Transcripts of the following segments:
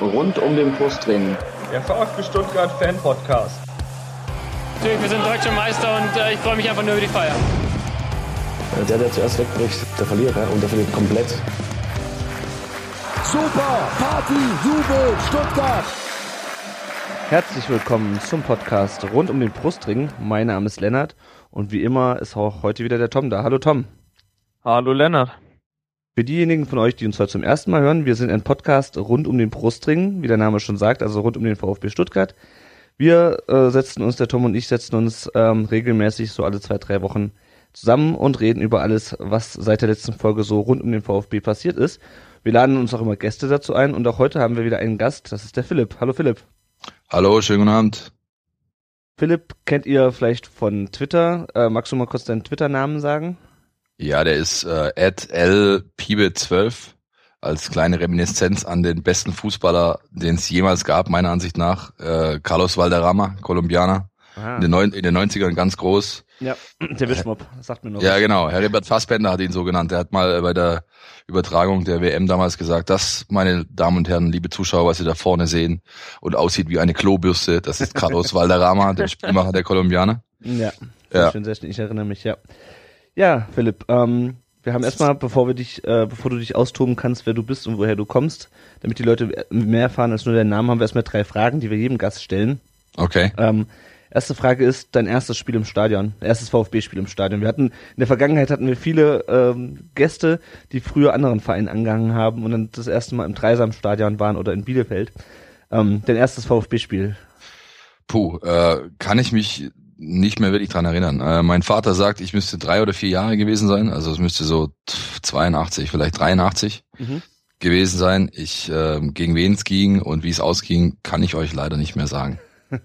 rund um den Brustring. Der VfB Stuttgart Fan Podcast. Natürlich, wir sind deutsche Meister und äh, ich freue mich einfach nur über die Feier. Der, der zuerst wegbricht, der verliert, ne? und der verliert komplett. Super Party, Jubel, Stuttgart. Herzlich willkommen zum Podcast rund um den Brustring. Mein Name ist Lennart und wie immer ist auch heute wieder der Tom da. Hallo Tom. Hallo Lennart. Für diejenigen von euch, die uns heute zum ersten Mal hören, wir sind ein Podcast rund um den Brustring, wie der Name schon sagt, also rund um den VfB Stuttgart. Wir äh, setzen uns, der Tom und ich setzen uns ähm, regelmäßig so alle zwei, drei Wochen zusammen und reden über alles, was seit der letzten Folge so rund um den VfB passiert ist. Wir laden uns auch immer Gäste dazu ein und auch heute haben wir wieder einen Gast, das ist der Philipp. Hallo Philipp. Hallo, schönen guten Abend. Philipp kennt ihr vielleicht von Twitter. Äh, magst du mal kurz deinen Twitter-Namen sagen? Ja, der ist äh, lpibe12 als kleine Reminiszenz an den besten Fußballer, den es jemals gab, meiner Ansicht nach. Äh, Carlos Valderrama, Kolumbianer. In den, neun, in den 90ern ganz groß. Ja, der Wischmob, sagt mir noch. Ja, genau. Herbert Fassbender hat ihn so genannt. Er hat mal bei der Übertragung der WM damals gesagt, das, meine Damen und Herren, liebe Zuschauer, was Sie da vorne sehen und aussieht wie eine Klobürste, das ist Carlos Valderrama, der Spielmacher der Kolumbianer. Ja, Ja. schön, sehr schön. Ich erinnere mich, ja. Ja, Philipp, ähm, wir haben erstmal, bevor wir dich, äh, bevor du dich austoben kannst, wer du bist und woher du kommst, damit die Leute mehr erfahren als nur deinen Namen, haben wir erstmal drei Fragen, die wir jedem Gast stellen. Okay. Ähm, erste Frage ist dein erstes Spiel im Stadion, erstes VfB-Spiel im Stadion. Wir hatten in der Vergangenheit hatten wir viele ähm, Gäste, die früher anderen Vereinen angehangen haben und dann das erste Mal im Dreisamstadion waren oder in Bielefeld. Ähm, dein erstes VfB-Spiel. Puh, äh, kann ich mich nicht mehr wirklich dran erinnern. Äh, mein Vater sagt, ich müsste drei oder vier Jahre gewesen sein, also es müsste so 82, vielleicht 83 Mhm. gewesen sein. Ich äh, gegen wen es ging und wie es ausging, kann ich euch leider nicht mehr sagen.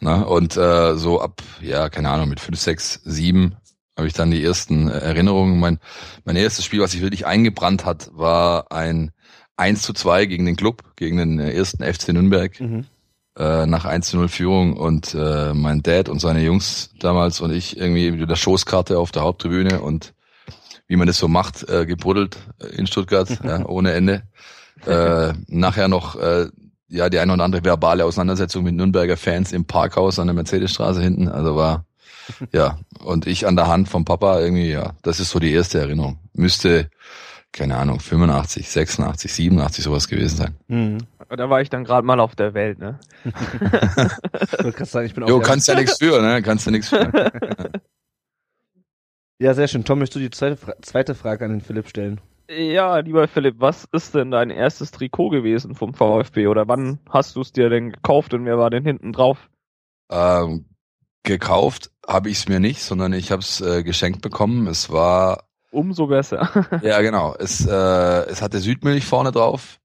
Na, und äh, so ab, ja, keine Ahnung, mit fünf, sechs, sieben habe ich dann die ersten Erinnerungen. Mein, mein erstes Spiel, was sich wirklich eingebrannt hat, war ein 1 zu 2 gegen den Club, gegen den äh, ersten FC Nürnberg Mhm. Äh, nach 1 zu 0 Führung und äh, mein Dad und seine Jungs damals und ich irgendwie mit der Schoßkarte auf der Haupttribüne und wie man das so macht, äh, gebuddelt in Stuttgart, ja, ohne Ende. Äh, nachher noch äh, ja die eine oder andere verbale Auseinandersetzung mit Nürnberger Fans im Parkhaus an der Mercedesstraße hinten. Also war ja und ich an der Hand vom Papa irgendwie ja. Das ist so die erste Erinnerung. Müsste keine Ahnung 85, 86, 87 sowas gewesen sein. Mhm. Da war ich dann gerade mal auf der Welt, ne? Gerade sagen, ich bin Jo, kannst ja nichts für, ne? Kannst ja nichts für. Ja, sehr schön. Tom, möchtest du die zweite, Fra zweite Frage an den Philipp stellen? Ja, lieber Philipp, was ist denn dein erstes Trikot gewesen vom VfB oder wann hast du es dir denn gekauft und wer war denn hinten drauf? Ähm, gekauft habe ich es mir nicht, sondern ich habe es äh, geschenkt bekommen. Es war Umso besser. ja genau, es äh, es hatte Südmilch vorne drauf.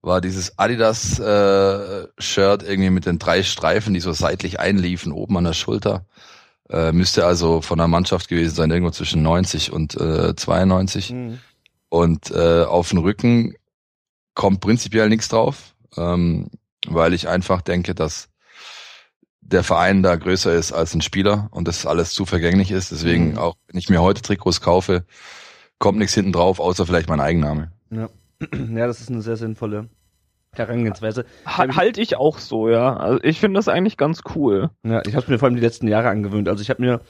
War dieses Adidas äh, Shirt irgendwie mit den drei Streifen, die so seitlich einliefen oben an der Schulter. Äh, müsste also von der Mannschaft gewesen sein, irgendwo zwischen 90 und äh, 92. Mhm. Und äh, auf den Rücken kommt prinzipiell nichts drauf, ähm, weil ich einfach denke, dass der Verein da größer ist als ein Spieler und das alles zu vergänglich ist. Deswegen, Mhm. auch wenn ich mir heute Trikots kaufe, kommt nichts hinten drauf, außer vielleicht mein Eigenname. Ja. ja, das ist eine sehr sinnvolle Herangehensweise. Ha Halte ich auch so, ja. Also ich finde das eigentlich ganz cool. Ja, ich habe mir vor allem die letzten Jahre angewöhnt. Also ich habe mir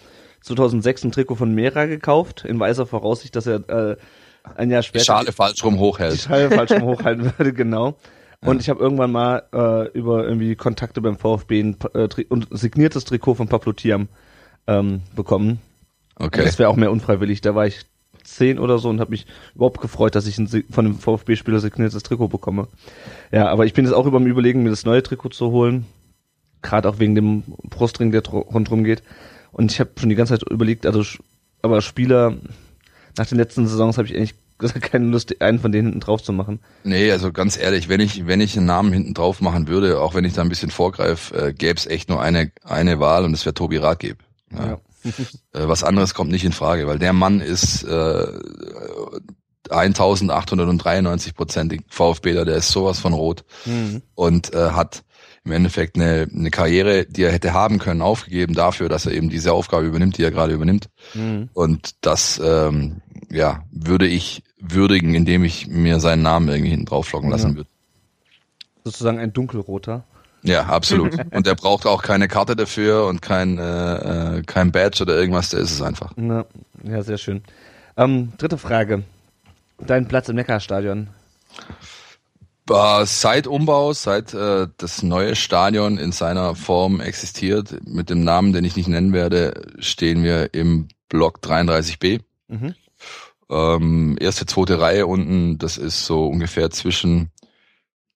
2006 ein Trikot von Mera gekauft, in weiser Voraussicht, dass er äh, ein Jahr Die später Schale falsch rum die hochhält. Schale falsch rum hochhalten würde, genau. Und ich habe irgendwann mal äh, über irgendwie Kontakte beim VfB ein äh, und signiertes Trikot von Pablo Tiam ähm, bekommen. Okay. Das wäre auch mehr unfreiwillig. Da war ich zehn oder so und habe mich überhaupt gefreut, dass ich ein, von einem VfB-Spieler signiertes Trikot bekomme. Ja, aber ich bin jetzt auch über dem Überlegen, mir das neue Trikot zu holen. Gerade auch wegen dem Brustring, der rundherum geht. Und ich habe schon die ganze Zeit überlegt, also aber Spieler, nach den letzten Saisons habe ich eigentlich keine Lust, einen von denen hinten drauf zu machen. Nee, also ganz ehrlich, wenn ich, wenn ich einen Namen hinten drauf machen würde, auch wenn ich da ein bisschen vorgreife, äh, gäbe es echt nur eine, eine Wahl und das wäre Tobi Ratgeb. Ja. Ja. Äh, was anderes kommt nicht in Frage, weil der Mann ist äh, 1893 Prozent VfBler, der ist sowas von rot Mhm. und äh, hat im Endeffekt eine, eine Karriere, die er hätte haben können, aufgegeben dafür, dass er eben diese Aufgabe übernimmt, die er gerade übernimmt. Mhm. Und das ähm, ja, würde ich würdigen, indem ich mir seinen Namen irgendwie hinten drauf flocken lassen Ja. würde. Sozusagen ein dunkelroter. Ja, absolut. und der braucht auch keine Karte dafür und kein, äh, äh, kein Badge oder irgendwas, der ist es einfach. Na, ja, sehr schön. Ähm, dritte Frage. Dein Platz im Neckarstadion. Äh, seit Umbau, seit äh, das neue Stadion in seiner Form existiert, mit dem Namen, den ich nicht nennen werde, stehen wir im Block 33b. Mhm. Ähm, erste, zweite Reihe unten, das ist so ungefähr zwischen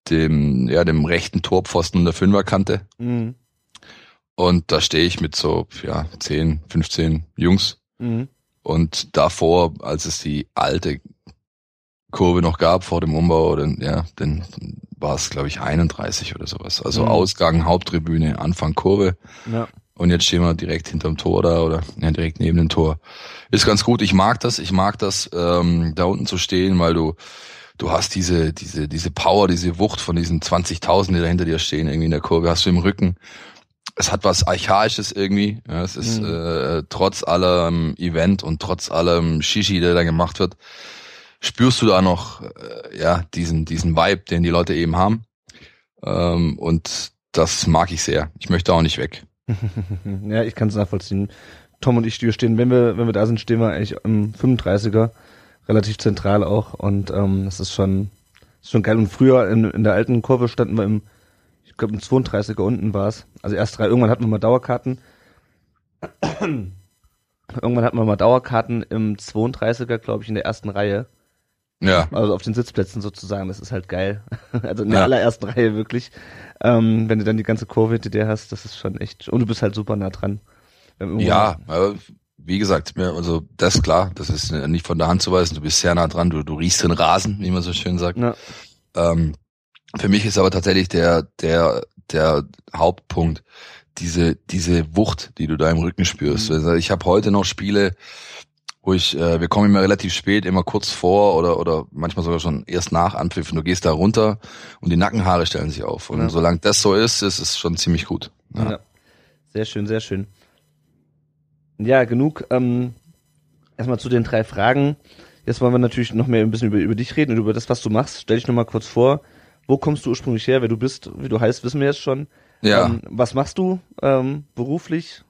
dem, ja, dem rechten Torpfosten und der Fünferkante. Mhm. Und da stehe ich mit so, ja, 10, 15 Jungs. Mhm. Und davor, als es die alte Kurve noch gab vor dem Umbau, dann, ja, dann war es, glaube ich, 31 oder sowas. Also Mhm. Ausgang, Haupttribüne, Anfang Kurve. Ja. Und jetzt stehen wir direkt hinterm Tor da oder ja, direkt neben dem Tor. Ist ganz gut. Ich mag das. Ich mag das, ähm, da unten zu stehen, weil du du hast diese diese diese Power, diese Wucht von diesen 20.000, die da hinter dir stehen, irgendwie in der Kurve. Hast du im Rücken. Es hat was archaisches irgendwie. Ja, es ist Mhm. äh, trotz allem Event und trotz allem Shishi, der da gemacht wird, spürst du da noch äh, ja diesen diesen Vibe, den die Leute eben haben. Ähm, und das mag ich sehr. Ich möchte auch nicht weg. ja, ich kann es nachvollziehen. Tom und ich, wir stehen, wenn wir, wenn wir da sind, stehen wir eigentlich im 35er, relativ zentral auch. Und ähm, das ist schon, ist schon geil. Und früher in, in der alten Kurve standen wir im, ich glaube im 32er unten war es. Also erst drei, irgendwann hatten wir mal Dauerkarten. irgendwann hatten wir mal Dauerkarten im 32er, glaube ich, in der ersten Reihe. Ja, Also auf den Sitzplätzen sozusagen, das ist halt geil. Also in der Ja. allerersten Reihe wirklich. Ähm, wenn du dann die ganze Kurve hinter dir hast, das ist schon echt. Und du bist halt super nah dran. Ja, äh, wie gesagt, also das ist klar, das ist nicht von der Hand zu weisen, du bist sehr nah dran, du, du riechst den Rasen, wie man so schön sagt. Ja. Ähm, für mich ist aber tatsächlich der, der, der Hauptpunkt, diese, diese Wucht, die du da im Rücken spürst. Mhm. Also ich habe heute noch Spiele, wo ich, äh, wir kommen immer relativ spät, immer kurz vor oder, oder manchmal sogar schon erst nach Anpfiff und du gehst da runter und die Nackenhaare stellen sich auf. Und Ja. solange das so ist, ist es schon ziemlich gut. Ja. Sehr schön, sehr schön. Ja, genug. Ähm, erstmal zu den drei Fragen. Jetzt wollen wir natürlich noch mehr ein bisschen über, über dich reden und über das, was du machst. Stell dich noch mal kurz vor. Wo kommst du ursprünglich her? Wer du bist, wie du heißt, wissen wir jetzt schon. Ja. Ähm, was machst du ähm, beruflich?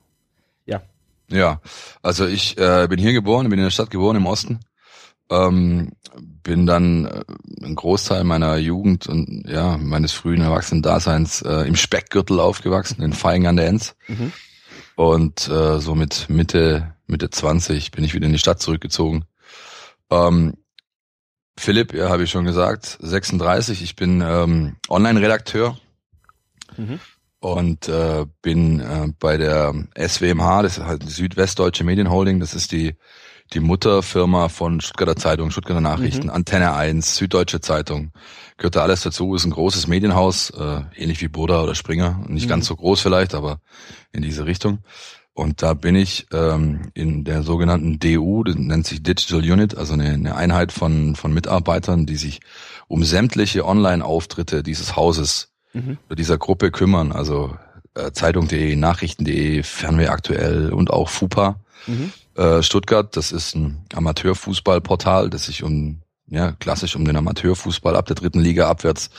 Ja, also ich äh, bin hier geboren, bin in der Stadt geboren im Osten. Ähm, bin dann äh, einen Großteil meiner Jugend und ja meines frühen Erwachsenen-Daseins äh, im Speckgürtel aufgewachsen, in Feigen an der Enz. Mhm. Und äh, so mit Mitte, Mitte 20 bin ich wieder in die Stadt zurückgezogen. Ähm, Philipp, ja, habe ich schon gesagt, 36. Ich bin ähm, Online-Redakteur Mhm. Und äh, bin äh, bei der SWMH, das ist halt die Südwestdeutsche Medienholding, das ist die die Mutterfirma von Stuttgarter Zeitung, Stuttgarter Nachrichten, Mhm. Antenne 1, Süddeutsche Zeitung, gehört da alles dazu, ist ein großes Medienhaus, äh, ähnlich wie Burda oder Springer, nicht Mhm. ganz so groß vielleicht, aber in diese Richtung. Und da bin ich ähm, in der sogenannten DU, das nennt sich Digital Unit, also eine, eine Einheit von, von Mitarbeitern, die sich um sämtliche Online-Auftritte dieses Hauses Mhm. dieser Gruppe kümmern, also äh, Zeitung.de, Nachrichten.de, Fernweh aktuell und auch FUPA. Mhm. Äh, Stuttgart, das ist ein Amateurfußballportal, das sich um, ja, klassisch um den Amateurfußball ab der dritten Liga abwärts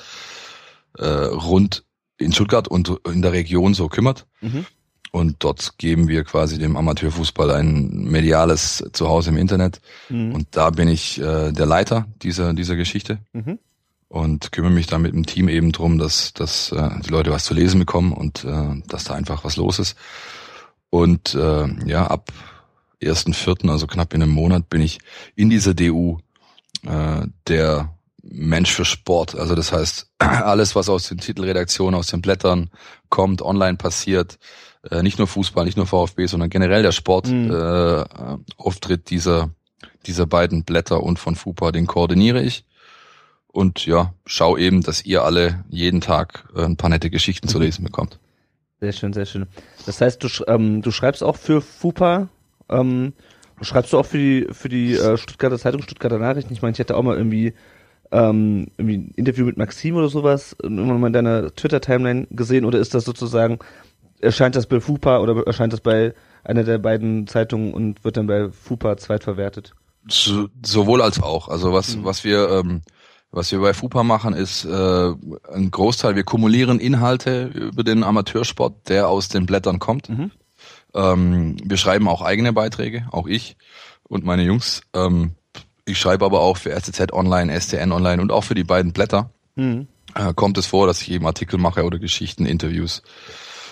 äh, rund in Stuttgart und in der Region so kümmert. Mhm. Und dort geben wir quasi dem Amateurfußball ein mediales Zuhause im Internet. Mhm. Und da bin ich äh, der Leiter dieser, dieser Geschichte Mhm. Und kümmere mich da mit dem Team eben drum, dass, dass äh, die Leute was zu lesen bekommen und äh, dass da einfach was los ist. Und äh, ja, ab 1.4., also knapp in einem Monat, bin ich in dieser DU äh, der Mensch für Sport. Also das heißt, alles, was aus den Titelredaktionen, aus den Blättern kommt, online passiert, äh, nicht nur Fußball, nicht nur VfB, sondern generell der Sport, Mhm. äh, äh, Auftritt dieser, dieser beiden Blätter und von FUPA, den koordiniere ich. Und ja, schau eben, dass ihr alle jeden Tag äh, ein paar nette Geschichten zu lesen bekommt. Sehr schön, sehr schön. Das heißt, du, ähm, du schreibst auch für FUPA, ähm, schreibst du auch für die, für die äh, Stuttgarter Zeitung, Stuttgarter Nachrichten? Ich meine, ich hätte auch mal irgendwie, ähm, irgendwie ein Interview mit Maxim oder sowas irgendwann mal in deiner Twitter-Timeline gesehen oder ist das sozusagen, erscheint das bei FUPA oder erscheint das bei einer der beiden Zeitungen und wird dann bei FUPA zweitverwertet? So, sowohl als auch. Also was, Mhm. was wir, ähm, Was wir bei FUPA machen, ist äh, ein Großteil, wir kumulieren Inhalte über den Amateursport, der aus den Blättern kommt. Mhm. Ähm, wir schreiben auch eigene Beiträge, auch ich und meine Jungs. Ähm, ich schreibe aber auch für STZ Online, STN Online und auch für die beiden Blätter. Mhm. Äh, kommt es vor, dass ich eben Artikel mache oder Geschichten, Interviews.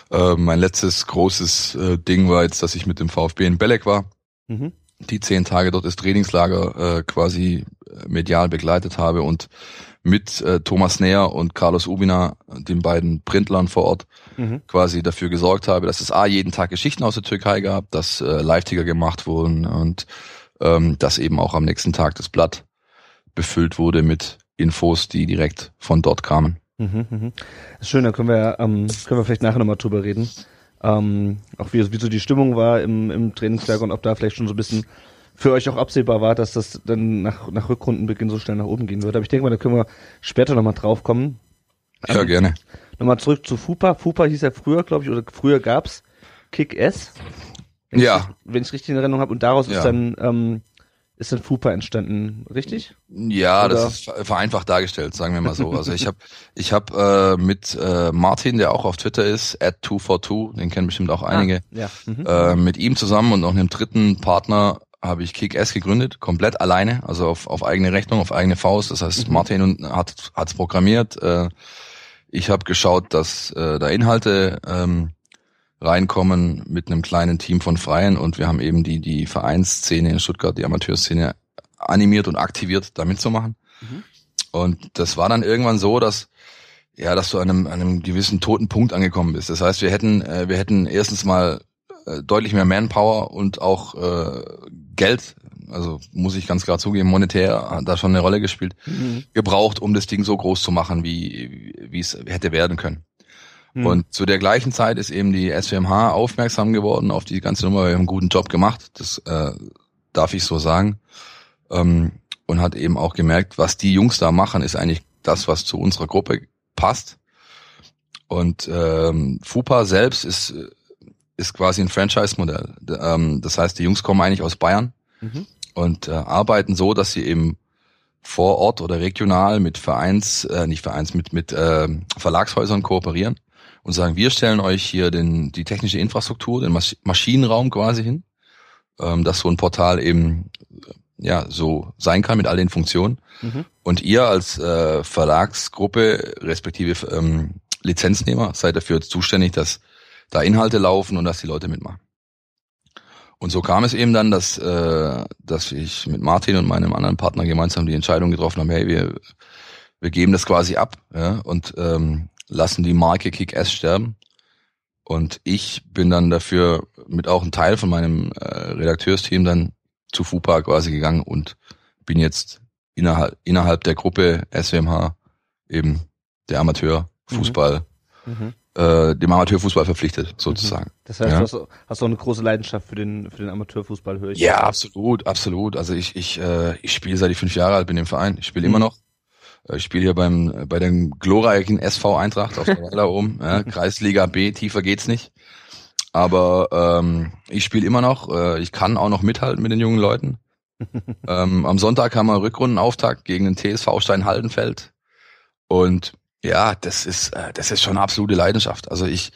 Äh, mein letztes großes äh, Ding war jetzt, dass ich mit dem VfB in Belek war. Mhm. Die zehn Tage dort das Trainingslager äh, quasi äh, medial begleitet habe und mit äh, Thomas Näher und Carlos Ubina, den beiden Printlern vor Ort, Mhm. quasi dafür gesorgt habe, dass es A, jeden Tag Geschichten aus der Türkei gab, dass äh, Live-Ticker gemacht wurden und ähm, dass eben auch am nächsten Tag das Blatt befüllt wurde mit Infos, die direkt von dort kamen. Mhm. Ist schön, da können wir, ähm, können wir vielleicht nachher nochmal drüber reden. Ähm, auch wie, wie so die Stimmung war im, im Trainingslager und ob da vielleicht schon so ein bisschen für euch auch absehbar war, dass das dann nach, nach Rückrundenbeginn so schnell nach oben gehen wird. Aber ich denke mal, da können wir später nochmal drauf kommen. Ja, gerne. Nochmal zurück zu FUPA. FUPA hieß ja früher, glaube ich, oder früher gab's Kick-S. Wenn Ja. Ich, wenn ich richtig in Erinnerung habe. Und daraus Ja. ist dann ähm, ist dann FUPA entstanden, richtig? Ja, Oder- das ist ver- vereinfacht dargestellt, sagen wir mal so. Also ich habe ich hab, äh, mit äh, Martin, der auch auf Twitter ist, at 242, den kennen bestimmt auch einige, Ah, ja. Mhm. äh, mit ihm zusammen und noch einem dritten Partner habe ich Kick-S gegründet, komplett alleine, also auf, auf eigene Rechnung, auf eigene Faust. Das heißt, Mhm. Martin hat hat's programmiert. Äh, ich habe geschaut, dass äh, da Inhalte ähm, reinkommen mit einem kleinen Team von Freien und wir haben eben die die Vereinsszene in Stuttgart, die Amateurszene animiert und aktiviert, da mitzumachen. Mhm. Und das war dann irgendwann so, dass ja, dass du an einem, an einem gewissen toten Punkt angekommen bist. Das heißt, wir hätten äh, wir hätten erstens mal äh, deutlich mehr Manpower und auch äh, Geld, also muss ich ganz klar zugeben, monetär hat da schon eine Rolle gespielt, Mhm. gebraucht, um das Ding so groß zu machen, wie wie es hätte werden können. Mhm. Und zu der gleichen Zeit ist eben die SWMH aufmerksam geworden auf die ganze Nummer. Wir haben einen guten Job gemacht, das äh, darf ich so sagen. Ähm, und hat eben auch gemerkt, was die Jungs da machen, ist eigentlich das, was zu unserer Gruppe passt. Und ähm, FUPA selbst ist, ist quasi ein Franchise-Modell. Ähm, das heißt, die Jungs kommen eigentlich aus Bayern Mhm. und äh, arbeiten so, dass sie eben vor Ort oder regional mit Vereins, äh, nicht Vereins, mit, mit äh, Verlagshäusern kooperieren und sagen, wir stellen euch hier den, die technische Infrastruktur, den Mas Maschinenraum quasi hin, ähm, dass so ein Portal eben äh, ja so sein kann mit all den Funktionen. Mhm. Und ihr als äh, Verlagsgruppe respektive ähm, Lizenznehmer seid dafür zuständig, dass da Inhalte laufen und dass die Leute mitmachen. Und so kam es eben dann, dass, äh, dass ich mit Martin und meinem anderen Partner gemeinsam die Entscheidung getroffen haben, hey, wir, wir geben das quasi ab ja, und ähm, lassen die Marke Kick-Ass sterben. Und ich bin dann dafür mit auch ein Teil von meinem äh, Redakteursteam dann zu FUPA quasi gegangen und bin jetzt innerhalb, innerhalb der Gruppe SWMH eben der Amateurfußball, Mhm. äh, dem Amateurfußball verpflichtet, sozusagen. Das heißt, Ja. du hast, hast auch eine große Leidenschaft für den, für den Amateurfußball, höre ich. Ja, absolut, absolut. Also ich, ich, äh, ich spiele seit ich fünf Jahre alt bin im Verein. Ich spiele Mhm. immer noch. Äh, Ich spiele hier beim bei dem glorreichen SV Eintracht auf der Welle oben. Ja, Kreisliga B, tiefer geht's nicht. Aber ähm, ich spiele immer noch. Äh, ich kann auch noch mithalten mit den jungen Leuten. ähm, am Sonntag haben wir Rückrundenauftakt gegen den TSV Stein-Haldenfeld. Und ja, das ist äh, das ist schon eine absolute Leidenschaft. Also ich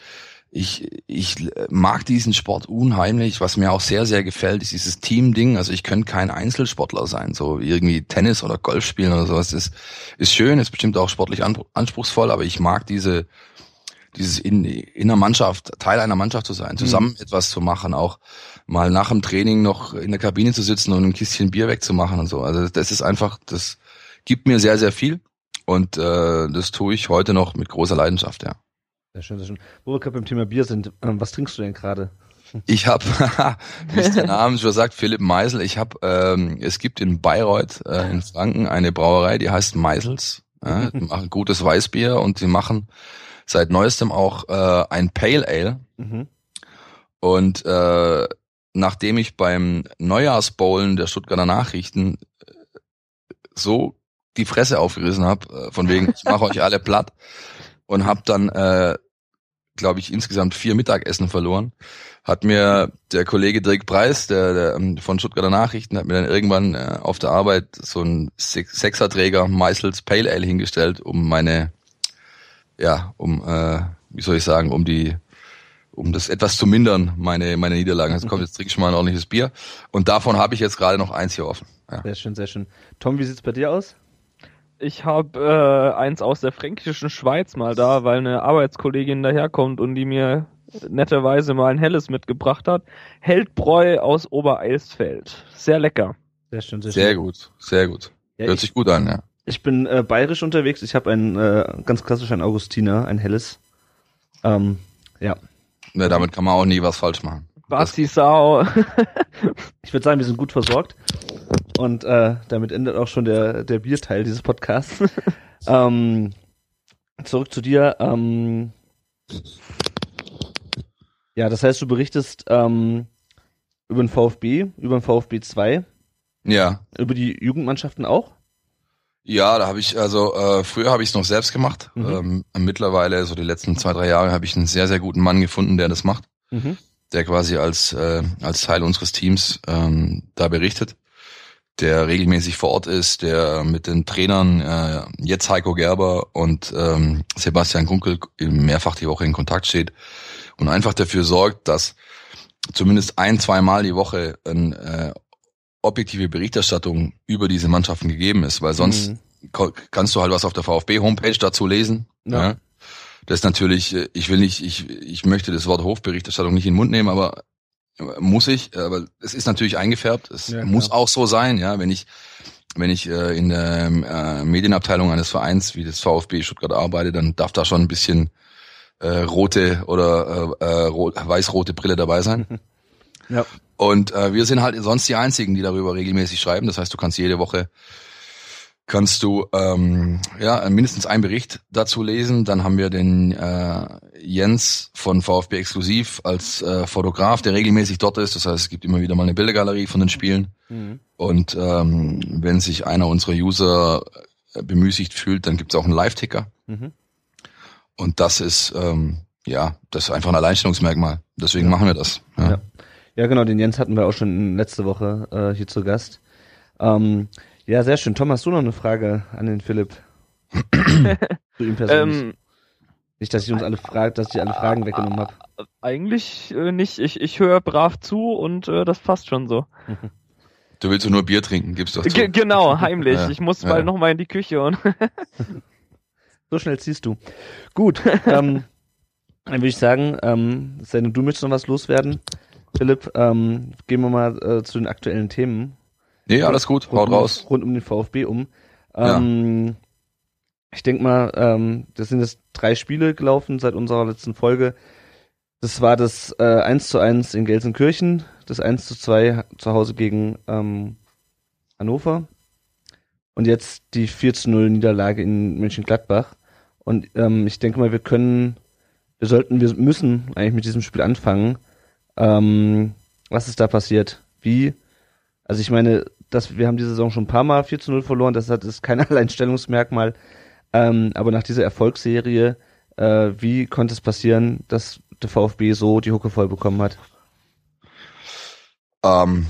ich, ich mag diesen Sport unheimlich. Was mir auch sehr, sehr gefällt, ist dieses Team-Ding. Also ich könnte kein Einzelsportler sein. So irgendwie Tennis oder Golf spielen oder sowas. Ist, ist schön, ist bestimmt auch sportlich an- anspruchsvoll, aber ich mag diese, dieses in, in einer Mannschaft, Teil einer Mannschaft zu sein, zusammen etwas zu machen, auch mal nach dem Training noch in der Kabine zu sitzen und ein Kistchen Bier wegzumachen und so. Also das ist einfach, das gibt mir sehr, sehr viel. Und äh, das tue ich heute noch mit großer Leidenschaft, ja. Sehr schön, sehr schön. Wo wir gerade beim Thema Bier sind, ähm, was trinkst du denn gerade? Ich habe, wie es der Name schon sagt, Philipp Meisel. Ich habe, ähm, es gibt in Bayreuth äh, in Franken eine Brauerei, die heißt Meisels. Ja, die machen gutes Weißbier und die machen seit neuestem auch äh, ein Pale Ale. Mhm. Und äh, nachdem ich beim Neujahrsbowlen der Stuttgarter Nachrichten äh, so die Fresse aufgerissen habe, äh, von wegen, ich mache euch alle platt, und habe dann äh, glaube ich, insgesamt vier Mittagessen verloren. Hat mir der Kollege Dirk Preis, der, der ähm, von Stuttgarter Nachrichten, hat mir dann irgendwann äh, auf der Arbeit so ein Sech- Sechserträger Meißels Pale Ale hingestellt, um meine, ja, um, äh, wie soll ich sagen, um die, um das etwas zu mindern, meine, meine Niederlagen. Also komm, jetzt trinke ich mal ein ordentliches Bier. Und davon habe ich jetzt gerade noch eins hier offen. Ja. Sehr schön, sehr schön. Tom, wie sieht's bei dir aus? Ich habe äh, eins aus der fränkischen Schweiz mal da, weil eine Arbeitskollegin daherkommt und die mir netterweise mal ein helles mitgebracht hat. Heldbräu aus Obereisfeld. Sehr lecker. Sehr schön, sehr, Sehr schön. gut, sehr gut. Ja, Hört ich, sich gut an, ja. ich bin äh, bayerisch unterwegs. Ich habe ein äh, ganz klassisch ein Augustiner, ein helles. Ähm, ja. Ne, damit kann man auch nie was falsch machen. Basti Sau. Ich würde sagen, wir sind gut versorgt. Und äh, damit endet auch schon der, der Bierteil dieses Podcasts. ähm, zurück zu dir. Ähm, ja, das heißt, du berichtest ähm, über den VfB, über den VfB 2, Ja, über die Jugendmannschaften auch. Ja, da habe ich, also äh, früher habe ich es noch selbst gemacht. Mhm. Ähm, mittlerweile, so die letzten zwei, drei Jahre, habe ich einen sehr, sehr guten Mann gefunden, der das macht, Mhm. der quasi als, äh, als Teil unseres Teams ähm, da berichtet, der regelmäßig vor Ort ist, der mit den Trainern, äh, jetzt Heiko Gerber und ähm, Sebastian Kunkel mehrfach die Woche in Kontakt steht und einfach dafür sorgt, dass zumindest ein, zweimal die Woche ein äh, objektive Berichterstattung über diese Mannschaften gegeben ist, weil sonst Mhm. kannst du halt was auf der VfB-Homepage dazu lesen. Ja. Ja. Das ist natürlich, äh, ich will nicht, ich, ich möchte das Wort Hofberichterstattung nicht in den Mund nehmen, aber muss ich, aber es ist natürlich eingefärbt. Es Ja, muss auch so sein, ja, wenn ich, wenn ich äh, in der äh, Medienabteilung eines Vereins wie das VfB Stuttgart arbeite, dann darf da schon ein bisschen äh, rote oder äh, äh, rot, weiß-rote Brille dabei sein. Ja. Und äh, wir sind halt sonst die einzigen, die darüber regelmäßig schreiben. Das heißt, du kannst jede Woche kannst du ähm, ja mindestens einen Bericht dazu lesen. Dann haben wir den äh, Jens von VfB Exklusiv als äh, Fotograf, der regelmäßig dort ist. Das heißt, es gibt immer wieder mal eine Bildergalerie von den Spielen. Mhm. Und ähm, wenn sich einer unserer User bemüßigt fühlt, dann gibt es auch einen Live-Ticker. Mhm. Und das ist ähm, ja das ist einfach ein Alleinstellungsmerkmal. Deswegen machen wir das. Ja. Ja. Ja, genau, den Jens hatten wir auch schon letzte Woche äh, hier zu Gast. Ähm, ja, sehr schön. Tom, hast du noch eine Frage an den Philipp? zu ihm persönlich. ähm, Nicht, dass ich uns alle fragt, dass ich alle Fragen weggenommen habe. eigentlich äh, nicht. Ich, ich höre brav zu und äh, das passt schon so. Du willst nur Bier trinken, gibst doch zu. Ge genau, heimlich. Ja, Ich muss ja. bald noch mal in die Küche und So schnell ziehst du. Gut, ähm, dann würde ich sagen, ähm, es sei denn, du möchtest noch was loswerden. Philipp, ähm, gehen wir mal äh, zu den aktuellen Themen. Nee, alles gut, haut um, raus. Rund um den VfB um. Ähm, Ich denke mal, ähm, das sind jetzt drei Spiele gelaufen seit unserer letzten Folge. Das war das äh, 1 zu 1 in Gelsenkirchen, das 1 zu 2 zu Hause gegen ähm, Hannover und jetzt die 4 zu 0 Niederlage in Mönchengladbach. Und ähm, ich denke mal, wir können, wir sollten, wir müssen eigentlich mit diesem Spiel anfangen. Ähm, was ist da passiert? Wie? Also ich meine, das, wir haben diese Saison schon ein paar Mal 4 zu 0 verloren, das hat, ist kein Alleinstellungsmerkmal. Ähm, aber nach dieser Erfolgsserie, äh, wie konnte es passieren, dass der VfB so die Hucke voll bekommen hat? Ähm,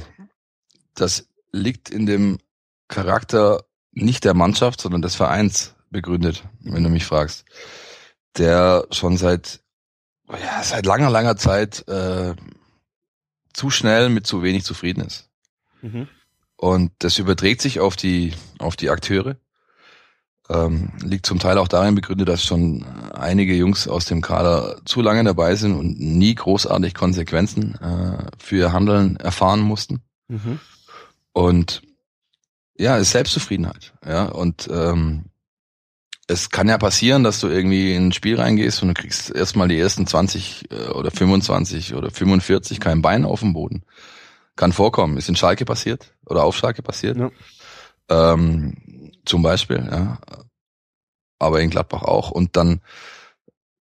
das liegt in dem Charakter nicht der Mannschaft, sondern des Vereins begründet, wenn du mich fragst. Der schon seit, ja, seit langer, langer Zeit äh, zu schnell mit zu wenig zufrieden ist. Mhm. Und das überträgt sich auf die, auf die Akteure. Ähm, liegt zum Teil auch darin begründet, dass schon einige Jungs aus dem Kader zu lange dabei sind und nie großartig Konsequenzen äh, für ihr Handeln erfahren mussten. Mhm. Und ja, es ist Selbstzufriedenheit. Ja, und ähm, es kann ja passieren, dass du irgendwie in ein Spiel reingehst und du kriegst erstmal die ersten 20 äh, oder 25 oder 45 kein Bein auf dem Boden. Kann vorkommen. Ist in Schalke passiert oder auf Schalke passiert. Ja. Ähm, zum Beispiel, ja. Aber in Gladbach auch. Und dann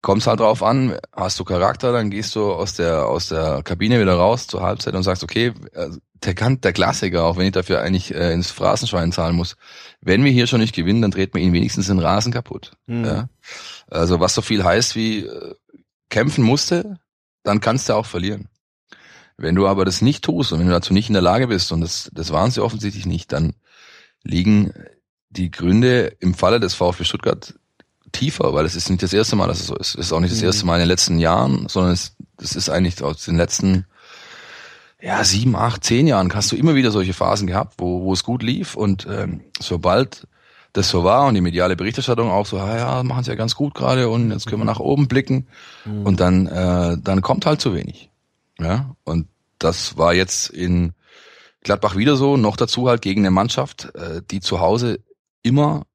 kommt es halt drauf an, hast du Charakter, dann gehst du aus der, aus der Kabine wieder raus zur Halbzeit und sagst, okay, äh, der kann, der Klassiker, auch wenn ich dafür eigentlich äh, ins Phrasenschwein zahlen muss, wenn wir hier schon nicht gewinnen, dann dreht man ihn wenigstens den Rasen kaputt. Mhm. Ja? Also was so viel heißt wie, äh, kämpfen musste, dann kannst du auch verlieren. Wenn du aber das nicht tust und wenn du dazu nicht in der Lage bist, und das, das waren sie offensichtlich nicht, dann liegen die Gründe im Falle des VfB Stuttgart tiefer, weil es ist nicht das erste Mal, dass es so ist. Es ist auch nicht das erste Mal in den letzten Jahren, sondern es, das ist eigentlich aus den letzten ja, sieben, acht, zehn Jahren hast du immer wieder solche Phasen gehabt, wo, wo es gut lief und ähm, sobald das so war und die mediale Berichterstattung auch so, ah ja, machen sie ja ganz gut gerade und jetzt können wir nach oben blicken mhm. und dann äh, dann kommt halt zu wenig. Ja, und das war jetzt in Gladbach wieder so, noch dazu halt gegen eine Mannschaft, äh, die zu Hause immer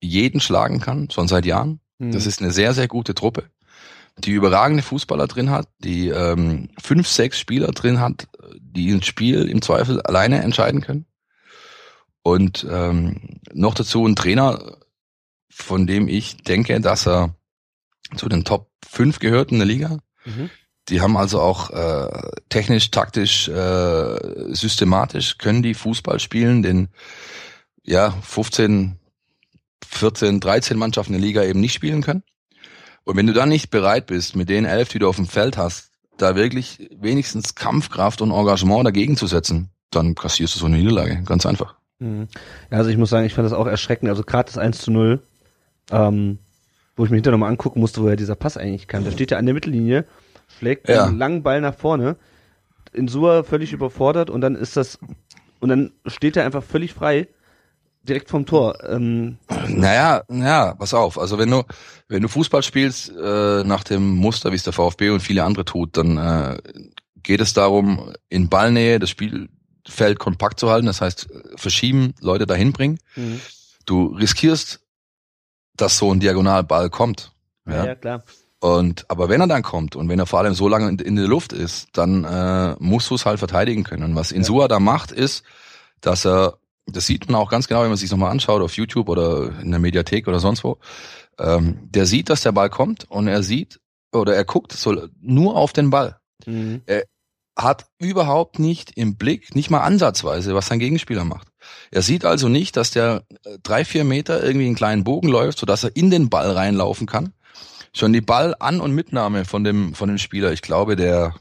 jeden schlagen kann, schon seit Jahren. Mhm. Das ist eine sehr, sehr gute Truppe, die überragende Fußballer drin hat, die ähm, fünf, sechs Spieler drin hat, die ein Spiel im Zweifel alleine entscheiden können. Und ähm, noch dazu ein Trainer, von dem ich denke, dass er zu den Top 5 gehört in der Liga. Mhm. Die haben also auch äh, technisch, taktisch, äh, systematisch können die Fußball spielen, den ja 15, 14, 13 Mannschaften der Liga eben nicht spielen können. Und wenn du dann nicht bereit bist, mit den elf, die du auf dem Feld hast, da wirklich wenigstens Kampfkraft und Engagement dagegen zu setzen, dann kassierst du so eine Niederlage. Ganz einfach. Mhm. Ja, also ich muss sagen, ich fand das auch erschreckend. Also gerade das 1 zu 0, ähm, wo ich mir hinterher nochmal angucken musste, woher dieser Pass eigentlich kam. Da steht ja an der Mittellinie, schlägt ja. einen langen Ball nach vorne, in Sua völlig überfordert und dann ist das, und dann steht er einfach völlig frei direkt vom Tor. Ähm, naja, naja, pass auf. Also wenn du, wenn du Fußball spielst äh, nach dem Muster, wie es der VfB und viele andere tut, dann äh, geht es darum, in Ballnähe das Spielfeld kompakt zu halten. Das heißt, verschieben, Leute dahin bringen. Mhm. Du riskierst, dass so ein Diagonalball kommt. Ja, ja klar. Und aber wenn er dann kommt und wenn er vor allem so lange in, in der Luft ist, dann äh, musst du es halt verteidigen können. Und was Insua ja. da macht, ist, dass er das sieht man auch ganz genau, wenn man sich nochmal anschaut auf YouTube oder in der Mediathek oder sonst wo. Ähm, der sieht, dass der Ball kommt und er sieht oder er guckt so nur auf den Ball. Mhm. Er hat überhaupt nicht im Blick, nicht mal ansatzweise, was sein Gegenspieler macht. Er sieht also nicht, dass der äh, drei, vier Meter irgendwie einen kleinen Bogen läuft, sodass er in den Ball reinlaufen kann. Schon die Ball-An- und Mitnahme von dem, von dem Spieler, ich glaube, der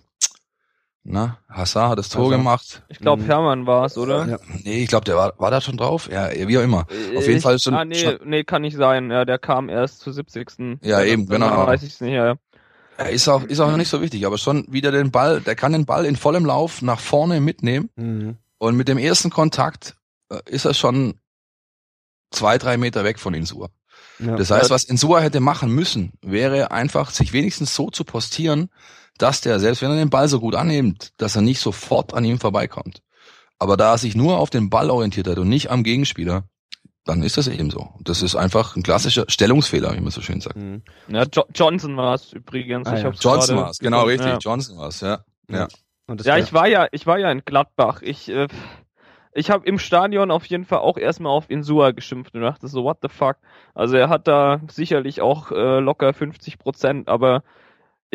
na, Hassan hat das Tor Hassan. gemacht. Ich glaube, mhm. Hermann war es, oder? Ja. Nee, ich glaube, der war, war da schon drauf. Ja, wie auch immer. Auf jeden ich, Fall schon. Ah, nee, nee, kann nicht sein. Ja, der kam erst zur 70. Ja, ja eben, genau. Weiß ich's nicht, ja. ja. Ist auch, ist auch noch nicht so wichtig, aber schon wieder den Ball, der kann den Ball in vollem Lauf nach vorne mitnehmen. Mhm. Und mit dem ersten Kontakt äh, ist er schon zwei, drei Meter weg von Insua. Ja. Das heißt, was Insua hätte machen müssen, wäre einfach, sich wenigstens so zu postieren, dass der, selbst wenn er den Ball so gut annimmt, dass er nicht sofort an ihm vorbeikommt. Aber da er sich nur auf den Ball orientiert hat und nicht am Gegenspieler, dann ist das eben so. Das ist einfach ein klassischer Stellungsfehler, wie man so schön sagt. Mhm. Ja, jo Johnson war es übrigens. Ah, ja. Johnson war es, genau richtig. Ja. Johnson war es, ja. Ja, ja ich war ja, ich war ja in Gladbach. Ich, äh, ich habe im Stadion auf jeden Fall auch erstmal auf Insua geschimpft und dachte so, what the fuck. Also er hat da sicherlich auch äh, locker 50 Prozent, aber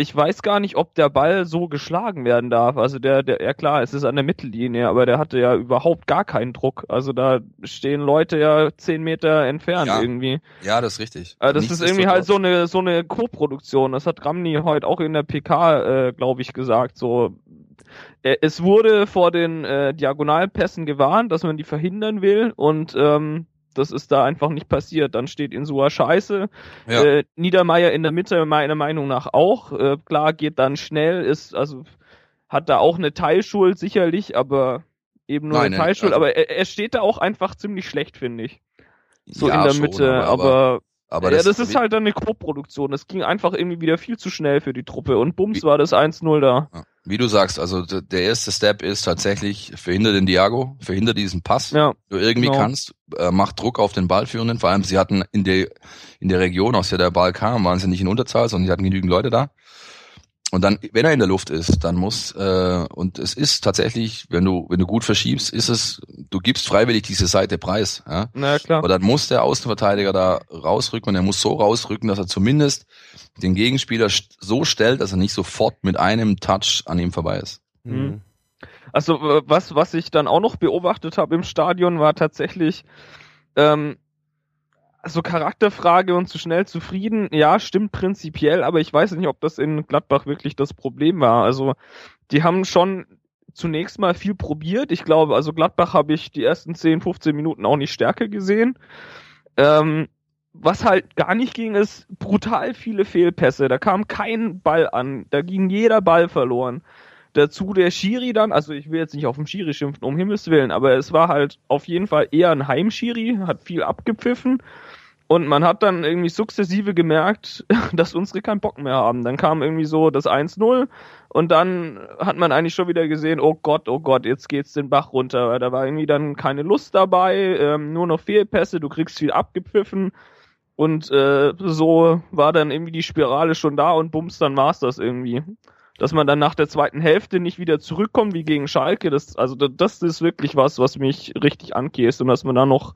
ich weiß gar nicht, ob der Ball so geschlagen werden darf. Also der, der, ja klar, es ist an der Mittellinie, aber der hatte ja überhaupt gar keinen Druck. Also da stehen Leute ja zehn Meter entfernt ja. irgendwie. Ja, das ist richtig. Also das Nichts ist irgendwie halt so eine so eine Co-Produktion. Das hat Ramni heute auch in der PK, äh, glaube ich, gesagt. So, es wurde vor den äh, Diagonalpässen gewarnt, dass man die verhindern will und ähm, das ist da einfach nicht passiert. Dann steht Insua scheiße. Ja. Äh, Niedermeier in der Mitte meiner Meinung nach auch. Äh, klar, geht dann schnell, ist, also hat da auch eine Teilschuld sicherlich, aber eben nur Nein, eine Teilschuld. Also, aber er, er, steht da auch einfach ziemlich schlecht, finde ich. So ja, in der schon, Mitte, aber, aber aber ja, das, das ist halt dann eine Co-Produktion. Es ging einfach irgendwie wieder viel zu schnell für die Truppe und bums war das 1-0 da. Wie du sagst, also der erste Step ist tatsächlich, verhindere den Diago, verhindere diesen Pass, ja, du irgendwie genau. kannst, äh, mach Druck auf den Ballführenden, vor allem sie hatten in der, in der Region, aus der der Ball kam, waren sie nicht in Unterzahl, sondern sie hatten genügend Leute da. Und dann, wenn er in der Luft ist, dann muss, äh, und es ist tatsächlich, wenn du, wenn du gut verschiebst, ist es, du gibst freiwillig diese Seite preis. Ja? Na klar. Aber dann muss der Außenverteidiger da rausrücken und er muss so rausrücken, dass er zumindest den Gegenspieler so stellt, dass er nicht sofort mit einem Touch an ihm vorbei ist. Mhm. Also was, was ich dann auch noch beobachtet habe im Stadion, war tatsächlich, ähm, so Charakterfrage und zu schnell zufrieden, ja, stimmt prinzipiell, aber ich weiß nicht, ob das in Gladbach wirklich das Problem war. Also, die haben schon zunächst mal viel probiert. Ich glaube, also Gladbach habe ich die ersten 10, 15 Minuten auch nicht stärker gesehen. Ähm, was halt gar nicht ging, ist brutal viele Fehlpässe. Da kam kein Ball an. Da ging jeder Ball verloren. Dazu der Schiri dann, also ich will jetzt nicht auf den Schiri schimpfen, um Himmels Willen, aber es war halt auf jeden Fall eher ein Heimschiri, hat viel abgepfiffen. Und man hat dann irgendwie sukzessive gemerkt, dass unsere keinen Bock mehr haben. Dann kam irgendwie so das 1-0 und dann hat man eigentlich schon wieder gesehen, oh Gott, oh Gott, jetzt geht's den Bach runter. Da war irgendwie dann keine Lust dabei, ähm, nur noch Fehlpässe, du kriegst viel abgepfiffen. Und äh, so war dann irgendwie die Spirale schon da und bums, dann war's das irgendwie. Dass man dann nach der zweiten Hälfte nicht wieder zurückkommt wie gegen Schalke, das, also das ist wirklich was, was mich richtig ankäst und dass man da noch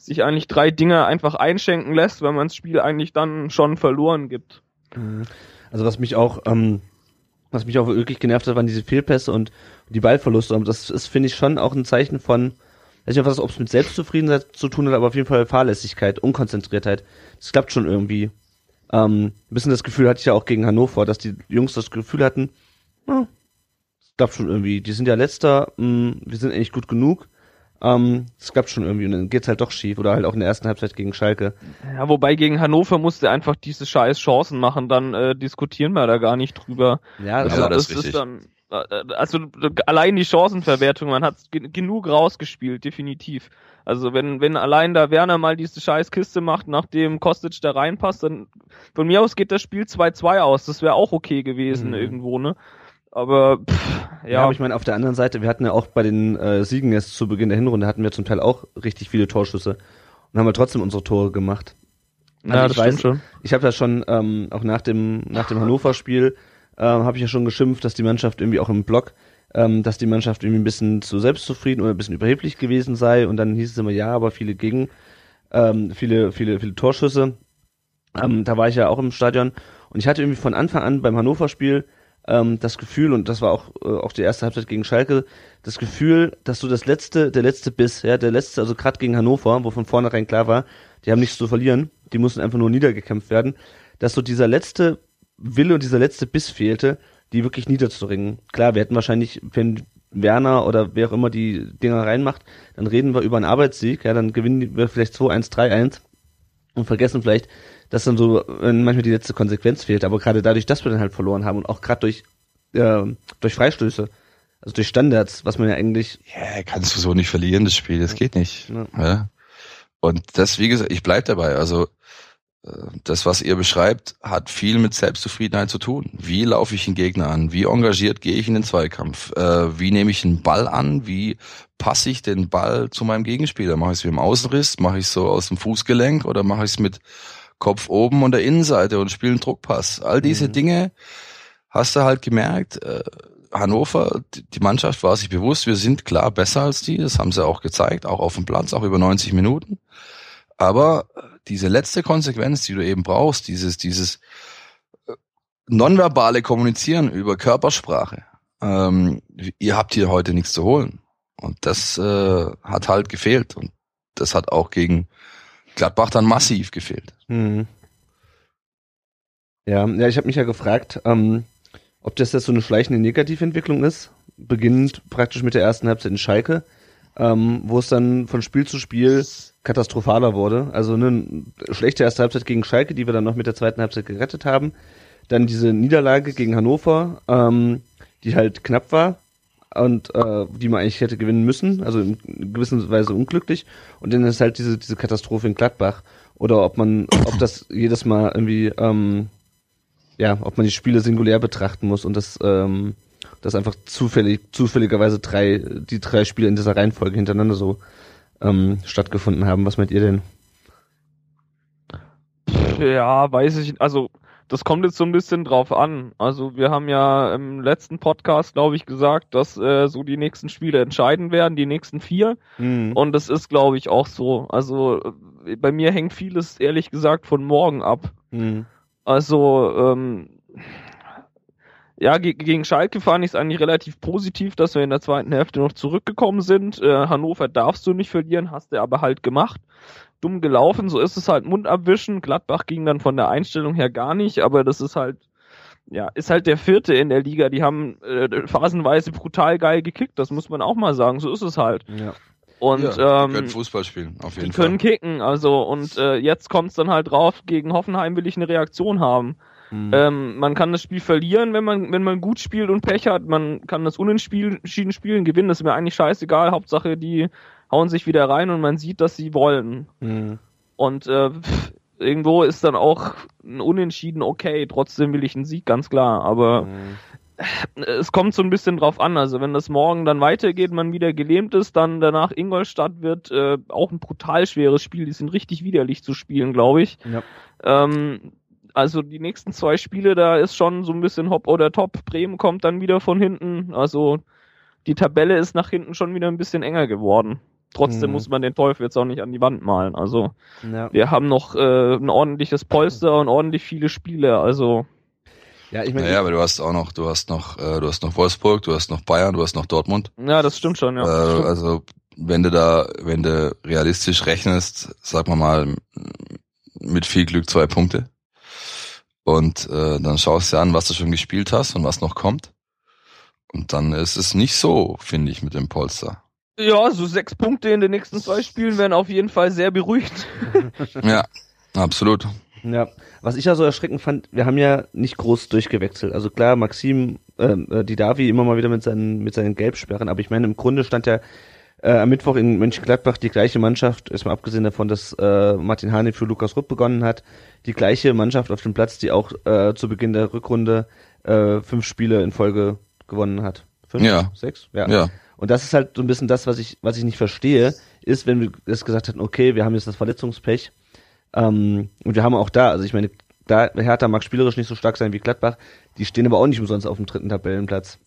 sich eigentlich drei Dinge einfach einschenken lässt, wenn man das Spiel eigentlich dann schon verloren gibt. Mhm. Also was mich auch, ähm, was mich auch wirklich genervt hat, waren diese Fehlpässe und die Ballverluste. Und das ist, finde ich, schon auch ein Zeichen von, weiß nicht, ob es mit Selbstzufriedenheit zu tun hat, aber auf jeden Fall Fahrlässigkeit, Unkonzentriertheit. Das klappt schon irgendwie. Ähm, ein bisschen das Gefühl hatte ich ja auch gegen Hannover, dass die Jungs das Gefühl hatten, das klappt schon irgendwie. Die sind ja letzter, mh, mm, wir sind eigentlich gut genug. Ähm, es klappt schon irgendwie und dann geht's halt doch schief oder halt auch in der ersten Halbzeit gegen Schalke. Ja, wobei gegen Hannover musste einfach diese scheiß Chancen machen, dann äh, diskutieren wir da gar nicht drüber. Ja, also, das, das ist, dann äh, also allein die Chancenverwertung, man hat genug rausgespielt, definitiv. Also wenn, wenn allein da Werner mal diese scheiß Kiste macht, nachdem Kostic da reinpasst, dann von mir aus geht das Spiel 2-2 aus. Das wäre auch okay gewesen mhm. irgendwo, ne? Aber pff, ja. ja, aber ich meine, auf der anderen Seite, wir hatten ja auch bei den äh, Siegen jetzt zu Beginn der Hinrunde, hatten wir zum Teil auch richtig viele Torschüsse und haben wir trotzdem unsere Tore gemacht. Also ja, das ich weiß, schon. Ich habe ja schon ähm, auch nach dem nach dem Hannover-Spiel äh, habe ich ja schon geschimpft, dass die Mannschaft irgendwie auch im Block, ähm, dass die Mannschaft irgendwie ein bisschen zu selbstzufrieden oder ein bisschen überheblich gewesen sei und dann hieß es immer ja, aber viele gegen ähm, viele viele viele Torschüsse. Ähm, da war ich ja auch im Stadion und ich hatte irgendwie von Anfang an beim Hannover-Spiel ähm, das Gefühl, und das war auch, äh, auch die erste Halbzeit gegen Schalke, das Gefühl, dass du das letzte, der letzte Biss, ja, der letzte, also gerade gegen Hannover, wo von vornherein klar war, die haben nichts zu verlieren, die mussten einfach nur niedergekämpft werden, dass so dieser letzte Wille und dieser letzte Biss fehlte, die wirklich niederzuringen. Klar, wir hätten wahrscheinlich, wenn Werner oder wer auch immer die Dinger reinmacht, dann reden wir über einen Arbeitssieg, ja, dann gewinnen wir vielleicht 2-1, 3-1 und vergessen vielleicht, dass dann so äh, manchmal die letzte Konsequenz fehlt. Aber gerade dadurch, dass wir dann halt verloren haben und auch gerade durch, äh, durch Freistöße, also durch Standards, was man ja eigentlich. Ja, kannst du so nicht verlieren, das Spiel, das geht nicht. Ja. ja. Und das, wie gesagt, ich bleib dabei. Also äh, das, was ihr beschreibt, hat viel mit Selbstzufriedenheit zu tun. Wie laufe ich den Gegner an? Wie engagiert gehe ich in den Zweikampf? Äh, wie nehme ich einen Ball an? Wie passe ich den Ball zu meinem Gegenspieler? Mache ich es wie im Außenriss? Mache ich es so aus dem Fußgelenk? Oder mache ich es mit Kopf oben und der Innenseite und spielen Druckpass. All diese mhm. Dinge hast du halt gemerkt. Äh, Hannover, die Mannschaft war sich bewusst, wir sind klar besser als die. Das haben sie auch gezeigt, auch auf dem Platz, auch über 90 Minuten. Aber diese letzte Konsequenz, die du eben brauchst, dieses, dieses äh, nonverbale Kommunizieren über Körpersprache, ähm, ihr habt hier heute nichts zu holen. Und das äh, hat halt gefehlt. Und das hat auch gegen Gladbach dann massiv gefehlt. Mhm. Ja, ja, ich habe mich ja gefragt, ähm, ob das jetzt so eine schleichende Negativentwicklung ist, beginnend praktisch mit der ersten Halbzeit in Schalke, ähm, wo es dann von Spiel zu Spiel katastrophaler wurde. Also eine schlechte erste Halbzeit gegen Schalke, die wir dann noch mit der zweiten Halbzeit gerettet haben. Dann diese Niederlage gegen Hannover, ähm, die halt knapp war, und äh, die man eigentlich hätte gewinnen müssen, also in gewisser Weise unglücklich. Und dann ist halt diese diese Katastrophe in Gladbach oder ob man, ob das jedes Mal irgendwie, ähm, ja, ob man die Spiele singulär betrachten muss und das ähm, dass einfach zufällig zufälligerweise drei die drei Spiele in dieser Reihenfolge hintereinander so ähm, stattgefunden haben. Was meint ihr denn? Ja, weiß ich, also das kommt jetzt so ein bisschen drauf an. Also wir haben ja im letzten Podcast, glaube ich, gesagt, dass äh, so die nächsten Spiele entscheiden werden, die nächsten vier. Mhm. Und das ist, glaube ich, auch so. Also äh, bei mir hängt vieles, ehrlich gesagt, von morgen ab. Mhm. Also, ähm, ja, ge gegen Schalke fand ich es eigentlich relativ positiv, dass wir in der zweiten Hälfte noch zurückgekommen sind. Äh, Hannover darfst du nicht verlieren, hast du aber halt gemacht. Dumm gelaufen. So ist es halt Mund abwischen. Gladbach ging dann von der Einstellung her gar nicht, aber das ist halt, ja, ist halt der vierte in der Liga. Die haben äh, phasenweise brutal geil gekickt. Das muss man auch mal sagen. So ist es halt. Ja. Und ja, ähm, die können Fußball spielen, auf jeden die Fall. können kicken, also und äh, jetzt kommt es dann halt drauf, gegen Hoffenheim will ich eine Reaktion haben. Mhm. Ähm, man kann das Spiel verlieren, wenn man, wenn man gut spielt und Pech hat, man kann das unentschieden spielen, gewinnen, das ist mir eigentlich scheißegal, Hauptsache die hauen sich wieder rein und man sieht, dass sie wollen. Mhm. Und äh, pff, irgendwo ist dann auch ein Unentschieden okay, trotzdem will ich einen Sieg, ganz klar, aber Mhm. es kommt so ein bisschen drauf an. Also wenn das morgen dann weitergeht, man wieder gelähmt ist, dann danach Ingolstadt wird äh, auch ein brutal schweres Spiel. Die sind richtig widerlich zu spielen, glaube ich. Ja. Ähm, also die nächsten zwei Spiele, da ist schon so ein bisschen Hop oder Top. Bremen kommt dann wieder von hinten. Also die Tabelle ist nach hinten schon wieder ein bisschen enger geworden. Trotzdem Mhm. muss man den Teufel jetzt auch nicht an die Wand malen. Also Ja. wir haben noch äh, ein ordentliches Polster und ordentlich viele Spiele. Also ja, ich meine, Naja, aber du hast auch noch, du hast noch, äh, du hast noch Wolfsburg, du hast noch Bayern, du hast noch Dortmund. ja, das stimmt schon. Ja, äh, stimmt. also wenn du da, wenn du realistisch rechnest, sag mal mal mit viel Glück zwei Punkte. Und äh, dann schaust du dir an, was du schon gespielt hast und was noch kommt. Und dann ist es nicht so, finde ich, mit dem Polster. Ja, so sechs Punkte in den nächsten zwei Spielen wären auf jeden Fall sehr beruhigt. Ja, absolut. Ja, was ich ja so erschreckend fand, wir haben ja nicht groß durchgewechselt. Also klar, Maxim, ähm, äh, die Davi immer mal wieder mit seinen, mit seinen Gelbsperren, aber ich meine, im Grunde stand ja äh, am Mittwoch in Mönchengladbach die gleiche Mannschaft, erstmal abgesehen davon, dass äh, Martin Hane für Lukas Rupp begonnen hat, die gleiche Mannschaft auf dem Platz, die auch äh, zu Beginn der Rückrunde äh, fünf Spiele in Folge gewonnen hat. Fünf? Ja. Sechs? Ja. Ja. Und das ist halt so ein bisschen das, was ich, was ich nicht verstehe, ist, wenn wir das gesagt hätten, okay, wir haben jetzt das Verletzungspech, ähm, und wir haben auch da, also ich meine, da Hertha mag spielerisch nicht so stark sein wie Gladbach, die stehen aber auch nicht umsonst auf dem dritten Tabellenplatz.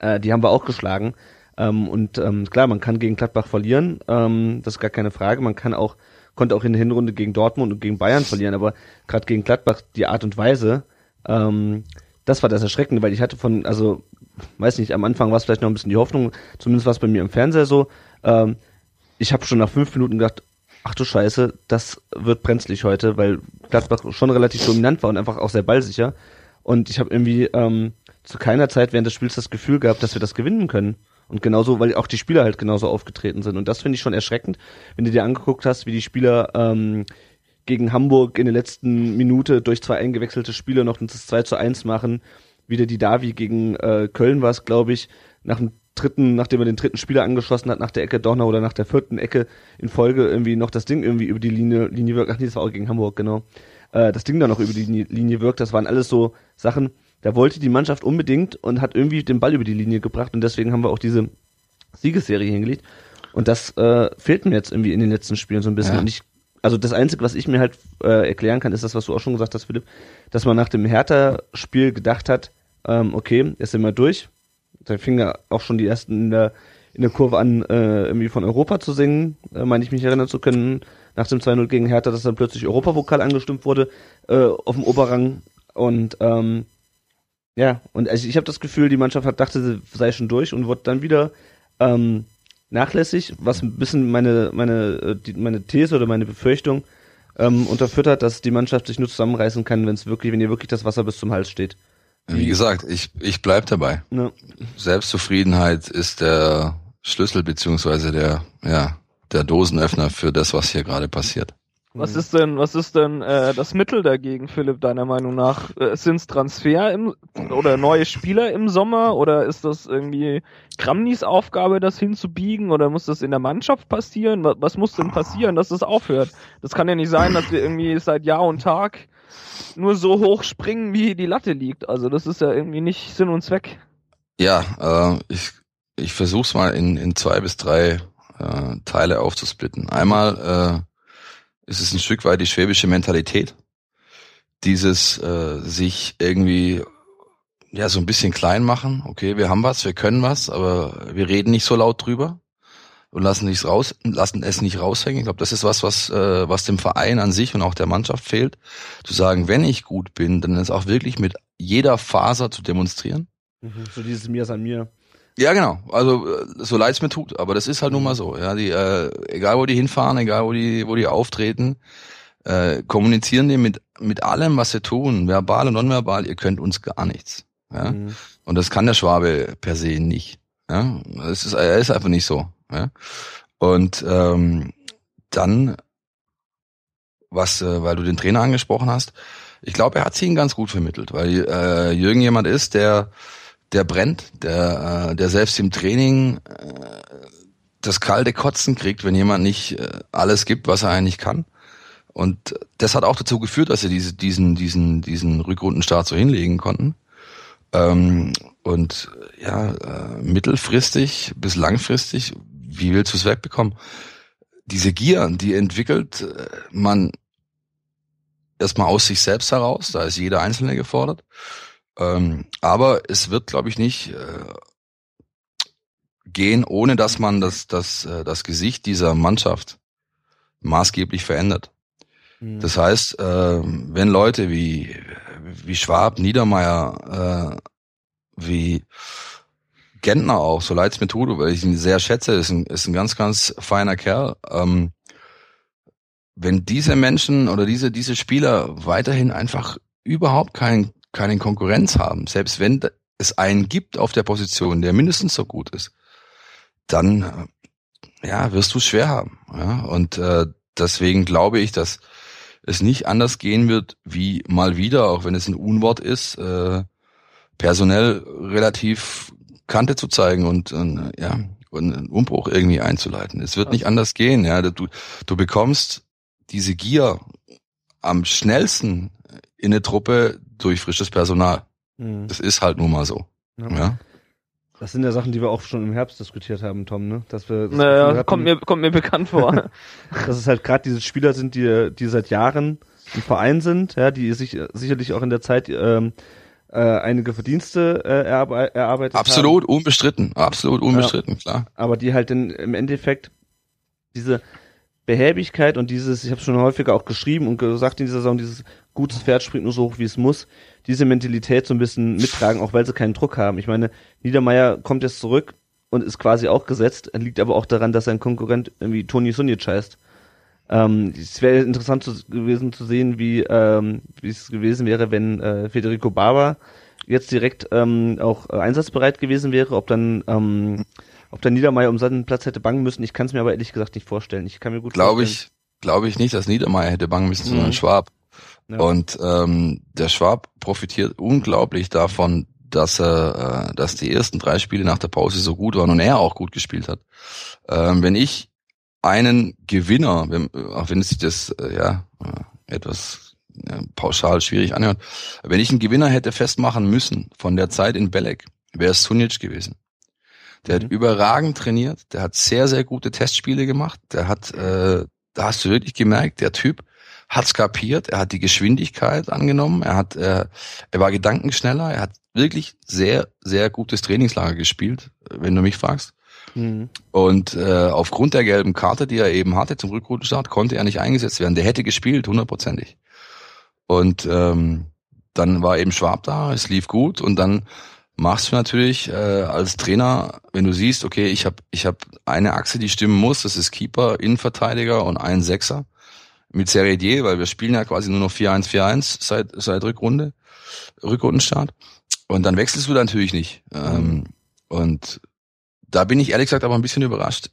Äh, die haben wir auch geschlagen. Ähm, und ähm, klar, man kann gegen Gladbach verlieren, ähm, das ist gar keine Frage. Man kann auch, konnte auch in der Hinrunde gegen Dortmund und gegen Bayern verlieren, aber gerade gegen Gladbach die Art und Weise, ähm, das war das Erschreckende, weil ich hatte von, also, weiß nicht, am Anfang war es vielleicht noch ein bisschen die Hoffnung, zumindest war es bei mir im Fernseher so, ähm, ich habe schon nach fünf Minuten gedacht, ach du Scheiße, das wird brenzlig heute, weil Gladbach schon relativ dominant war und einfach auch sehr ballsicher. Und ich habe irgendwie ähm, zu keiner Zeit während des Spiels das Gefühl gehabt, dass wir das gewinnen können. Und genauso, weil auch die Spieler halt genauso aufgetreten sind. Und das finde ich schon erschreckend, wenn du dir angeguckt hast, wie die Spieler ähm, gegen Hamburg in der letzten Minute durch zwei eingewechselte Spieler noch das 2 zu 1 machen. Wieder die Davi gegen äh, Köln war es, glaube ich, nach dem dritten, nachdem er den dritten Spieler angeschossen hat, nach der Ecke Donner oder nach der vierten Ecke in Folge irgendwie noch das Ding irgendwie über die Linie, Linie wirkt. Ach nee, das war auch gegen Hamburg, genau. Äh, das Ding dann noch über die Linie, Linie wirkt. Das waren alles so Sachen, da wollte die Mannschaft unbedingt und hat irgendwie den Ball über die Linie gebracht und deswegen haben wir auch diese Siegesserie hingelegt. Und das äh, fehlt mir jetzt irgendwie in den letzten Spielen so ein bisschen. Ja. Und ich, also das Einzige, was ich mir halt äh, erklären kann, ist das, was du auch schon gesagt hast, Philipp, dass man nach dem Hertha-Spiel gedacht hat, ähm, okay, jetzt sind wir durch. Da fingen ja auch schon die ersten in der, in der Kurve an, äh, irgendwie von Europa zu singen, äh, meine ich mich erinnern zu können, nach dem 2-0 gegen Hertha, dass dann plötzlich Europapokal angestimmt wurde äh, auf dem Oberrang. Und ähm, ja, und also ich habe das Gefühl, die Mannschaft hat dachte, sie sei schon durch und wurde dann wieder ähm, nachlässig, was ein bisschen meine meine äh, meine These oder meine Befürchtung ähm, unterfüttert, dass die Mannschaft sich nur zusammenreißen kann, wenn es wirklich, wenn ihr wirklich das Wasser bis zum Hals steht. Wie gesagt, ich, ich bleib dabei. Ne? Selbstzufriedenheit ist der Schlüssel beziehungsweise der, ja, der Dosenöffner für das, was hier gerade passiert. Was ist denn, was ist denn äh, das Mittel dagegen, Philipp, deiner Meinung nach? Äh, Sind es Transfer im oder neue Spieler im Sommer oder ist das irgendwie Kramnis Aufgabe, das hinzubiegen oder muss das in der Mannschaft passieren? Was, was muss denn passieren, dass es aufhört? Das kann ja nicht sein, dass wir irgendwie seit Jahr und Tag nur so hoch springen, wie die Latte liegt. Also das ist ja irgendwie nicht Sinn und Zweck. Ja, äh, ich, ich versuche es mal in, in zwei bis drei äh, Teile aufzusplitten. Einmal äh, ist es ein Stück weit die schwäbische Mentalität, dieses äh, sich irgendwie ja so ein bisschen klein machen. Okay, wir haben was, wir können was, aber wir reden nicht so laut drüber und lassen nichts raus, lassen es nicht raushängen. Ich glaube, das ist was, was äh, was dem Verein an sich und auch der Mannschaft fehlt, zu sagen, wenn ich gut bin, dann ist auch wirklich mit jeder Faser zu demonstrieren. So dieses Mir ist an mir. Ja, genau. Also so leid's mir tut, aber das ist halt nun mal so. Ja, die, äh, egal wo die hinfahren, egal wo die, wo die auftreten, äh, kommunizieren die mit mit allem, was sie tun, verbal und nonverbal. Ihr könnt uns gar nichts. Ja, Mhm. und das kann der Schwabe per se nicht. Ja, es ist, er ist einfach nicht so. Ja, und ähm, dann, was, äh, weil du den Trainer angesprochen hast, ich glaube, er hat sie ihn ganz gut vermittelt, weil äh, Jürgen jemand ist, der der brennt, der, äh, der selbst im Training äh, das kalte Kotzen kriegt, wenn jemand nicht äh, alles gibt, was er eigentlich kann. Und das hat auch dazu geführt, dass sie diese, diesen, diesen, diesen Rückrundenstart so hinlegen konnten. Ähm, und ja, äh, mittelfristig bis langfristig, wie willst du es wegbekommen? Diese Gier, die entwickelt äh, man erstmal aus sich selbst heraus, da ist jeder Einzelne gefordert. Ähm, aber es wird, glaube ich, nicht äh, gehen, ohne dass man das, das, äh, das Gesicht dieser Mannschaft maßgeblich verändert. Mhm. Das heißt, äh, wenn Leute wie, wie Schwab, Niedermeyer, äh, wie Gentner auch, so leid's mir tut, weil ich ihn sehr schätze, ist ein, ist ein ganz, ganz feiner Kerl. Ähm, wenn diese Menschen oder diese, diese Spieler weiterhin einfach überhaupt kein, keine Konkurrenz haben, selbst wenn es einen gibt auf der Position, der mindestens so gut ist, dann äh, ja, wirst du es schwer haben. Ja? Und äh, deswegen glaube ich, dass es nicht anders gehen wird, wie mal wieder, auch wenn es ein Unwort ist, äh, personell relativ Kante zu zeigen und, und ja und einen Umbruch irgendwie einzuleiten. Es wird nicht anders gehen. Ja, du du bekommst diese Gier am schnellsten in eine Truppe durch frisches Personal. Mhm. Das ist halt nun mal so. Ja. Ja. Das sind ja Sachen, die wir auch schon im Herbst diskutiert haben, Tom, ne? Dass wir, das Naja, hatten, kommt mir, kommt mir bekannt vor. dass es halt gerade diese Spieler sind, die, die seit Jahren im Verein sind, ja, die sich sicherlich auch in der Zeit ähm, äh, einige Verdienste äh, erarbe erarbeitet haben. Absolut unbestritten, absolut unbestritten, klar. aber die halt dann im Endeffekt diese Behäbigkeit und dieses, ich habe schon häufiger auch geschrieben und gesagt in dieser Saison, dieses gutes Pferd springt nur so hoch, wie es muss, diese Mentalität so ein bisschen mittragen, auch weil sie keinen Druck haben. Ich meine, Niedermeyer kommt jetzt zurück und ist quasi auch gesetzt, liegt aber auch daran, dass sein Konkurrent irgendwie Toni Sunic heißt. Ähm, es wäre interessant zu, gewesen zu sehen, wie ähm, es gewesen wäre, wenn äh, Federico Barber jetzt direkt ähm, auch äh, einsatzbereit gewesen wäre, ob dann ähm, ob der Niedermeyer um seinen Platz hätte bangen müssen. Ich kann es mir aber ehrlich gesagt nicht vorstellen. Ich kann mir gut Glaube ich, glaube ich nicht, dass Niedermeyer hätte bangen müssen, sondern Mhm. Schwab. Ja. Und ähm, der Schwab profitiert unglaublich davon, dass er, äh, dass die ersten drei Spiele nach der Pause so gut waren und er auch gut gespielt hat. Ähm, wenn ich einen Gewinner, wenn, auch wenn es sich das äh, ja äh, etwas ja, pauschal schwierig anhört, wenn ich einen Gewinner hätte festmachen müssen von der Zeit in Belek, wäre es Sunic gewesen. Der Mhm. hat überragend trainiert, der hat sehr, sehr gute Testspiele gemacht, der hat, äh, da hast du wirklich gemerkt, der Typ hat's kapiert, er hat die Geschwindigkeit angenommen, er hat, äh, er war gedankenschneller, er hat wirklich sehr, sehr gutes Trainingslager gespielt, wenn du mich fragst. Mhm. Und äh, aufgrund der gelben Karte, die er eben hatte zum Rückrundenstart, konnte er nicht eingesetzt werden. Der hätte gespielt, hundertprozentig. Und ähm, dann war eben Schwab da, es lief gut und dann machst du natürlich äh, als Trainer, wenn du siehst, okay, ich habe ich hab eine Achse, die stimmen muss, das ist Keeper, Innenverteidiger und ein Sechser mit Seredier, weil wir spielen ja quasi nur noch 4-1-4-1 seit, seit Rückrunde, Rückrundenstart. Und dann wechselst du natürlich nicht. Ähm, und da bin ich ehrlich gesagt aber ein bisschen überrascht.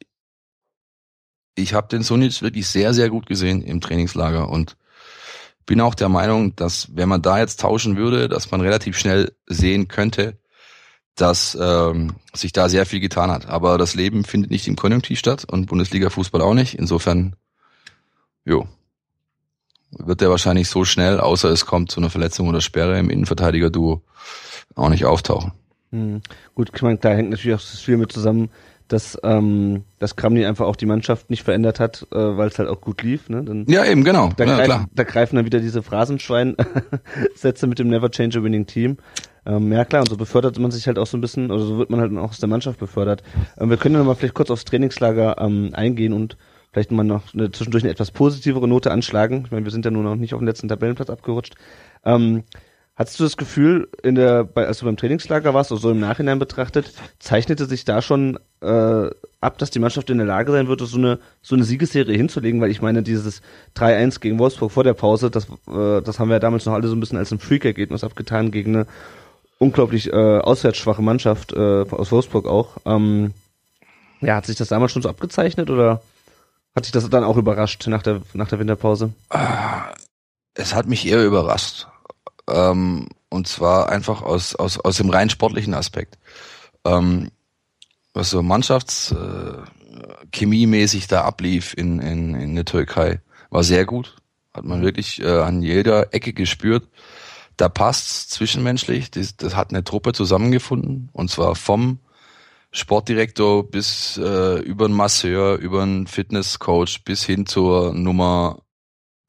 Ich habe den Sunic wirklich sehr, sehr gut gesehen im Trainingslager und bin auch der Meinung, dass wenn man da jetzt tauschen würde, dass man relativ schnell sehen könnte, dass ähm, sich da sehr viel getan hat. Aber das Leben findet nicht im Konjunktiv statt und Bundesliga-Fußball auch nicht. Insofern, jo, wird der wahrscheinlich so schnell, außer es kommt zu einer Verletzung oder Sperre im Innenverteidiger-Duo, auch nicht auftauchen. Mhm. Gut, ich meine, da hängt natürlich auch viel mit zusammen, dass, ähm, dass Kramny einfach auch die Mannschaft nicht verändert hat, äh, weil es halt auch gut lief. Ne? Dann, Ja, eben, genau. da, ja, greifen, klar. da greifen dann wieder diese Phrasenschwein-Sätze mit dem Never Change a Winning Team. Ähm, ja klar, und so befördert man sich halt auch so ein bisschen, oder so wird man halt auch aus der Mannschaft befördert. Ähm, wir können ja noch mal vielleicht kurz aufs Trainingslager ähm, eingehen und vielleicht mal noch eine, zwischendurch eine etwas positivere Note anschlagen. Ich meine, wir sind ja nur noch nicht auf den letzten Tabellenplatz abgerutscht. Ähm, Hattest du das Gefühl, in der, bei, als du beim Trainingslager warst, oder so im Nachhinein betrachtet, zeichnete sich da schon äh, ab, dass die Mannschaft in der Lage sein würde, so eine, so eine Siegesserie hinzulegen? Weil ich meine, dieses 3-1 gegen Wolfsburg vor der Pause, das, äh, das haben wir ja damals noch alle so ein bisschen als ein Freak-Ergebnis abgetan gegen eine unglaublich äh, auswärtsschwache Mannschaft äh, aus Wolfsburg auch. Ähm, ja, hat sich das damals schon so abgezeichnet oder hat sich das dann auch überrascht nach der, nach der Winterpause? Es hat mich eher überrascht. Ähm, und zwar einfach aus, aus, aus dem rein sportlichen Aspekt. Ähm, was so Mannschaftschemiemäßig äh, da ablief in, in, in der Türkei, war sehr gut. Hat man wirklich äh, an jeder Ecke gespürt. Da passt's zwischenmenschlich. Das, das hat eine Truppe zusammengefunden. Und zwar vom Sportdirektor bis äh, über einen Masseur, über einen Fitnesscoach bis hin zur Nummer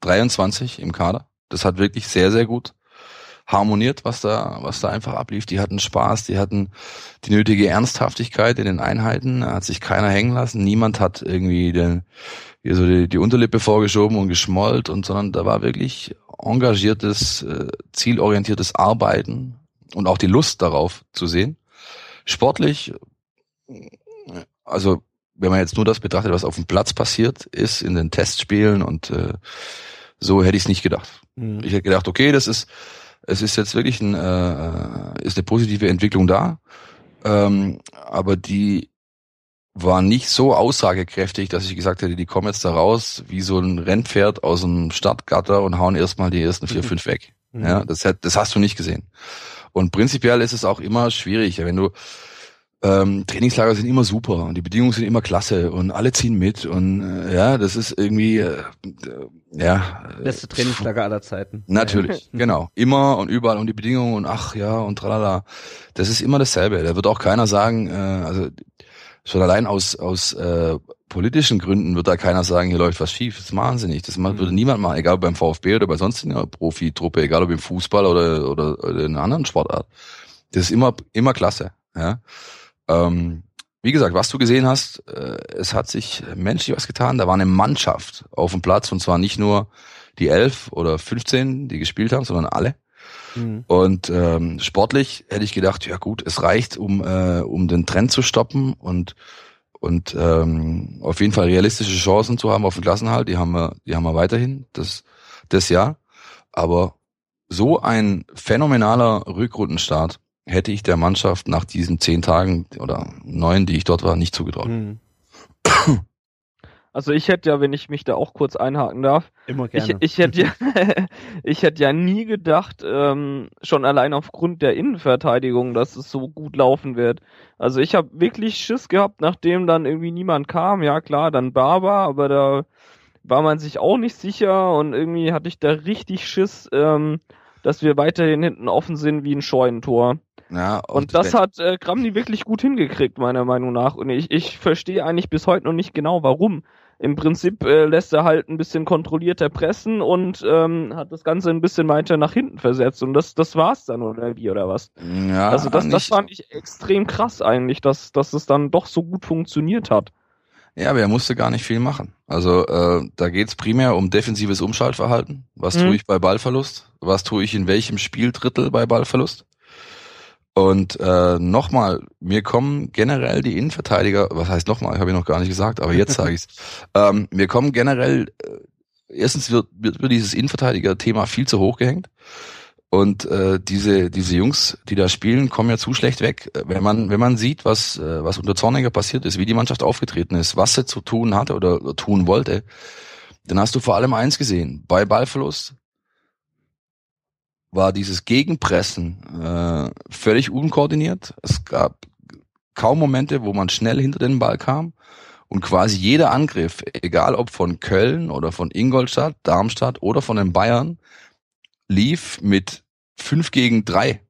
23 im Kader. Das hat wirklich sehr, sehr gut harmoniert, was da, was da einfach ablief. Die hatten Spaß, die hatten die nötige Ernsthaftigkeit in den Einheiten, da hat sich keiner hängen lassen, niemand hat irgendwie den, hier so die, die Unterlippe vorgeschoben und geschmollt und sondern da war wirklich engagiertes, äh, zielorientiertes Arbeiten und auch die Lust darauf zu sehen. Sportlich, also wenn man jetzt nur das betrachtet, was auf dem Platz passiert ist in den Testspielen und äh, so hätte ich es nicht gedacht. Mhm. Ich hätte gedacht, okay, das ist es ist jetzt wirklich ein, äh, ist eine positive Entwicklung da, ähm, aber die war nicht so aussagekräftig, dass ich gesagt hätte, die kommen jetzt da raus wie so ein Rennpferd aus dem Stadtgatter und hauen erstmal die ersten vier, mhm. fünf weg. Mhm. Ja, das, hat, das hast du nicht gesehen. Und prinzipiell ist es auch immer schwierig, wenn du ähm, Trainingslager sind immer super und die Bedingungen sind immer klasse und alle ziehen mit und äh, ja, das ist irgendwie äh, ja beste Trainingslager aller Zeiten. Natürlich, genau, immer und überall und die Bedingungen und ach ja und tralala, das ist immer dasselbe. Da wird auch keiner sagen, äh, also schon allein aus aus äh, politischen Gründen wird da keiner sagen, hier läuft was schief. Das ist wahnsinnig. Das macht, würde niemand machen, egal beim VfB oder bei sonst einer Profitruppe, egal ob im Fußball oder, oder, oder in einer anderen Sportart. Das ist immer, immer klasse. Ja. Ähm, wie gesagt, was du gesehen hast, äh, es hat sich menschlich was getan. Da war eine Mannschaft auf dem Platz und zwar nicht nur die elf oder 15, die gespielt haben, sondern alle. Mhm. Und ähm, sportlich hätte ich gedacht, ja gut, es reicht, um äh, um den Trend zu stoppen und und ähm, auf jeden Fall realistische Chancen zu haben auf den Klassenhalt. Die haben wir, die haben wir weiterhin das das Jahr. Aber so ein phänomenaler Rückrundenstart hätte ich der Mannschaft nach diesen zehn Tagen oder neun, die ich dort war, nicht zugetraut. Hm. Also ich hätte ja, wenn ich mich da auch kurz einhaken darf, immer gerne. Ich, ich hätte ja, ich hätte ja nie gedacht, ähm, schon allein aufgrund der Innenverteidigung, dass es so gut laufen wird. Also ich habe wirklich Schiss gehabt, nachdem dann irgendwie niemand kam. Ja klar, dann Barber, aber da war man sich auch nicht sicher und irgendwie hatte ich da richtig Schiss, ähm, dass wir weiterhin hinten offen sind wie ein Scheunentor. Ja, und, und das hat äh, wirklich gut hingekriegt, meiner Meinung nach. Und ich, ich verstehe eigentlich bis heute noch nicht genau, warum. Im Prinzip äh, lässt er halt ein bisschen kontrollierter pressen und ähm, hat das Ganze ein bisschen weiter nach hinten versetzt. Und das, das war's dann, oder wie, oder was? Ja, also das, das fand ich extrem krass eigentlich, dass, dass es dann doch so gut funktioniert hat. Ja, aber er musste gar nicht viel machen. Also äh, da geht's primär um defensives Umschaltverhalten. Was mhm. tue ich bei Ballverlust? Was tue ich in welchem Spieldrittel bei Ballverlust? Und äh, nochmal, mir kommen generell die Innenverteidiger, was heißt nochmal, habe ich noch gar nicht gesagt, aber jetzt sage ich's. Ähm, mir kommen generell, äh, erstens wird, wird, wird dieses Innenverteidiger-Thema viel zu hoch gehängt. Und äh, diese diese Jungs, die da spielen, kommen ja zu schlecht weg. Wenn man wenn man sieht, was äh, was unter Zorniger passiert ist, wie die Mannschaft aufgetreten ist, was sie zu tun hatte oder, oder tun wollte, dann hast du vor allem eins gesehen: Bei Ballverlust war dieses Gegenpressen äh, völlig unkoordiniert. Es gab kaum Momente, wo man schnell hinter den Ball kam und quasi jeder Angriff, egal ob von Köln oder von Ingolstadt, Darmstadt oder von den Bayern, lief mit fünf gegen drei.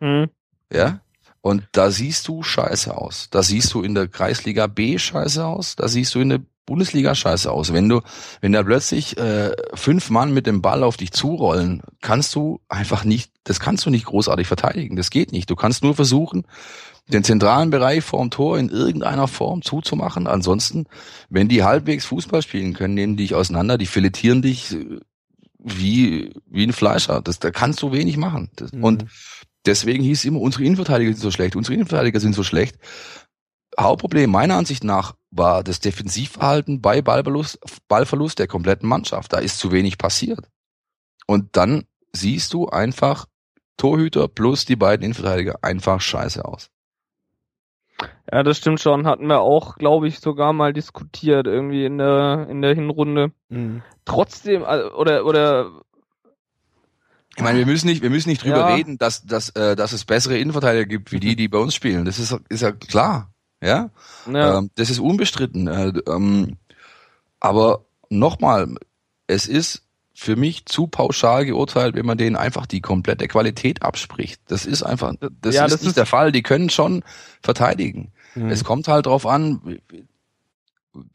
Mhm. Ja. Und da siehst du scheiße aus. Da siehst du in der Kreisliga B scheiße aus. Da siehst du in der Bundesliga scheiße aus. Wenn du, wenn da plötzlich äh, fünf Mann mit dem Ball auf dich zurollen, kannst du einfach nicht, das kannst du nicht großartig verteidigen. Das geht nicht. Du kannst nur versuchen, den zentralen Bereich vorm Tor in irgendeiner Form zuzumachen. Ansonsten, wenn die halbwegs Fußball spielen können, nehmen die dich auseinander, die filetieren dich, wie, wie ein Fleischer. Das, da kannst du wenig machen. Das, Mhm. Und deswegen hieß immer, unsere Innenverteidiger sind so schlecht, unsere Innenverteidiger sind so schlecht. Hauptproblem meiner Ansicht nach war das Defensivverhalten bei Ballverlust, Ballverlust der kompletten Mannschaft. Da ist zu wenig passiert. Und dann siehst du einfach Torhüter plus die beiden Innenverteidiger einfach scheiße aus. Ja, das stimmt schon. Hatten wir auch, glaube ich, sogar mal diskutiert, irgendwie in der, in der Hinrunde. Mhm. Trotzdem, also, oder, oder, Ich meine, wir müssen nicht, wir müssen nicht drüber Ja. reden, dass, dass, äh, dass es bessere Innenverteidiger gibt, wie die, die bei uns spielen. Das ist, ist ja klar. Ja. ja, Ähm, das ist unbestritten. Äh, ähm, aber nochmal, es ist für mich zu pauschal geurteilt, wenn man denen einfach die komplette Qualität abspricht. Das ist einfach, das Ja, ist das nicht ist- der Fall. Die können schon verteidigen. Mhm. Es kommt halt drauf an,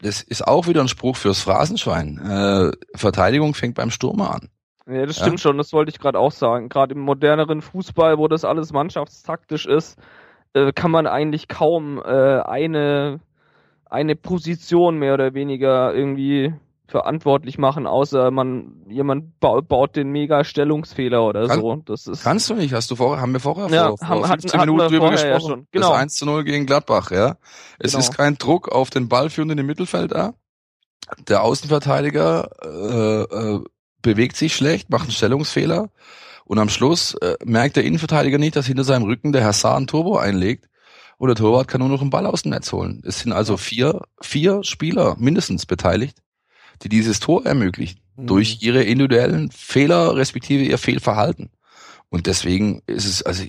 das ist auch wieder ein Spruch fürs Phrasenschwein. Äh, Verteidigung fängt beim Stürmer an. ja, das Ja. stimmt schon. Das wollte ich gerade auch sagen. Gerade im moderneren Fußball, wo das alles mannschaftstaktisch ist, äh, kann man eigentlich kaum äh, eine, eine Position mehr oder weniger irgendwie verantwortlich machen, außer man jemand ba baut den mega Stellungsfehler oder Kann- so. Das ist Kannst du nicht, hast du vor, haben wir vorher Ja, vor, vor haben- hatten- 15 hatten Minuten drüber vorher ja gesprochen. schon. Genau. Das 1 zu 0 gegen Gladbach, ja. Es Genau. ist kein Druck auf den Ballführenden im Mittelfeld da. Der Außenverteidiger äh, äh, bewegt sich schlecht, macht einen Stellungsfehler und am Schluss äh, merkt der Innenverteidiger nicht, dass hinter seinem Rücken der Hassan ein Turbo einlegt und der Torwart kann nur noch einen Ball aus dem Netz holen. Es sind also vier, vier Spieler mindestens beteiligt, die dieses Tor ermöglichen Mhm. durch ihre individuellen Fehler respektive ihr Fehlverhalten. Und deswegen ist es, also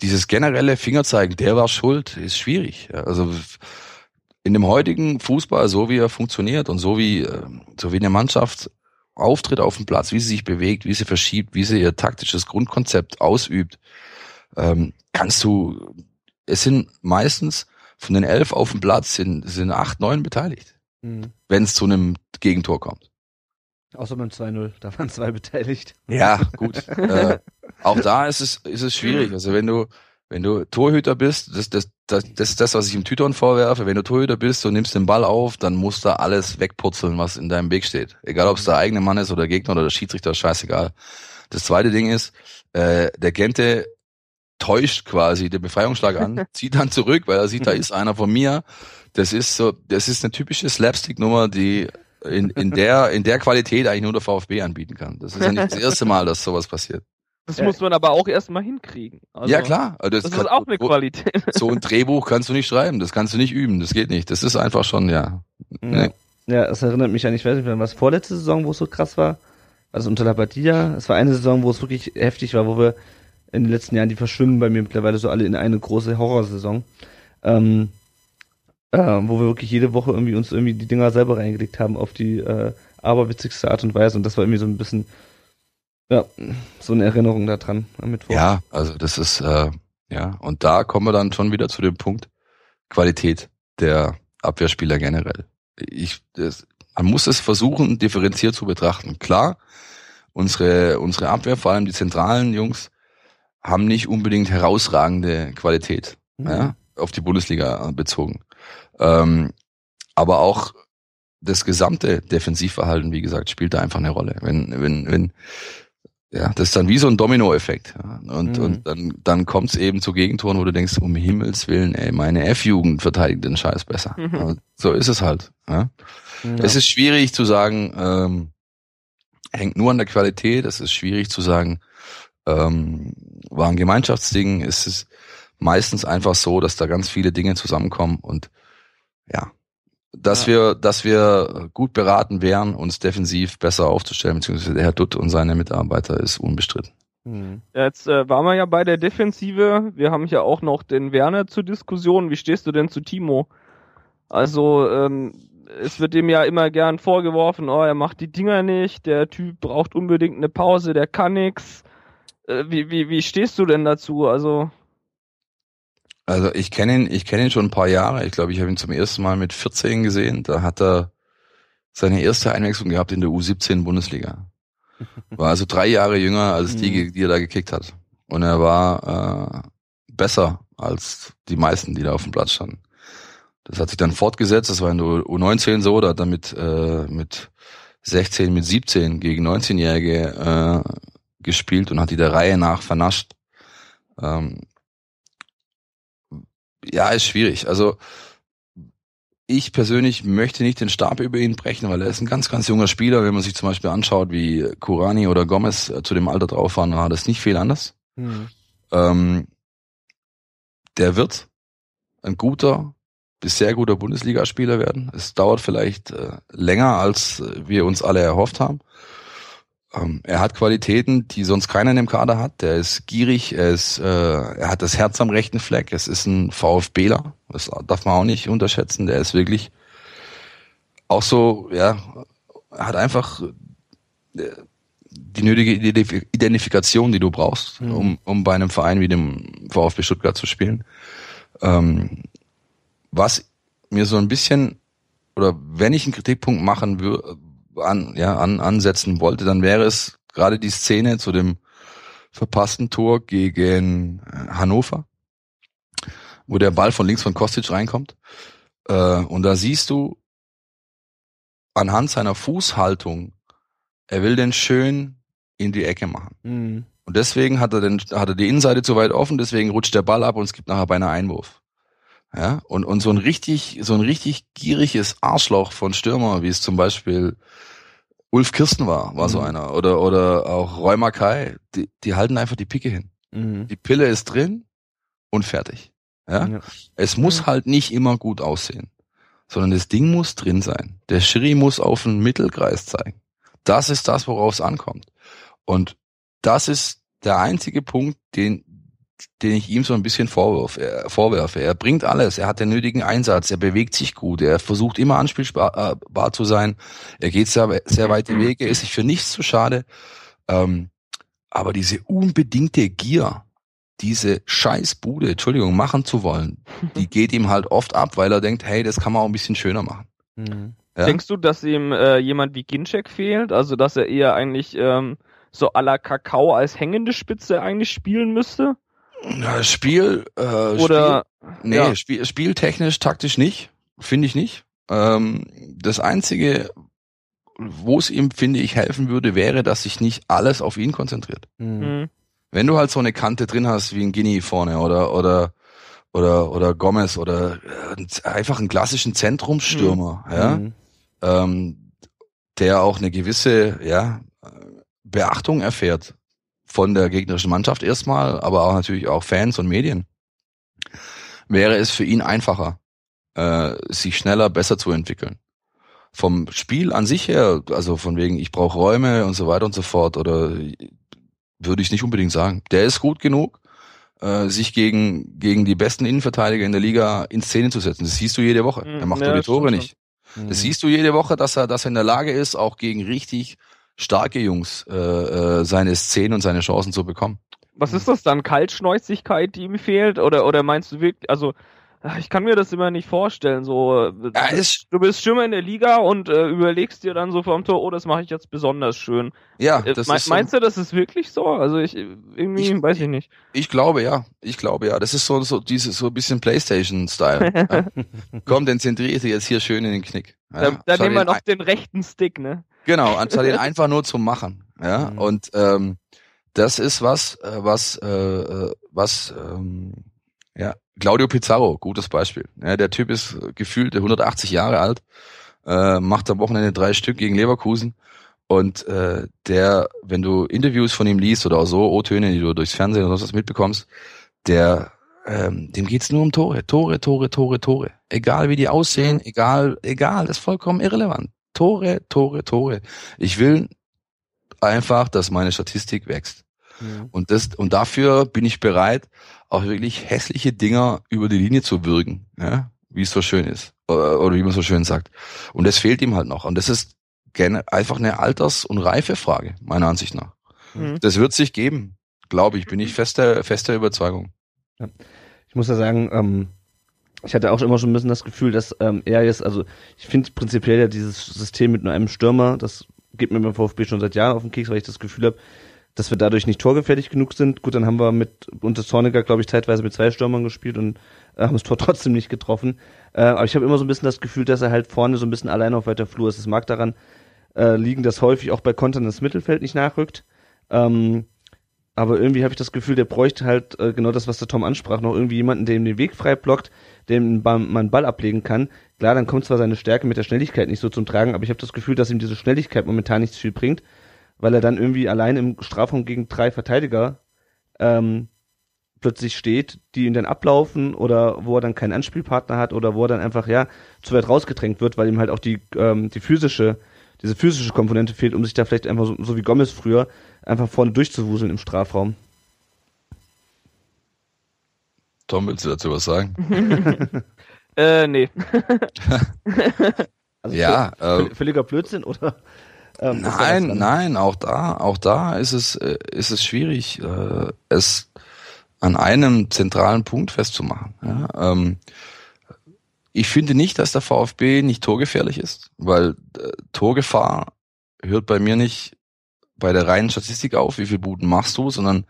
dieses generelle Fingerzeigen, der war schuld, ist schwierig. Also in dem heutigen Fußball, so wie er funktioniert und so wie, äh, so wie eine Mannschaft auftritt auf dem Platz, wie sie sich bewegt, wie sie verschiebt, wie sie ihr taktisches Grundkonzept ausübt, ähm, kannst du, es sind meistens von den elf auf dem Platz sind, sind acht, neun beteiligt, Mhm. wenn es zu einem Gegentor kommt. Außer beim 2-0, da waren zwei beteiligt. Ja, gut. äh, auch da ist es, ist es schwierig. Also wenn du, wenn du Torhüter bist, das, das, das, das ist das, was ich im Tüton vorwerfe. Wenn du Torhüter bist und nimmst den Ball auf, dann musst du alles wegputzeln, was in deinem Weg steht. Egal, ob es der eigene Mann ist oder der Gegner oder der Schiedsrichter, scheißegal. Das zweite Ding ist, äh, der Gente täuscht quasi den Befreiungsschlag an, zieht dann zurück, weil er sieht, da ist einer von mir. Das ist so, das ist eine typische Slapstick-Nummer, die in, in der, in der Qualität eigentlich nur der VfB anbieten kann. Das ist ja nicht das erste Mal, dass sowas passiert. Das muss man aber auch erstmal hinkriegen. Also, ja, klar. Also Das ist auch eine Qualität. so ein Drehbuch kannst du nicht schreiben, das kannst du nicht üben, das geht nicht. Das ist einfach schon, ja. Nee. Ja, es erinnert mich an, ich weiß nicht mehr, was vorletzte Saison, wo es so krass war. Also unter Labadia. Es war eine Saison, wo es wirklich heftig war, wo wir in den letzten Jahren, die verschwimmen bei mir mittlerweile so alle in eine große Horrorsaison. Ähm, äh, wo wir wirklich jede Woche irgendwie uns irgendwie die Dinger selber reingelegt haben auf die äh, aberwitzigste Art und Weise. Und das war irgendwie so ein bisschen, ja, so eine Erinnerung daran am Mittwoch. Ja, also das ist, äh, ja, und da kommen wir dann schon wieder zu dem Punkt Qualität der Abwehrspieler generell. Ich, das, man muss es versuchen, differenziert zu betrachten. Klar, unsere, unsere Abwehr, vor allem die zentralen Jungs, haben nicht unbedingt herausragende Qualität, Mhm. ja, auf die Bundesliga bezogen. Ähm, aber auch das gesamte Defensivverhalten, wie gesagt, spielt da einfach eine Rolle. Wenn, wenn, wenn, ja, das ist dann wie so ein Dominoeffekt. Und, Mhm. und dann, dann kommt es eben zu Gegentoren, wo du denkst, um Himmels Willen, ey, meine F-Jugend verteidigt den Scheiß besser. Mhm. So ist es halt. Ja. Ja. Es ist schwierig zu sagen, ähm, hängt nur an der Qualität. Es ist schwierig zu sagen, ähm, war ein Gemeinschaftsding. Es ist meistens einfach so, dass da ganz viele Dinge zusammenkommen und ja, dass wir, dass wir gut beraten wären, uns defensiv besser aufzustellen, beziehungsweise der Herr Dutt und seine Mitarbeiter ist unbestritten. Mhm. Ja, Jetzt äh, waren wir ja bei der Defensive. Wir haben ja auch noch den Werner zur Diskussion. Wie stehst du denn zu Timo? Also, ähm, es wird ihm ja immer gern vorgeworfen, oh, er macht die Dinger nicht, der Typ braucht unbedingt eine Pause, der kann nix. Äh, wie, wie, wie stehst du denn dazu? Also, Also ich kenne ihn, ich kenne ihn schon ein paar Jahre. Ich glaube, ich habe ihn zum ersten Mal mit 14 gesehen. Da hat er seine erste Einwechslung gehabt in der U17 Bundesliga. War also drei Jahre jünger als die, die er da gekickt hat. Und er war äh, besser als die meisten, die da auf dem Platz standen. Das hat sich dann fortgesetzt. Das war in der U19 so. Da hat er mit, äh, mit 16 mit 17 gegen 19-Jährige äh, gespielt und hat die der Reihe nach vernascht. Ähm, ja, ist schwierig. Also ich persönlich möchte nicht den Stab über ihn brechen, weil er ist ein ganz, ganz junger Spieler. Wenn man sich zum Beispiel anschaut, wie Kurani oder Gomez äh, zu dem Alter drauf waren, war das nicht viel anders. Mhm. Ähm, der wird ein guter bis sehr guter Bundesligaspieler werden. Es dauert vielleicht äh, länger, als äh, wir uns alle erhofft haben. Ähm, er hat Qualitäten, die sonst keiner in dem Kader hat. Der ist gierig, er ist, äh, er hat das Herz am rechten Fleck. Es ist ein VfBler, das darf man auch nicht unterschätzen. Der ist wirklich auch so, ja, er hat einfach äh, die nötige Identifikation, die du brauchst, mhm. um, um bei einem Verein wie dem VfB Stuttgart zu spielen. Ähm, was mir so ein bisschen, oder wenn ich einen Kritikpunkt machen würde, an, ja, an, ansetzen wollte, dann wäre es gerade die Szene zu dem verpassten Tor gegen äh, Hannover, wo der Ball von links von Kostic reinkommt. Äh, und da siehst du anhand seiner Fußhaltung, er will den schön in die Ecke machen. Mhm. Und deswegen hat er, den, hat er die Innenseite zu weit offen, deswegen rutscht der Ball ab und es gibt nachher beinahe Einwurf. Ja, und, und so ein richtig, so ein richtig gieriges Arschloch von Stürmer, wie es zum Beispiel Ulf Kirsten war, war mhm. so einer. Oder, oder auch Roy Mackay, die, die halten einfach die Picke hin. Mhm. Die Pille ist drin und fertig. Ja? ja. Es muss halt nicht immer gut aussehen, sondern das Ding muss drin sein. Der Schiri muss auf den Mittelkreis zeigen. Das ist das, worauf es ankommt. Und das ist der einzige Punkt, den, den ich ihm so ein bisschen vorwürfe. Er, vorwerfe. Er bringt alles, er hat den nötigen Einsatz, er bewegt sich gut, er versucht immer anspielbar äh, zu sein, er geht sehr, sehr weite Wege, ist sich für nichts zu schade. Ähm, aber diese unbedingte Gier, diese Scheißbude, Entschuldigung, machen zu wollen, die geht ihm halt oft ab, weil er denkt, hey, das kann man auch ein bisschen schöner machen. Mhm. Ja? Denkst du, dass ihm äh, jemand wie Ginczek fehlt? Also, dass er eher eigentlich ähm, so à la Kakao als hängende Spitze eigentlich spielen müsste? Na, Spiel, äh, Oder, Spiel, nee, ja. Spiel, spieltechnisch, taktisch nicht, finde ich nicht. Ähm, das einzige, wo es ihm, finde ich, helfen würde, wäre, dass sich nicht alles auf ihn konzentriert. Mhm. mhm. Wenn du halt so eine Kante drin hast, wie ein Guinea vorne oder, oder, oder, oder Gomez oder äh, einfach einen klassischen Zentrumsstürmer, mhm. ja, mhm. ähm, der auch eine gewisse, ja, Beachtung erfährt von der gegnerischen Mannschaft erstmal, aber auch natürlich auch Fans und Medien, wäre es für ihn einfacher, äh, sich schneller, besser zu entwickeln. Vom Spiel an sich her, also von wegen, ich brauche Räume und so weiter und so fort, oder würde ich nicht unbedingt sagen. Der ist gut genug, äh, sich gegen, gegen die besten Innenverteidiger in der Liga in Szene zu setzen. Das siehst du jede Woche. er macht ja, die Tore nicht. Das mhm. siehst du jede Woche, dass er, dass er in der Lage ist, auch gegen richtig starke Jungs äh, äh, seine Szenen und seine Chancen zu bekommen. Was ist das dann? Kaltschnäuzigkeit, die ihm fehlt? Oder, oder meinst du wirklich, also ich kann mir das immer nicht vorstellen. So, ja, ist, du bist Stürmer in der Liga und äh, überlegst dir dann so vom Tor, oh, das mache ich jetzt besonders schön. Ja, äh, das Me ist meinst so, du, das ist wirklich so? Also ich irgendwie ich, weiß ich nicht. Ich glaube ja, ich glaube ja. Das ist so so dieses so ein bisschen PlayStation-Style. ja. Komm, dann zentriere ich jetzt hier schön in den Knick. Ja. Da, da nehmen wir noch den rechten Stick, ne? Genau, anstatt ihn einfach nur zu machen. Ja, mhm. und ähm, das ist was, äh, was, äh, äh, was, ähm, ja, Claudio Pizarro, gutes Beispiel. Ja, der Typ ist gefühlt 180 Jahre alt, äh, macht am Wochenende drei Stück gegen Leverkusen und äh, der, wenn du Interviews von ihm liest oder auch so O-Töne, die du durchs Fernsehen oder sonst was mitbekommst, der ähm, dem geht's nur um Tore, Tore, Tore, Tore, Tore. Egal wie die aussehen, egal, egal, das ist vollkommen irrelevant. Tore, Tore, Tore. Ich will einfach, dass meine Statistik wächst. Mhm. Und das, und dafür bin ich bereit, auch wirklich hässliche Dinger über die Linie zu würgen, ja, wie es so schön ist. Oder wie man so schön sagt. Und das fehlt ihm halt noch. Und das ist einfach eine Alters- und Reifefrage, meiner Ansicht nach. Mhm. Das wird sich geben, glaube ich, bin ich fester, fester Überzeugung. Ja. Ich muss ja sagen, ähm, ich hatte auch immer schon ein bisschen das Gefühl, dass ähm, er jetzt, also ich finde prinzipiell ja dieses System mit nur einem Stürmer, das geht mir beim VfB schon seit Jahren auf den Keks, weil ich das Gefühl habe, dass wir dadurch nicht torgefährlich genug sind. Gut, dann haben wir mit unter Zorniger, glaube ich, zeitweise mit zwei Stürmern gespielt und äh, haben das Tor trotzdem nicht getroffen. Äh, aber ich habe immer so ein bisschen das Gefühl, dass er halt vorne so ein bisschen allein auf weiter Flur ist. Es mag daran äh, liegen, dass häufig auch bei Kontern das Mittelfeld nicht nachrückt. Ähm, aber irgendwie habe ich das Gefühl, der bräuchte halt äh, genau das, was der Tom ansprach, noch irgendwie jemanden, der ihm den Weg frei blockt, dem man Ball ablegen kann. Klar, dann kommt zwar seine Stärke mit der Schnelligkeit nicht so zum Tragen, aber ich habe das Gefühl, dass ihm diese Schnelligkeit momentan nichts viel bringt, weil er dann irgendwie allein im Strafraum gegen drei Verteidiger ähm, plötzlich steht, die ihn dann ablaufen oder wo er dann keinen Anspielpartner hat oder wo er dann einfach ja zu weit rausgedrängt wird, weil ihm halt auch die ähm, die physische diese physische Komponente fehlt, um sich da vielleicht einfach so, so wie Gomez früher einfach vorne durchzuwuseln im Strafraum. Tom, willst du dazu was sagen? Äh, nee. Also Ja, völ- äh, völliger Blödsinn oder? Ähm, Nein, nein, auch da, auch da ist es, äh, ist es schwierig, äh, es an einem zentralen Punkt festzumachen. Ja, ähm, ich finde nicht, dass der VfB nicht torgefährlich ist, weil äh, Torgefahr hört bei mir nicht bei der reinen Statistik auf, wie viel Buden machst du, sondern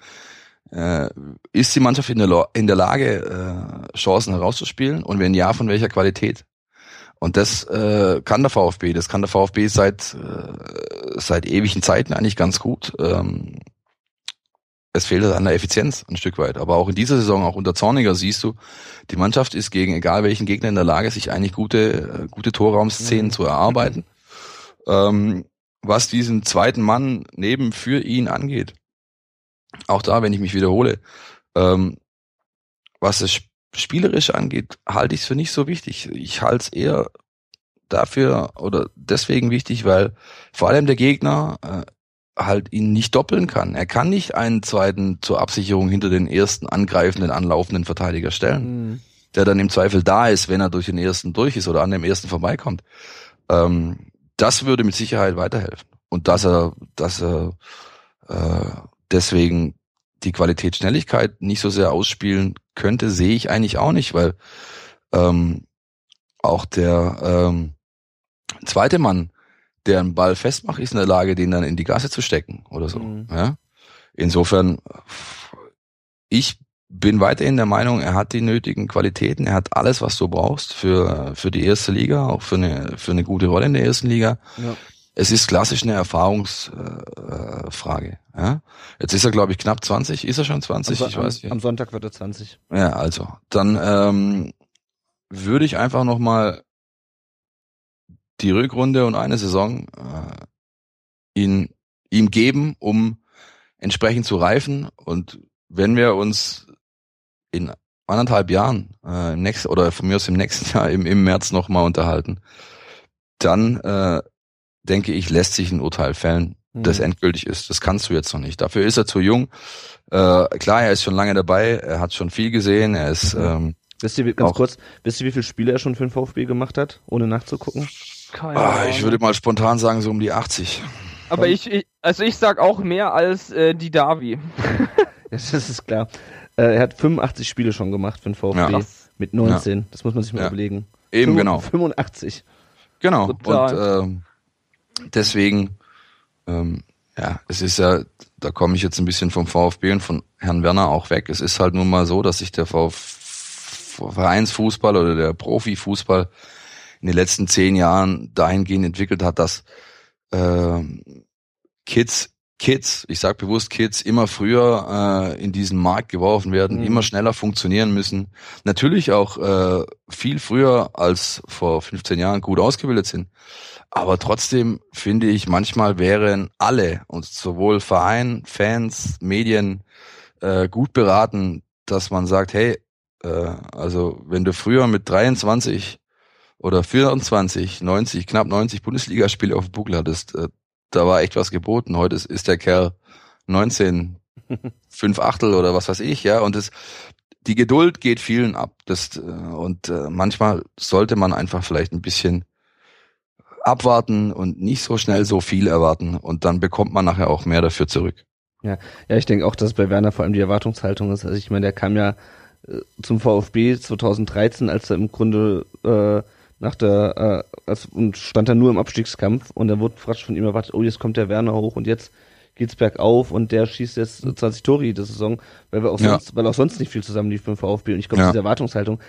äh, ist die Mannschaft in der, in der Lage, äh, Chancen herauszuspielen und wenn ja, von welcher Qualität? Und das äh, kann der VfB, das kann der VfB seit äh, seit ewigen Zeiten eigentlich ganz gut. Ähm, es fehlt an der Effizienz ein Stück weit. Aber auch in dieser Saison, auch unter Zorniger, siehst du, die Mannschaft ist gegen egal welchen Gegner in der Lage, sich eigentlich gute, äh, gute Torraumszenen Mhm. zu erarbeiten. Ähm, was diesen zweiten Mann neben für ihn angeht, auch da, wenn ich mich wiederhole, ähm, was das Sp- Spielerische angeht, halte ich es für nicht so wichtig. Ich halte es eher dafür oder deswegen wichtig, weil vor allem der Gegner äh, halt ihn nicht doppeln kann. Er kann nicht einen zweiten zur Absicherung hinter den ersten angreifenden, anlaufenden Verteidiger stellen, Mhm. der dann im Zweifel da ist, wenn er durch den ersten durch ist oder an dem ersten vorbeikommt. Ähm, das würde mit Sicherheit weiterhelfen. Und dass er, dass er äh, deswegen die Qualität Schnelligkeit nicht so sehr ausspielen könnte, sehe ich eigentlich auch nicht, weil ähm, auch der ähm, zweite Mann, der einen Ball festmacht, ist in der Lage, den dann in die Gasse zu stecken oder so. Mhm. Ja? Insofern, ich bin weiterhin der Meinung, er hat die nötigen Qualitäten, er hat alles, was du brauchst für, für die erste Liga, auch für eine, für eine gute Rolle in der ersten Liga. Ja. Es ist klassisch eine Erfahrungsfrage. Äh, Frage, ja? Jetzt ist er, glaube ich, knapp 20. Ist er schon 20? Am, ich am, weiß nicht. am Sonntag wird er 20. Ja, also dann ähm, würde ich einfach noch mal die Rückrunde und eine Saison äh, ihn, ihm geben, um entsprechend zu reifen. Und wenn wir uns in anderthalb Jahren äh, im nächsten oder von mir aus im nächsten Jahr im, im März noch mal unterhalten, dann äh, denke ich, lässt sich ein Urteil fällen, Mhm. das endgültig ist. Das kannst du jetzt noch nicht. Dafür ist er zu jung. Äh, klar, er ist schon lange dabei, er hat schon viel gesehen, er ist Mhm. ähm, Wisst ihr, wie- ganz Auch- kurz, wisst ihr, wie viele Spiele er schon für den VfB gemacht hat, ohne nachzugucken? Keine ah, ich würde mal spontan sagen, so um die 80. Aber ich, ich, also ich sag auch mehr als äh, die Davi. Ja, das ist klar. Äh, er hat 85 Spiele schon gemacht für den VfB. Ja. Mit 19. Das muss man sich mal Ja. überlegen. Eben Fünf- genau. 85. Genau. Total. Und ähm, deswegen, ähm, ja, es ist ja, da komme ich jetzt ein bisschen vom VfB und von Herrn Werner auch weg. Es ist halt nun mal so, dass sich der VfB Vereinsfußball oder der Profifußball in den letzten zehn Jahren dahingehend entwickelt hat, dass ähm, Kids, Kids, ich sage bewusst Kids, immer früher äh, in diesen Markt geworfen werden, Mhm. immer schneller funktionieren müssen. Natürlich auch äh, viel früher als vor 15 Jahren gut ausgebildet sind. Aber trotzdem finde ich, manchmal wären alle, und sowohl Verein, Fans, Medien, äh, gut beraten, dass man sagt, hey, äh, also wenn du früher mit 23 oder 24, 90, knapp 90 Bundesligaspiele auf dem Buckel hattest, äh, da war echt was geboten. Heute ist, ist der Kerl 19, fünf Achtel oder was weiß ich, ja, und das, die Geduld geht vielen ab. Das, äh, und äh, manchmal sollte man einfach vielleicht ein bisschen abwarten und nicht so schnell so viel erwarten und dann bekommt man nachher auch mehr dafür zurück. Ja, ich denke auch, dass bei Werner vor allem die Erwartungshaltung ist. Also ich meine, der kam ja äh, zum VfB 2013, als er im Grunde äh, nach der äh, als, und stand er nur im Abstiegskampf und da wurde fast von ihm erwartet, oh jetzt kommt der Werner hoch und jetzt geht's bergauf und der schießt jetzt 20 Tore jede Saison, weil wir auch Ja. sonst, weil auch sonst nicht viel zusammen lief beim VfB und ich glaube, Ja. diese Erwartungshaltung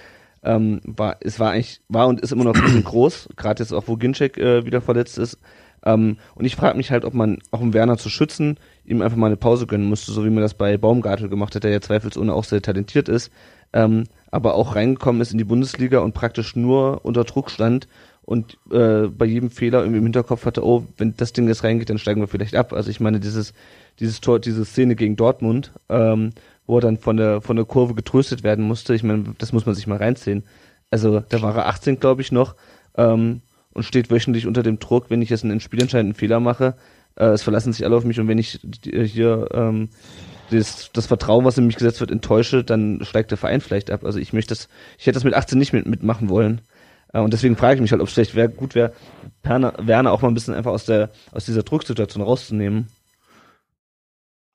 ähm, war, es war eigentlich, war und ist immer noch ein groß, gerade jetzt auch, wo Ginczek äh, wieder verletzt ist, Ähm, und ich frage mich halt, ob man, auch um Werner zu schützen, ihm einfach mal eine Pause gönnen musste, so wie man das bei Baumgartel gemacht hat, der ja zweifelsohne auch sehr talentiert ist, ähm, aber auch reingekommen ist in die Bundesliga und praktisch nur unter Druck stand und äh, bei jedem Fehler irgendwie im Hinterkopf hatte, oh, wenn das Ding jetzt reingeht, dann steigen wir vielleicht ab. Also ich meine, dieses, dieses Tor, diese Szene gegen Dortmund, ähm, wo er dann von der, von der Kurve getröstet werden musste, ich meine, das muss man sich mal reinziehen. Also da war er 18, glaube ich, noch, ähm, und steht wöchentlich unter dem Druck, wenn ich jetzt einen spielentscheidenden Fehler mache, äh, es verlassen sich alle auf mich und wenn ich hier ähm, das, das Vertrauen, was in mich gesetzt wird, enttäusche, dann steigt der Verein vielleicht ab. Also ich möchte das, ich hätte das mit 18 nicht mit, mitmachen wollen. Äh, und deswegen frage ich mich halt, ob es vielleicht wär, gut wäre, Werner auch mal ein bisschen einfach aus der aus dieser Drucksituation rauszunehmen.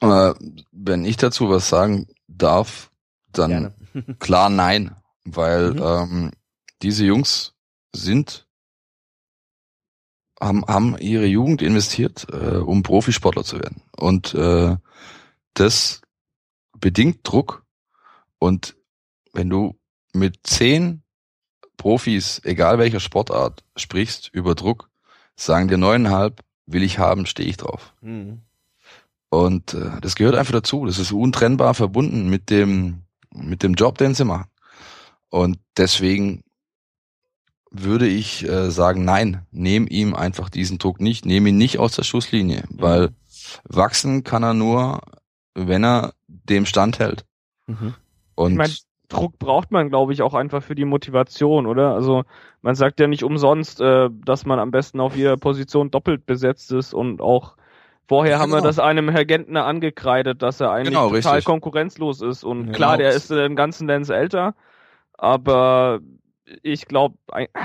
Aber wenn ich dazu was sagen darf, dann klar nein, weil mhm. ähm, diese Jungs sind haben, haben ihre Jugend investiert, äh, um Profisportler zu werden. Und äh, das bedingt Druck. Und wenn du mit zehn Profis, egal welcher Sportart, sprichst über Druck, sagen dir neuneinhalb, will ich haben, stehe ich drauf. Mhm. Und äh, das gehört einfach dazu. Das ist untrennbar verbunden mit dem, mit dem Job, den sie machen. Und deswegen würde ich äh, sagen, nein, nehm ihm einfach diesen Druck nicht, nehm ihn nicht aus der Schusslinie, mhm. weil wachsen kann er nur, wenn er dem standhält. Mhm. Und ich mein, Druck braucht man, glaube ich, auch einfach für die Motivation, oder? Also man sagt ja nicht umsonst, äh, dass man am besten auf jeder Position doppelt besetzt ist und auch vorher ja, haben genau. wir das einem Herr Gentner angekreidet, dass er eigentlich genau, total richtig. konkurrenzlos ist. Und genau. klar, der ist den ganzen Lenz älter, aber ich glaube,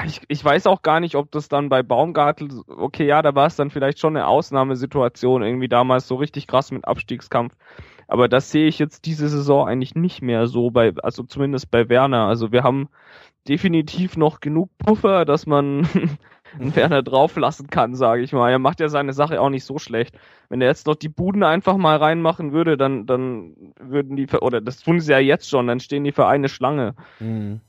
ich, ich weiß auch gar nicht, ob das dann bei Baumgartel, okay, ja, da war es dann vielleicht schon eine Ausnahmesituation, irgendwie damals so richtig krass mit Abstiegskampf. Aber das sehe ich jetzt diese Saison eigentlich nicht mehr so bei, also zumindest bei Werner. Also wir haben definitiv noch genug Puffer, dass man Werner drauflassen kann, sage ich mal. Er macht ja seine Sache auch nicht so schlecht. Wenn er jetzt noch die Buden einfach mal reinmachen würde, dann, dann würden die, oder das tun sie ja jetzt schon, dann stehen die Vereine Schlange. Mhm.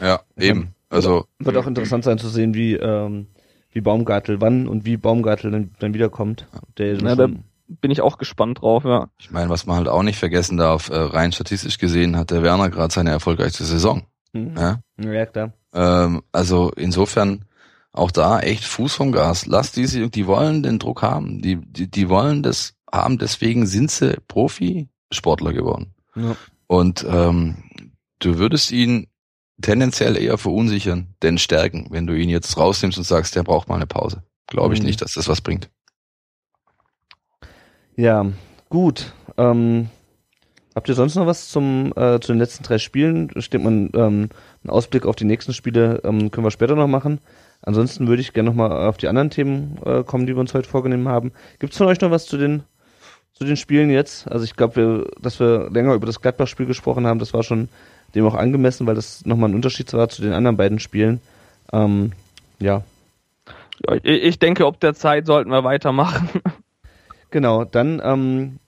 Ja, eben. Also wird auch interessant sein zu sehen, wie ähm, wie Baumgartel wann und wie Baumgartel dann, dann wiederkommt. Der ja, da bin ich auch gespannt drauf, ja. Ich meine, was man halt auch nicht vergessen darf, äh, rein statistisch gesehen hat der Werner gerade seine erfolgreichste Saison. Mhm. Ja? ja, klar. Ähm, also insofern auch da echt Fuß vom Gas. Lass diese, die wollen den Druck haben. Die, die, die wollen das haben, deswegen sind sie Profisportler geworden. Ja. Und ähm, du würdest ihn tendenziell eher verunsichern, denn stärken, wenn du ihn jetzt rausnimmst und sagst, der braucht mal eine Pause. Glaube ich mhm. nicht, dass das was bringt. Ja, gut. Ähm, habt ihr sonst noch was zum äh, zu den letzten drei Spielen? Steht man ähm, einen Ausblick auf die nächsten Spiele ähm, können wir später noch machen. Ansonsten würde ich gerne noch mal auf die anderen Themen äh, kommen, die wir uns heute vorgenommen haben. Gibt es von euch noch was zu den zu den Spielen jetzt? Also ich glaube, dass wir länger über das Gladbach-Spiel gesprochen haben, das war schon dem auch angemessen, weil das nochmal ein Unterschied war zu den anderen beiden Spielen. Ähm, ja. Ich denke, ob der Zeit sollten wir weitermachen. Genau, dann ähm,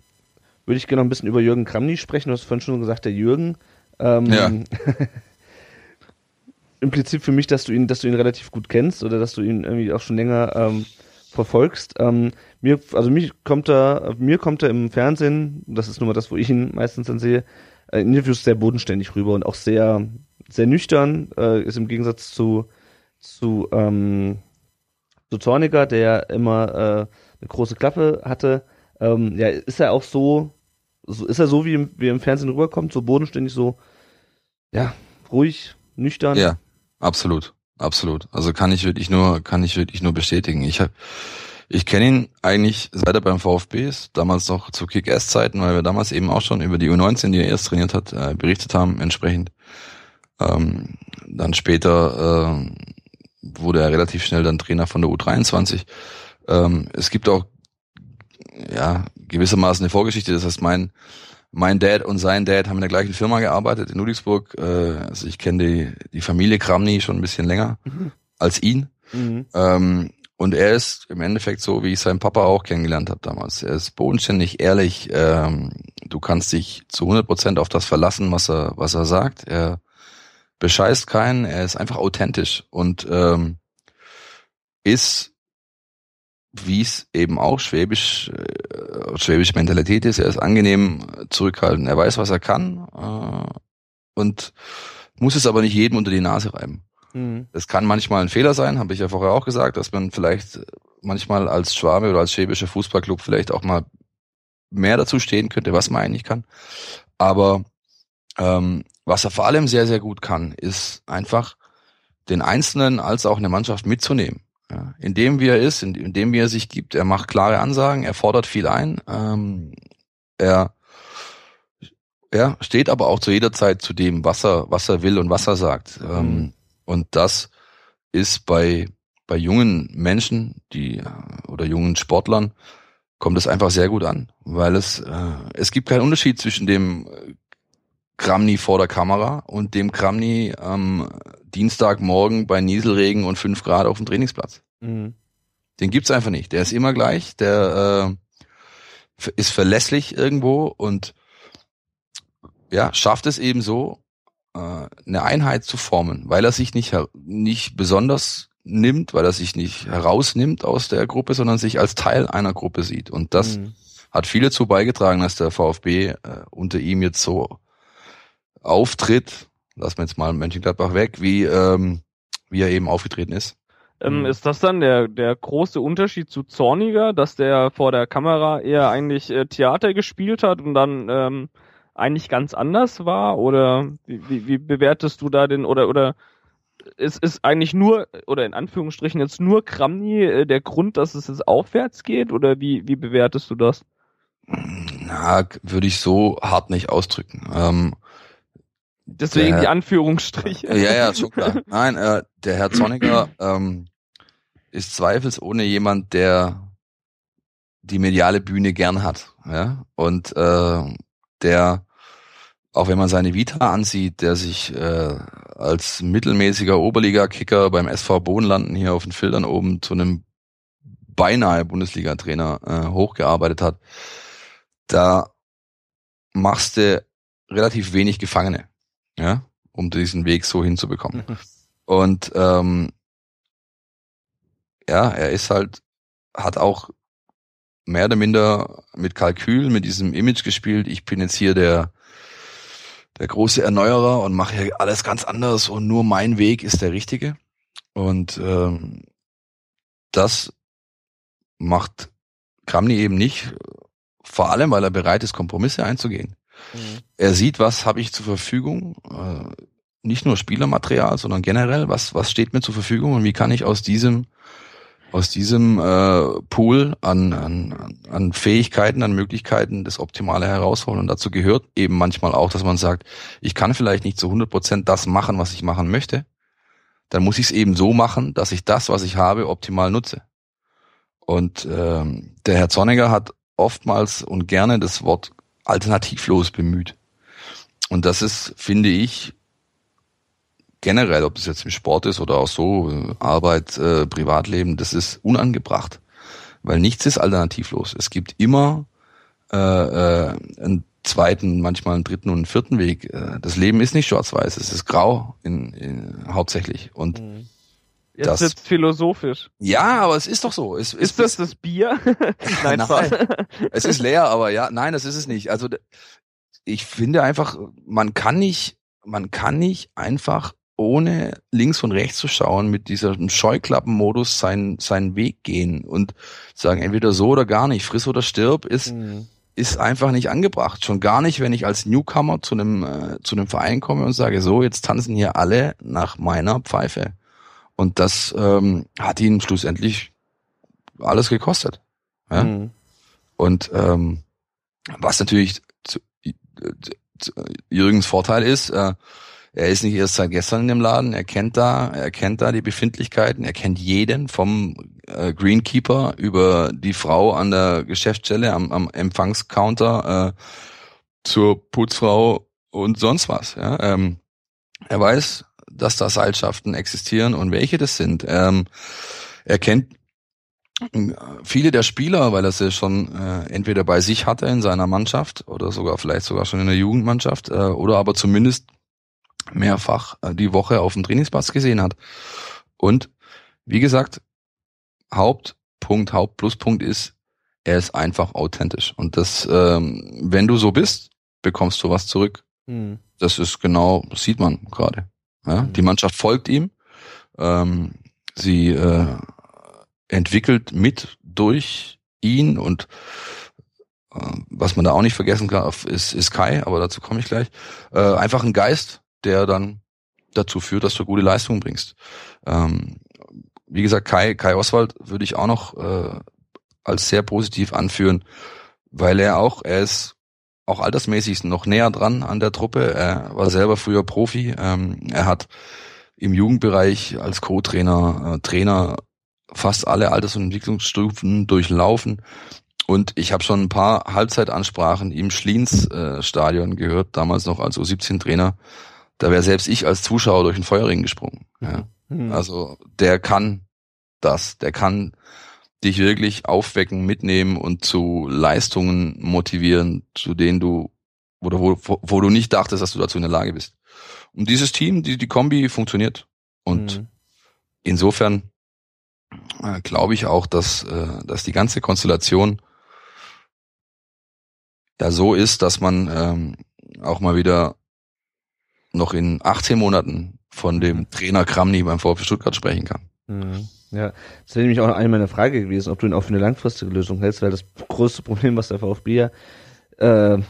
würde ich gerne noch ein bisschen über Jürgen Kramny sprechen. Du hast vorhin schon gesagt, der Jürgen. Ähm, ja. Im Prinzip für mich, dass du ihn, dass du ihn relativ gut kennst oder dass du ihn irgendwie auch schon länger ähm, verfolgst. Ähm, mir, also mich kommt er, mir kommt er im Fernsehen, das ist nur mal das, wo ich ihn meistens dann sehe, äh, Interviews sehr bodenständig rüber und auch sehr, sehr nüchtern, äh, ist im Gegensatz zu, zu, ähm, zu Zorniger, der immer äh, eine große Klappe hatte. Ähm, ja, ist er auch so, so ist er so, wie, im, wie im Fernsehen rüberkommt, so bodenständig, so, ja, ruhig, nüchtern. Ja, absolut, absolut. Also kann ich wirklich nur, kann ich wirklich nur bestätigen. Ich habe ich kenne ihn eigentlich seit er beim VfB ist, damals noch zu Kick-Ass-Zeiten, weil wir damals eben auch schon über die U19, die er erst trainiert hat, äh, berichtet haben, entsprechend. Ähm, dann später äh, wurde er relativ schnell dann Trainer von der U23. Ähm, es gibt auch ja gewissermaßen eine Vorgeschichte, das heißt, mein mein Dad und sein Dad haben in der gleichen Firma gearbeitet in Ludwigsburg. Äh, also ich kenne die, die Familie Kramny schon ein bisschen länger mhm. als ihn. Mhm. Ähm, und er ist im Endeffekt so, wie ich seinen Papa auch kennengelernt habe damals. Er ist bodenständig, ehrlich. Ähm, du kannst dich zu 100 Prozent auf das verlassen, was er, was er sagt. Er bescheißt keinen. Er ist einfach authentisch und ähm, ist wie es eben auch schwäbisch, äh, schwäbische Mentalität ist. Er ist angenehm zurückhaltend. Er weiß, was er kann äh, und muss es aber nicht jedem unter die Nase reiben. Mhm. Das kann manchmal ein Fehler sein, habe ich ja vorher auch gesagt, dass man vielleicht manchmal als Schwabe oder als schwäbischer Fußballclub vielleicht auch mal mehr dazu stehen könnte, was man eigentlich kann. Aber ähm, was er vor allem sehr, sehr gut kann, ist einfach den Einzelnen als auch eine Mannschaft mitzunehmen. Ja, in dem, wie er ist, in, in dem, wie er sich gibt. Er macht klare Ansagen, er fordert viel ein. Ähm, er ja, steht aber auch zu jeder Zeit zu dem, was er, was er will und was er sagt. Ähm, Mhm. Und das ist bei, bei jungen Menschen, die, oder jungen Sportlern, kommt es einfach sehr gut an, weil es, äh, es gibt keinen Unterschied zwischen dem äh, Kramni vor der Kamera und dem Kramni am Dienstagmorgen bei Nieselregen und fünf Grad auf dem Trainingsplatz. Mhm. Den gibt's einfach nicht. Der ist immer gleich, der äh, ist verlässlich irgendwo und ja, schafft es eben so, äh, eine Einheit zu formen, weil er sich nicht, her- nicht besonders nimmt, weil er sich nicht herausnimmt aus der Gruppe, sondern sich als Teil einer Gruppe sieht. Und das Mhm. hat viel dazu beigetragen, dass der VfB äh, unter ihm jetzt so auftritt, lassen wir jetzt mal Mönchengladbach weg, wie, ähm, wie er eben aufgetreten ist. Ähm, Mhm. Ist das dann der, der große Unterschied zu Zorniger, dass der vor der Kamera eher eigentlich äh, Theater gespielt hat und dann ähm, eigentlich ganz anders war? Oder wie, wie, wie bewertest du da den, oder, oder ist, ist eigentlich nur, oder in Anführungsstrichen jetzt nur Kramni äh, der Grund, dass es jetzt aufwärts geht? Oder wie, wie bewertest du das? Na, würde ich so hart nicht ausdrücken. Ähm, Deswegen Der- die Anführungsstriche. ja, ja, schon klar. Nein, äh, der Herr Zorniger ähm, ist zweifelsohne jemand, der die mediale Bühne gern hat. Ja? Und äh, der, auch wenn man seine Vita ansieht, der sich äh, als mittelmäßiger Oberliga-Kicker beim SV Bodenlanden hier auf den Filtern oben zu einem beinahe Bundesliga-Trainer äh, hochgearbeitet hat, da machst du relativ wenig Gefangene, ja, um diesen Weg so hinzubekommen. Und ähm, ja, er ist halt, hat auch mehr oder minder mit Kalkül, mit diesem Image gespielt. Ich bin jetzt hier der der große Erneuerer und mache hier alles ganz anders und nur mein Weg ist der richtige. Und ähm, das macht Kramny eben nicht, vor allem, weil er bereit ist, Kompromisse einzugehen. Mhm. Er sieht, was habe ich zur Verfügung, äh, nicht nur Spielermaterial, sondern generell, was, was steht mir zur Verfügung und wie kann ich aus diesem, aus diesem äh, Pool an, an, an Fähigkeiten, an Möglichkeiten das Optimale herausholen. Und dazu gehört eben manchmal auch, dass man sagt, ich kann vielleicht nicht zu 100 Prozent das machen, was ich machen möchte. Dann muss ich es eben so machen, dass ich das, was ich habe, optimal nutze. Und ähm, der Herr Zorniger hat oftmals und gerne das Wort alternativlos bemüht. Und das ist, finde ich, generell, ob das jetzt im Sport ist oder auch so, Arbeit, äh, Privatleben, das ist unangebracht. Weil nichts ist alternativlos. Es gibt immer äh, äh, einen zweiten, manchmal einen dritten und einen vierten Weg. Äh, Das Leben ist nicht schwarz-weiß, es ist grau in, in, hauptsächlich. Und Mhm. Jetzt das- wird's philosophisch. ja, aber es ist doch so. Es Ist das das Bier? Nein, Nein. Es ist leer, aber ja, nein, das ist es nicht. Also ich finde einfach, man kann nicht, man kann nicht einfach ohne links und rechts zu schauen mit diesem Scheuklappenmodus seinen seinen Weg gehen und sagen entweder so oder gar nicht, friss oder stirb ist Mhm. ist einfach nicht angebracht. Schon gar nicht, wenn ich als Newcomer zu einem äh, zu einem Verein komme und sage so, jetzt tanzen hier alle nach meiner Pfeife. Und das ähm, hat ihn schlussendlich alles gekostet. Ja? Mhm. Und ähm, was natürlich zu, zu Jürgens Vorteil ist, äh, er ist nicht erst seit gestern in dem Laden, er kennt da, er kennt da die Befindlichkeiten, er kennt jeden vom äh, Greenkeeper über die Frau an der Geschäftsstelle am, am Empfangscounter äh, zur Putzfrau und sonst was. Ja? Ähm, er weiß, dass da Seilschaften existieren und welche das sind. Ähm, er kennt viele der Spieler, weil er sie schon äh, entweder bei sich hatte in seiner Mannschaft oder sogar vielleicht sogar schon in der Jugendmannschaft äh, oder aber zumindest mehrfach äh, die Woche auf dem Trainingsplatz gesehen hat. Und wie gesagt, Hauptpunkt Hauptpluspunkt ist, er ist einfach authentisch. Und das, ähm, wenn du so bist, bekommst du was zurück. Hm. Das ist genau, das sieht man gerade. Ja? Mhm. Die Mannschaft folgt ihm. Ähm, sie äh, entwickelt mit durch ihn und äh, was man da auch nicht vergessen darf, ist, ist Kai, aber dazu komme ich gleich. Äh, einfach ein Geist, der dann dazu führt, dass du gute Leistungen bringst. Ähm, wie gesagt, Kai, Kai Oswald würde ich auch noch äh, als sehr positiv anführen, weil er auch, er ist auch altersmäßig noch näher dran an der Truppe. Er war selber früher Profi. Ähm, er hat im Jugendbereich als Co-Trainer, äh, Trainer fast alle Alters- und Entwicklungsstufen durchlaufen. Und ich habe schon ein paar Halbzeitansprachen im Schliens-Stadion gehört, damals noch als U17-Trainer. Da wäre selbst ich als Zuschauer durch den Feuerring gesprungen. Ja. Hm. Also der kann das, der kann dich wirklich aufwecken, mitnehmen und zu Leistungen motivieren, zu denen du oder wo, wo, wo du nicht dachtest, dass du dazu in der Lage bist. Und dieses Team, die, die Kombi funktioniert. Und Hm. insofern äh, glaube ich auch, dass, äh, dass die ganze Konstellation ja so ist, dass man ähm, auch mal wieder noch in 18 Monaten von dem Trainer Kramny beim VfB Stuttgart sprechen kann. Mhm. Ja, das wäre nämlich auch eine meiner Frage gewesen, ob du ihn auch für eine langfristige Lösung hältst, weil das größte Problem, was der VfB ja äh,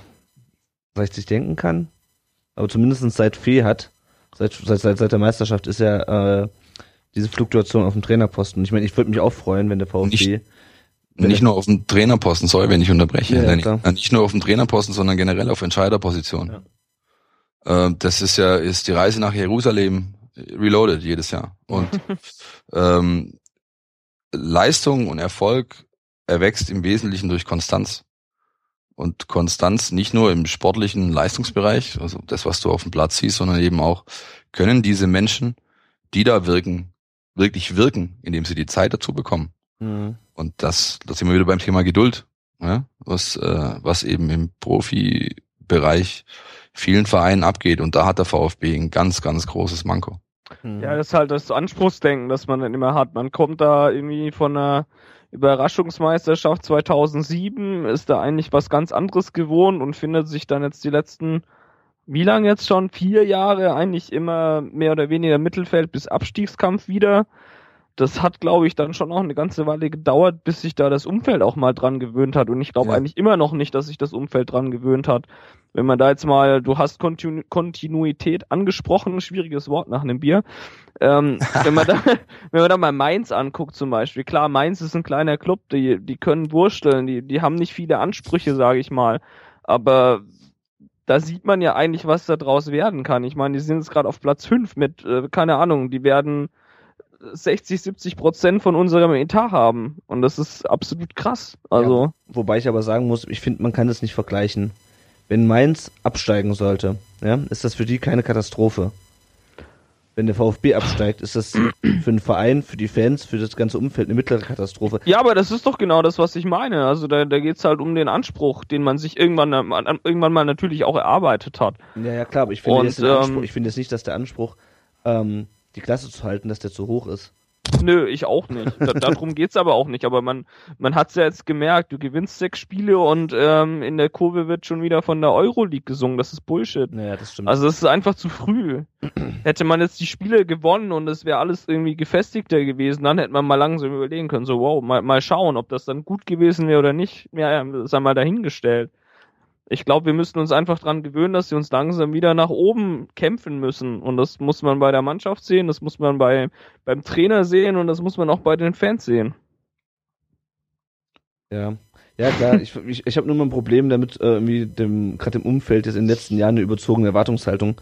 vielleicht sich denken kann, aber zumindest seit Fee hat, seit, seit, seit, seit der Meisterschaft ist ja äh, diese Fluktuation auf dem Trainerposten. Ich meine, ich würde mich auch freuen, wenn der VfB Nicht- Wenn nicht nur auf dem Trainerposten, sorry, wenn ich unterbreche, Ja, ja, äh, nicht nur auf dem Trainerposten, sondern generell auf Entscheiderposition. Äh, das ist ja ist die Reise nach Jerusalem reloaded jedes Jahr und ähm, Leistung und Erfolg erwächst im Wesentlichen durch Konstanz. Und Konstanz nicht nur im sportlichen Leistungsbereich, also das, was du auf dem Platz siehst, sondern eben auch, können diese Menschen, die da wirken, wirklich wirken, indem sie die Zeit dazu bekommen. Mhm. Und das, das sind wir wieder beim Thema Geduld, ja? was, äh, was eben im Profibereich vielen Vereinen abgeht. Und da hat der VfB ein ganz, ganz großes Manko. Mhm. Ja, das ist halt das Anspruchsdenken, das man dann immer hat. Man kommt da irgendwie von einer Überraschungsmeisterschaft 2007, ist da eigentlich was ganz anderes gewohnt und findet sich dann jetzt die letzten, wie lange jetzt schon? Vier Jahre eigentlich immer mehr oder weniger Mittelfeld bis Abstiegskampf wieder. Das hat, glaube ich, dann schon auch eine ganze Weile gedauert, bis sich da das Umfeld auch mal dran gewöhnt hat. Und ich glaube Ja. eigentlich immer noch nicht, dass sich das Umfeld dran gewöhnt hat. Wenn man da jetzt mal, du hast Kontinu Kontinuität angesprochen, schwieriges Wort nach einem Bier. Ähm, wenn man da, wenn man da mal Mainz anguckt zum Beispiel, klar, Mainz ist ein kleiner Club, die, die können wursteln, die, die haben nicht viele Ansprüche, sage ich mal. Aber da sieht man ja eigentlich, was da draus werden kann. Ich meine, die sind jetzt gerade auf Platz 5 mit, äh, keine Ahnung, die werden 60, 70 Prozent von unserem Etat haben. Und das ist absolut krass. Also, Wobei ich aber sagen muss, ich finde, man kann das nicht vergleichen. Wenn Mainz absteigen sollte, ja, ist das für die keine Katastrophe. Wenn der VfB absteigt, ist das für den Verein, für die Fans, für das ganze Umfeld eine mittlere Katastrophe. Ja, aber das ist doch genau das, was ich meine. Also da, da geht's halt um den Anspruch, den man sich irgendwann, äh, irgendwann mal natürlich auch erarbeitet hat. Ja, ja, klar, aber ich finde Und, jetzt Anspruch, ähm, ich finde jetzt nicht, dass der Anspruch, ähm, die Klasse zu halten, dass der zu hoch ist. Nö, ich auch nicht. Da, darum geht's aber auch nicht. Aber man, man hat's ja jetzt gemerkt, du gewinnst sechs Spiele und ähm, in der Kurve wird schon wieder von der Euroleague gesungen. Das ist Bullshit. Naja, das stimmt. Also es ist einfach zu früh. Hätte man jetzt die Spiele gewonnen und es wäre alles irgendwie gefestigter gewesen, dann hätte man mal langsam überlegen können, so wow, mal, mal schauen, ob das dann gut gewesen wäre oder nicht. Ja, ja, das ist einmal dahingestellt. Ich glaube, wir müssen uns einfach dran gewöhnen, dass wir uns langsam wieder nach oben kämpfen müssen. Und das muss man bei der Mannschaft sehen, das muss man bei, beim Trainer sehen und das muss man auch bei den Fans sehen. Ja, ja klar. ich ich, ich habe nur mal ein Problem damit, äh, dem gerade im Umfeld jetzt in den letzten Jahren eine überzogene Erwartungshaltung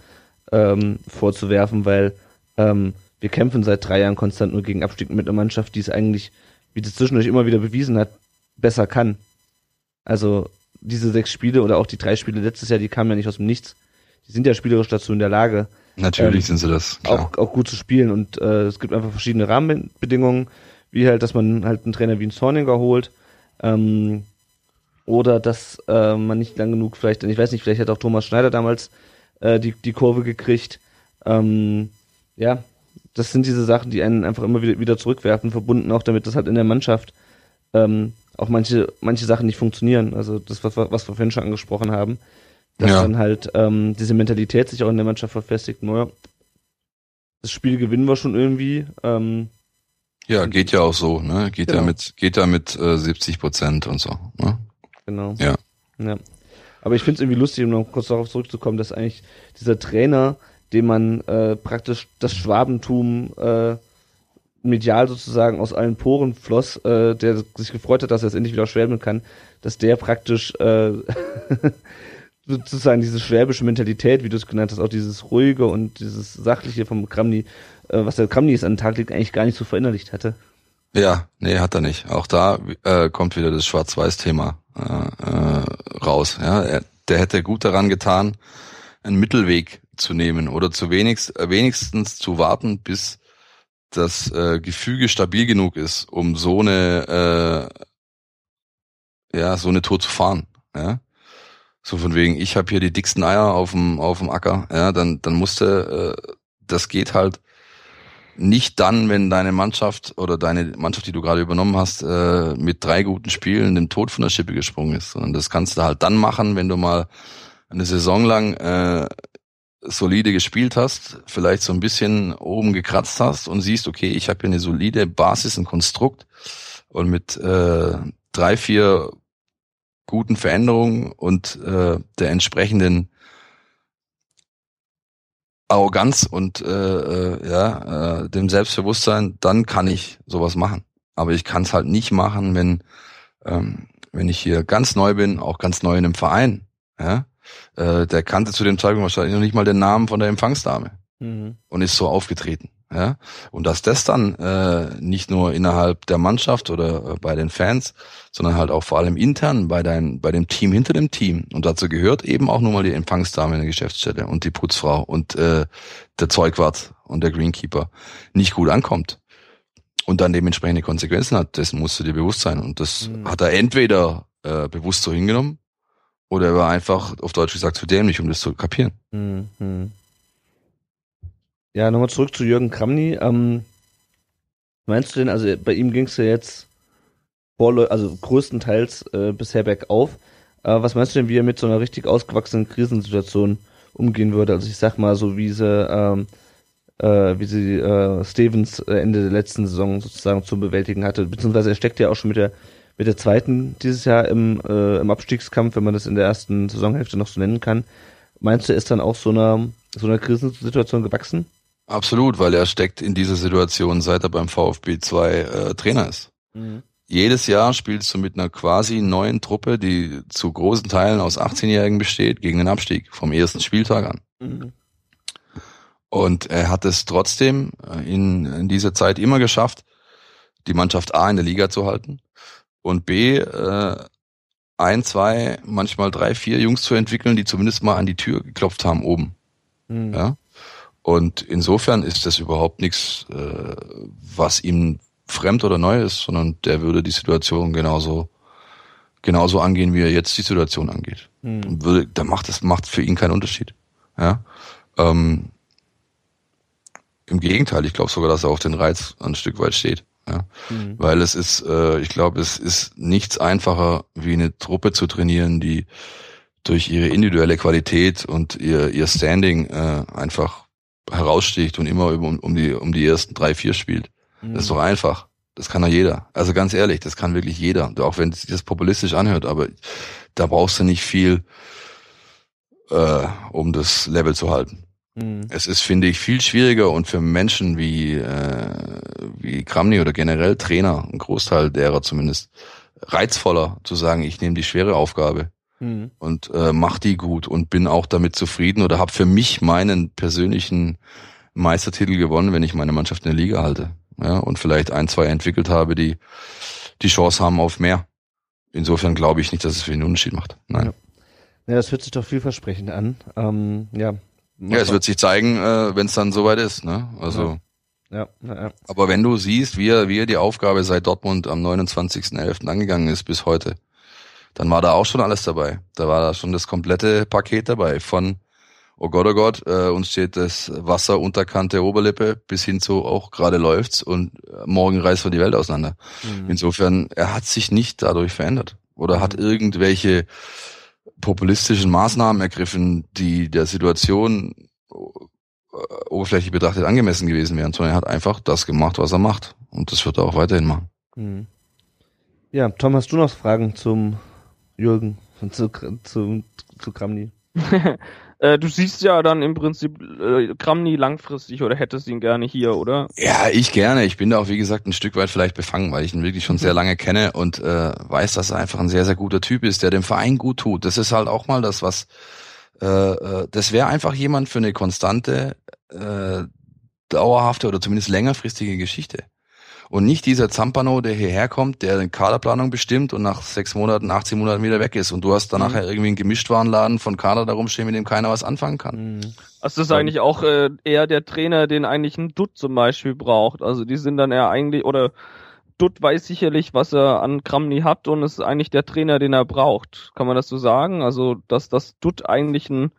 ähm, vorzuwerfen, weil ähm, wir kämpfen seit drei Jahren konstant nur gegen Abstieg mit einer Mannschaft, die es eigentlich, wie das zwischendurch immer wieder bewiesen hat, besser kann. Also diese sechs Spiele oder auch die drei Spiele letztes Jahr, die kamen ja nicht aus dem Nichts. Die sind ja spielerisch dazu in der Lage, Natürlich Ähm, sind sie das. Klar. auch, auch gut zu spielen. Und äh, es gibt einfach verschiedene Rahmenbedingungen, wie halt, dass man halt einen Trainer wie einen Zorniger holt. Ähm, oder dass äh, man nicht lang genug, vielleicht, ich weiß nicht, vielleicht hat auch Thomas Schneider damals äh, die, die Kurve gekriegt. Ähm, ja, das sind diese Sachen, die einen einfach immer wieder, wieder zurückwerfen, verbunden auch damit, dass halt in der Mannschaft ähm, auch manche, manche Sachen nicht funktionieren. Also das, was, was wir vorhin schon angesprochen haben, dass Ja. dann halt ähm, diese Mentalität sich auch in der Mannschaft verfestigt. Naja, das Spiel gewinnen wir schon irgendwie. Ähm, Ja, geht ja auch so, ne? Geht ja Genau. mit, geht ja mit äh, 70 Prozent und so. Ne? genau. Ja. ja. Aber ich finde es irgendwie lustig, um noch kurz darauf zurückzukommen, dass eigentlich dieser Trainer, dem man äh, praktisch das Schwabentum äh, medial sozusagen aus allen Poren floss, äh, der sich gefreut hat, dass er es endlich wieder schwäbeln kann, dass der praktisch äh, sozusagen diese schwäbische Mentalität, wie du es genannt hast, auch dieses ruhige und dieses sachliche vom Kramny, äh, was der Kramny jetzt an den Tag legt, eigentlich gar nicht so verinnerlicht hatte. Ja, nee, hat er nicht. Auch da äh, kommt wieder das Schwarz-Weiß-Thema äh, äh, raus. Ja, er, der hätte gut daran getan, einen Mittelweg zu nehmen oder zu wenigst, äh, wenigstens zu warten, bis das äh, Gefüge stabil genug ist, um so eine äh, ja so eine Tour zu fahren. Ja, so von wegen, ich habe hier die dicksten Eier auf dem auf dem Acker. Ja, dann dann musste äh, das geht halt nicht dann, wenn deine Mannschaft oder deine Mannschaft, die du gerade übernommen hast, äh, mit drei guten Spielen dem Tod von der Schippe gesprungen ist, sondern das kannst du halt dann machen, wenn du mal eine Saison lang äh, solide gespielt hast, vielleicht so ein bisschen oben gekratzt hast und siehst, okay, ich habe hier eine solide Basis, ein Konstrukt und mit äh, drei, vier guten Veränderungen und äh, der entsprechenden Arroganz und äh, äh, ja, äh, dem Selbstbewusstsein, dann kann ich sowas machen. Aber ich kann es halt nicht machen, wenn ähm, wenn ich hier ganz neu bin, auch ganz neu in einem Verein. Ja, äh, der kannte zu dem Zeitpunkt wahrscheinlich noch nicht mal den Namen von der Empfangsdame Mhm. und ist so aufgetreten. Ja, und dass das dann äh, nicht nur innerhalb der Mannschaft oder äh, bei den Fans, sondern halt auch vor allem intern bei deinem, bei dem Team hinter dem Team. Und dazu gehört eben auch nun mal die Empfangsdame in der Geschäftsstelle und die Putzfrau und äh, der Zeugwart und der Greenkeeper nicht gut ankommt und dann dementsprechende Konsequenzen hat, dessen musst du dir bewusst sein. Und das Mhm. hat er entweder äh, bewusst so hingenommen oder er war einfach, auf Deutsch gesagt, zu dämlich, um das zu kapieren. Mhm. Ja, nochmal zurück zu Jürgen Kramny. Ähm, meinst du denn, also bei ihm ging es ja jetzt vorläu- also größtenteils äh, bisher bergauf. Äh, was meinst du denn, wie er mit so einer richtig ausgewachsenen Krisensituation umgehen würde? Also ich sag mal so, wie sie, ähm, äh, wie sie äh, Stevens äh, Ende der letzten Saison sozusagen zu bewältigen hatte. Beziehungsweise er steckt ja auch schon mit der mit der zweiten dieses Jahr im, äh, im Abstiegskampf, wenn man das in der ersten Saisonhälfte noch so nennen kann. Meinst du, er ist dann auch so einer so einer Krisensituation gewachsen? Absolut, weil er steckt in dieser Situation, seit er beim VfB 2 äh, Trainer ist. Jedes Jahr spielst du mit einer quasi neuen Truppe, die zu großen Teilen aus 18-Jährigen besteht, gegen den Abstieg vom ersten Spieltag an. Mhm. Und er hat es trotzdem äh, in, in dieser Zeit immer geschafft, die Mannschaft A in der Liga zu halten und B äh, ein, zwei, manchmal drei, vier Jungs zu entwickeln, die zumindest mal an die Tür geklopft haben oben. Mhm. Ja. Und insofern ist das überhaupt nichts, äh, was ihm fremd oder neu ist, sondern der würde die Situation genauso genauso angehen, wie er jetzt die Situation angeht. Mhm. Würde, da macht das macht für ihn keinen Unterschied. Ja. Ähm, Im Gegenteil, ich glaube sogar, dass er auf den Reiz ein Stück weit steht. Ja. Mhm. Weil es ist, äh, ich glaube, es ist nichts einfacher, wie eine Truppe zu trainieren, die durch ihre individuelle Qualität und ihr, ihr Standing äh, einfach heraussticht und immer um, um die um die ersten drei, vier spielt. Das ist doch einfach. Das kann ja jeder. Also ganz ehrlich, das kann wirklich jeder. Auch wenn sich das populistisch anhört, aber da brauchst du nicht viel, äh, um das Level zu halten. Mhm. Es ist, finde ich, viel schwieriger und für Menschen wie, äh, wie Kramny oder generell Trainer, ein Großteil derer zumindest, reizvoller zu sagen, ich nehme die schwere Aufgabe Mhm. und äh, mach die gut und bin auch damit zufrieden oder habe für mich meinen persönlichen Meistertitel gewonnen, wenn ich meine Mannschaft in der Liga halte. Ja, und vielleicht ein, zwei entwickelt habe, die die Chance haben auf mehr. Insofern glaube ich nicht, dass es für einen Unterschied macht. Nein. Ja, das hört sich doch vielversprechend an. Ähm, ja. Ja, es wird sich zeigen, äh, wenn es dann soweit ist. Ne? Also, Ja, ja, ja. aber wenn du siehst, wie er, wie er die Aufgabe seit Dortmund am 29.11. angegangen ist bis heute, dann war da auch schon alles dabei. Da war da schon das komplette Paket dabei von oh Gott, oh Gott, äh, uns steht das Wasser unterkante Oberlippe bis hin zu auch gerade läuft's und äh, morgen reißt wir die Welt auseinander. Mhm. Insofern, er hat sich nicht dadurch verändert oder mhm. hat irgendwelche populistischen Maßnahmen ergriffen, die der Situation äh, oberflächlich betrachtet angemessen gewesen wären, sondern er hat einfach das gemacht, was er macht. Und das wird er auch weiterhin machen. Mhm. Ja, Tom, hast du noch Fragen zum Jürgen und zu, zu, zu Kramny? Äh, du siehst ja dann im Prinzip äh, Kramny langfristig oder hättest ihn gerne hier, oder? Ja, ich gerne. Ich bin da auch, wie gesagt, ein Stück weit vielleicht befangen, weil ich ihn wirklich schon sehr lange kenne und äh, weiß, dass er einfach ein sehr, sehr guter Typ ist, der dem Verein gut tut. Das ist halt auch mal das, was äh, äh das wäre einfach jemand für eine konstante, äh, dauerhafte oder zumindest längerfristige Geschichte. Und nicht dieser Zampano, der hierher kommt, der eine Kaderplanung bestimmt und nach sechs Monaten, 18 Monaten wieder weg ist. Und du hast dann mhm. nachher irgendwie einen Gemischtwarenladen von Kader da rumstehen, mit dem keiner was anfangen kann. Mhm. Also das ist eigentlich auch äh, eher der Trainer, den eigentlich ein Dutt zum Beispiel braucht. Also die sind dann eher eigentlich, oder Dutt weiß sicherlich, was er an Kramny hat und ist eigentlich der Trainer, den er braucht. Kann man das so sagen? Also, dass das Dutt eigentlich ein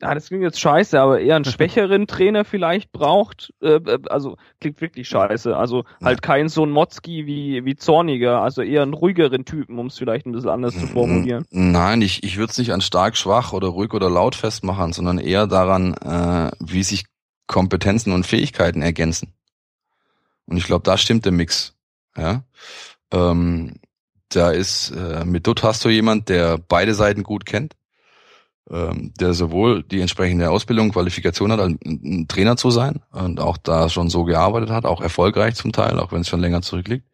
ja, das klingt jetzt scheiße, aber eher einen schwächeren Trainer vielleicht braucht. Äh, äh, also klingt wirklich scheiße. Also halt kein so ein Motzki wie, wie Zorniger, also eher einen ruhigeren Typen, um es vielleicht ein bisschen anders zu formulieren. Nein, ich, ich würde es nicht an stark, schwach oder ruhig oder laut festmachen, sondern eher daran, äh, wie sich Kompetenzen und Fähigkeiten ergänzen. Und ich glaube, da stimmt der Mix. Ja. Ähm, da ist, äh, mit Dutt hast du jemand, der beide Seiten gut kennt der sowohl die entsprechende Ausbildung, Qualifikation hat, ein Trainer zu sein und auch da schon so gearbeitet hat, auch erfolgreich zum Teil, auch wenn es schon länger zurückliegt.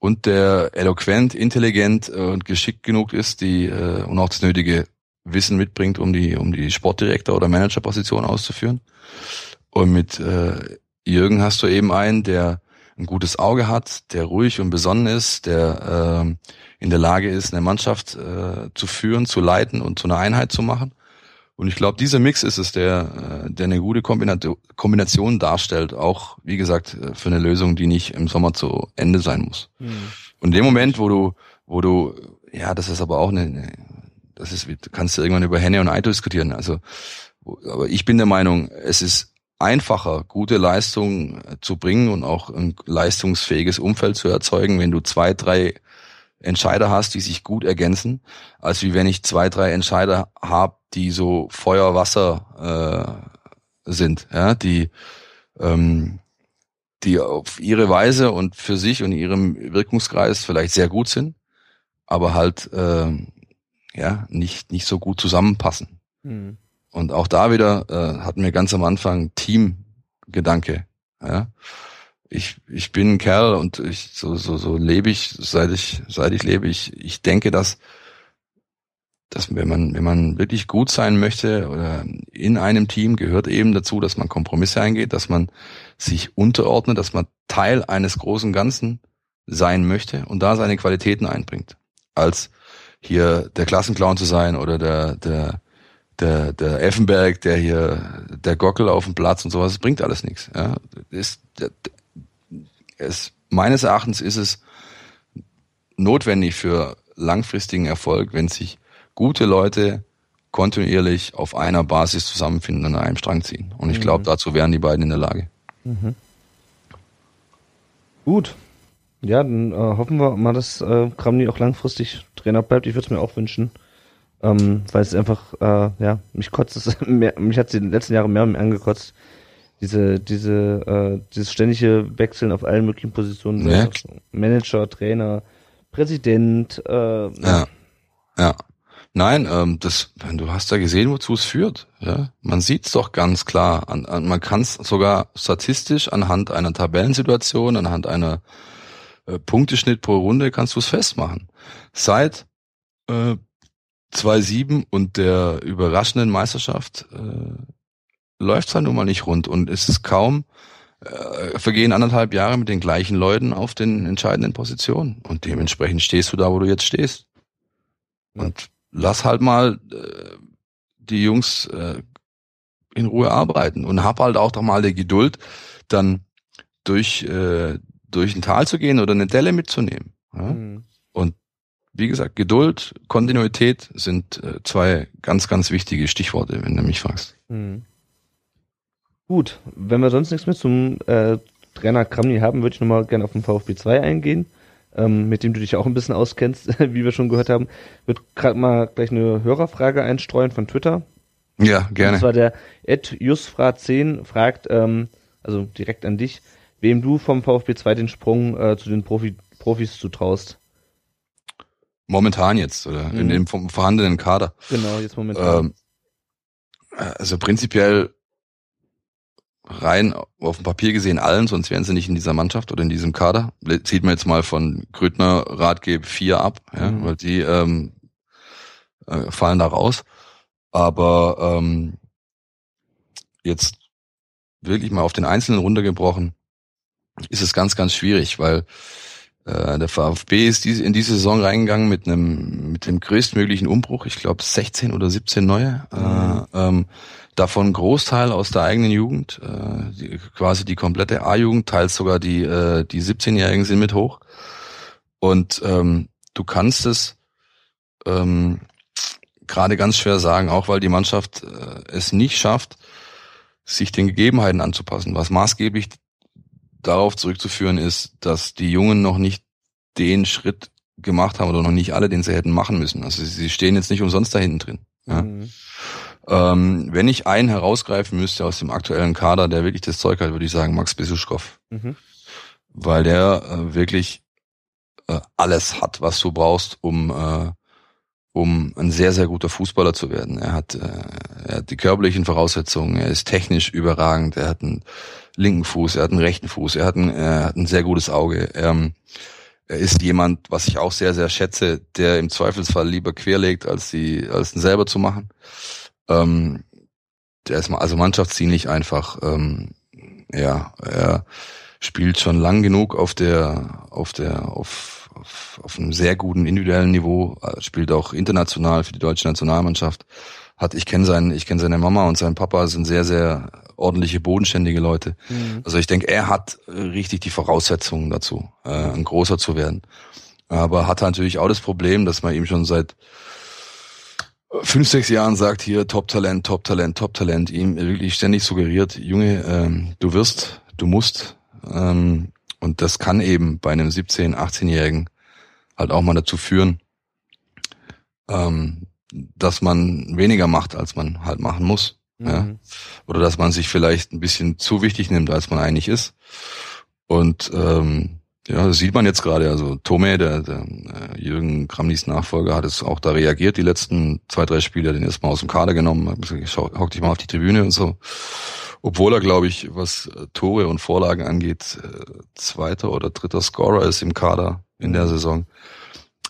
Und der eloquent, intelligent und geschickt genug ist, die äh, und auch das nötige Wissen mitbringt, um die um die Sportdirektor oder Managerposition auszuführen. Und mit äh, Jürgen hast du eben einen, der ein gutes Auge hat, der ruhig und besonnen ist, der äh, in der Lage ist, eine Mannschaft äh, zu führen, zu leiten und zu einer Einheit zu machen. Und ich glaube, dieser Mix ist es, der, äh, der eine gute Kombination darstellt, auch wie gesagt äh, für eine Lösung, die nicht im Sommer zu Ende sein muss. Mhm. Und in dem Moment, wo du, wo du, ja, das ist aber auch eine, das ist, kannst du irgendwann über Henne und Ei diskutieren. Also, aber ich bin der Meinung, es ist einfacher, gute Leistungen zu bringen und auch ein leistungsfähiges Umfeld zu erzeugen, wenn du zwei, drei Entscheider hast, die sich gut ergänzen, als wie wenn ich zwei, drei Entscheider habe, die so Feuer, Wasser äh, sind, ja, die ähm, die auf ihre Weise und für sich und ihrem Wirkungskreis vielleicht sehr gut sind, aber halt äh, ja nicht nicht so gut zusammenpassen. Mhm. Und auch da wieder äh, hatten wir ganz am Anfang Teamgedanke. Ja? Ich, ich bin ein Kerl und ich, so, so, so lebe ich, seit ich, seit ich lebe. Ich, ich denke, dass, dass wenn man, wenn man wirklich gut sein möchte oder in einem Team gehört eben dazu, dass man Kompromisse eingeht, dass man sich unterordnet, dass man Teil eines großen Ganzen sein möchte und da seine Qualitäten einbringt. Als hier der Klassenclown zu sein oder der, der, der, der Effenberg, der hier, der Gockel auf dem Platz und sowas, das bringt alles nichts. Ja. Ist, es, meines Erachtens ist es notwendig für langfristigen Erfolg, wenn sich gute Leute kontinuierlich auf einer Basis zusammenfinden und an einem Strang ziehen. Und ich mhm. glaube, dazu wären die beiden in der Lage. Mhm. Gut. Ja, dann äh, hoffen wir mal, dass äh, Kramny auch langfristig Trainer bleibt. Ich würde es mir auch wünschen. Ähm, weil es einfach, äh, ja, mich kotzt es mehr, mich hat es die letzten Jahre mehr und mehr angekotzt. Diese, diese, äh, dieses ständige Wechseln auf allen möglichen Positionen. Ja. Manager, Trainer, Präsident, äh, ja. Ja. Nein, ähm, das, du hast ja gesehen, wozu es führt. Ja? Man sieht es doch ganz klar. An, an, man kann es sogar statistisch anhand einer Tabellensituation, anhand einer äh, Punkteschnitt pro Runde kannst du es festmachen. Seit äh, 2-7 und der überraschenden Meisterschaft äh, läuft es halt nun mal nicht rund und es ist kaum, äh, vergehen anderthalb Jahre mit den gleichen Leuten auf den entscheidenden Positionen und dementsprechend stehst du da, wo du jetzt stehst. Und lass halt mal äh, die Jungs äh, in Ruhe arbeiten und hab halt auch doch mal die Geduld, dann durch, äh, durch ein Tal zu gehen oder eine Delle mitzunehmen. Ja? Mhm. Wie gesagt, Geduld, Kontinuität sind äh, zwei ganz, ganz wichtige Stichworte, wenn du mich fragst. Mhm. Gut, wenn wir sonst nichts mehr zum äh, Trainer Kramny haben, würde ich nochmal gerne auf den VfB 2 eingehen, ähm, mit dem du dich auch ein bisschen auskennst, wie wir schon gehört haben. Wird gerade mal gleich eine Hörerfrage einstreuen von Twitter. Ja, gerne. Und zwar der Ed Jusfra10 fragt, ähm, also direkt an dich, wem du vom VfB 2 den Sprung äh, zu den Profi Profis zutraust. Momentan jetzt, oder Mhm. in dem vorhandenen Kader. Genau, jetzt momentan. Ähm, also prinzipiell rein auf dem Papier gesehen allen, sonst wären sie nicht in dieser Mannschaft oder in diesem Kader. Zieht man jetzt mal von Grüttner, Ratgeb 4 ab, ja, Mhm. weil die ähm, äh, fallen da raus. Aber ähm, jetzt wirklich mal auf den Einzelnen runtergebrochen, ist es ganz, ganz schwierig, weil äh, der VfB ist in diese Saison reingegangen mit einem mit dem größtmöglichen Umbruch. Ich glaube 16 oder 17 neue. Mhm. Äh, ähm, davon Großteil aus der eigenen Jugend, äh, die, quasi die komplette A-Jugend, teils sogar die äh, die 17-Jährigen sind mit hoch. Und ähm, du kannst es ähm, gerade ganz schwer sagen, auch weil die Mannschaft äh, es nicht schafft, sich den Gegebenheiten anzupassen. Was maßgeblich darauf zurückzuführen ist, dass die Jungen noch nicht den Schritt gemacht haben oder noch nicht alle, den sie hätten machen müssen. Also sie stehen jetzt nicht umsonst da hinten drin. Ja. Mhm. Ähm, wenn ich einen herausgreifen müsste aus dem aktuellen Kader, der wirklich das Zeug hat, würde ich sagen Max Besuschkow. Mhm. Weil der äh, wirklich äh, alles hat, was du brauchst, um äh, um ein sehr, sehr guter Fußballer zu werden. Er hat, äh, er hat die körperlichen Voraussetzungen, er ist technisch überragend, er hat einen linken Fuß, er hat einen rechten Fuß, er hat ein, er hat ein sehr gutes Auge. Ähm, er ist jemand, was ich auch sehr, sehr schätze, der im Zweifelsfall lieber querlegt, als sie, als ihn selber zu machen. Ähm, der ist mal also mannschaftsdienlich einfach, ähm, ja, er spielt schon lang genug auf der, auf der, auf, auf, auf einem sehr guten individuellen Niveau, äh, spielt auch international für die deutsche Nationalmannschaft. Hat, ich kenne seinen, ich kenne seine Mama und sein Papa sind sehr, sehr ordentliche, bodenständige Leute. Mhm. Also ich denke, er hat richtig die Voraussetzungen dazu, äh, ein großer zu werden. Aber hat natürlich auch das Problem, dass man ihm schon seit fünf, sechs Jahren sagt, hier Top-Talent, Top-Talent, Top-Talent, ihm wirklich ständig suggeriert, Junge, ähm, du wirst, du musst. Ähm, und das kann eben bei einem 17-, 18-Jährigen halt auch mal dazu führen, ähm, dass man weniger macht, als man halt machen muss. Ja. Mhm. Oder dass man sich vielleicht ein bisschen zu wichtig nimmt, als man eigentlich ist. Und ähm, ja, das sieht man jetzt gerade. Also Tome, der, der äh, Jürgen Kramnis Nachfolger, hat es auch da reagiert, die letzten zwei, drei Spiele, den erstmal aus dem Kader genommen, hat gesagt, schau, hock dich mal auf die Tribüne und so. Obwohl er, glaube ich, was äh, Tore und Vorlagen angeht, äh, zweiter oder dritter Scorer ist im Kader in der Saison.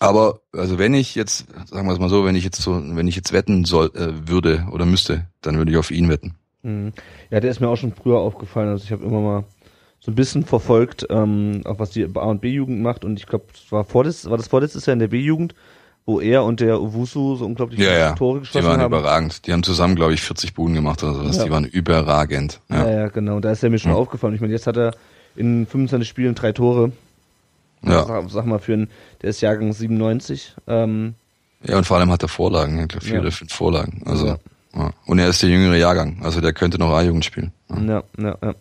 Aber also wenn ich jetzt, sagen wir es mal so, wenn ich jetzt so, wenn ich jetzt wetten soll, äh, würde oder müsste, dann würde ich auf ihn wetten. Mhm. Ja, der ist mir auch schon früher aufgefallen. Also ich habe immer mal so ein bisschen verfolgt, ähm, auch was die A und B-Jugend macht. Und ich glaube, das war vorletzt, war das vorletztes Jahr in der B-Jugend, wo er und der Owusu so unglaublich Ja, ja. Tore Die geschossen waren haben. überragend. Die haben zusammen, glaube ich, 40 Buden gemacht oder sowas. Ja. Die waren überragend. Ja. Ja, ja, genau. Da ist er mir schon Mhm. aufgefallen. Ich meine, jetzt hat er in 25 Spielen drei Tore. Ja. Sag, sag mal, für einen, der ist Jahrgang 97. Ähm, ja, und vor allem hat er Vorlagen, ich glaube vier Ja. oder fünf Vorlagen. Also, Ja. ja. Und er ist der jüngere Jahrgang, also der könnte noch A-Jugend spielen. Ja. ja, ja.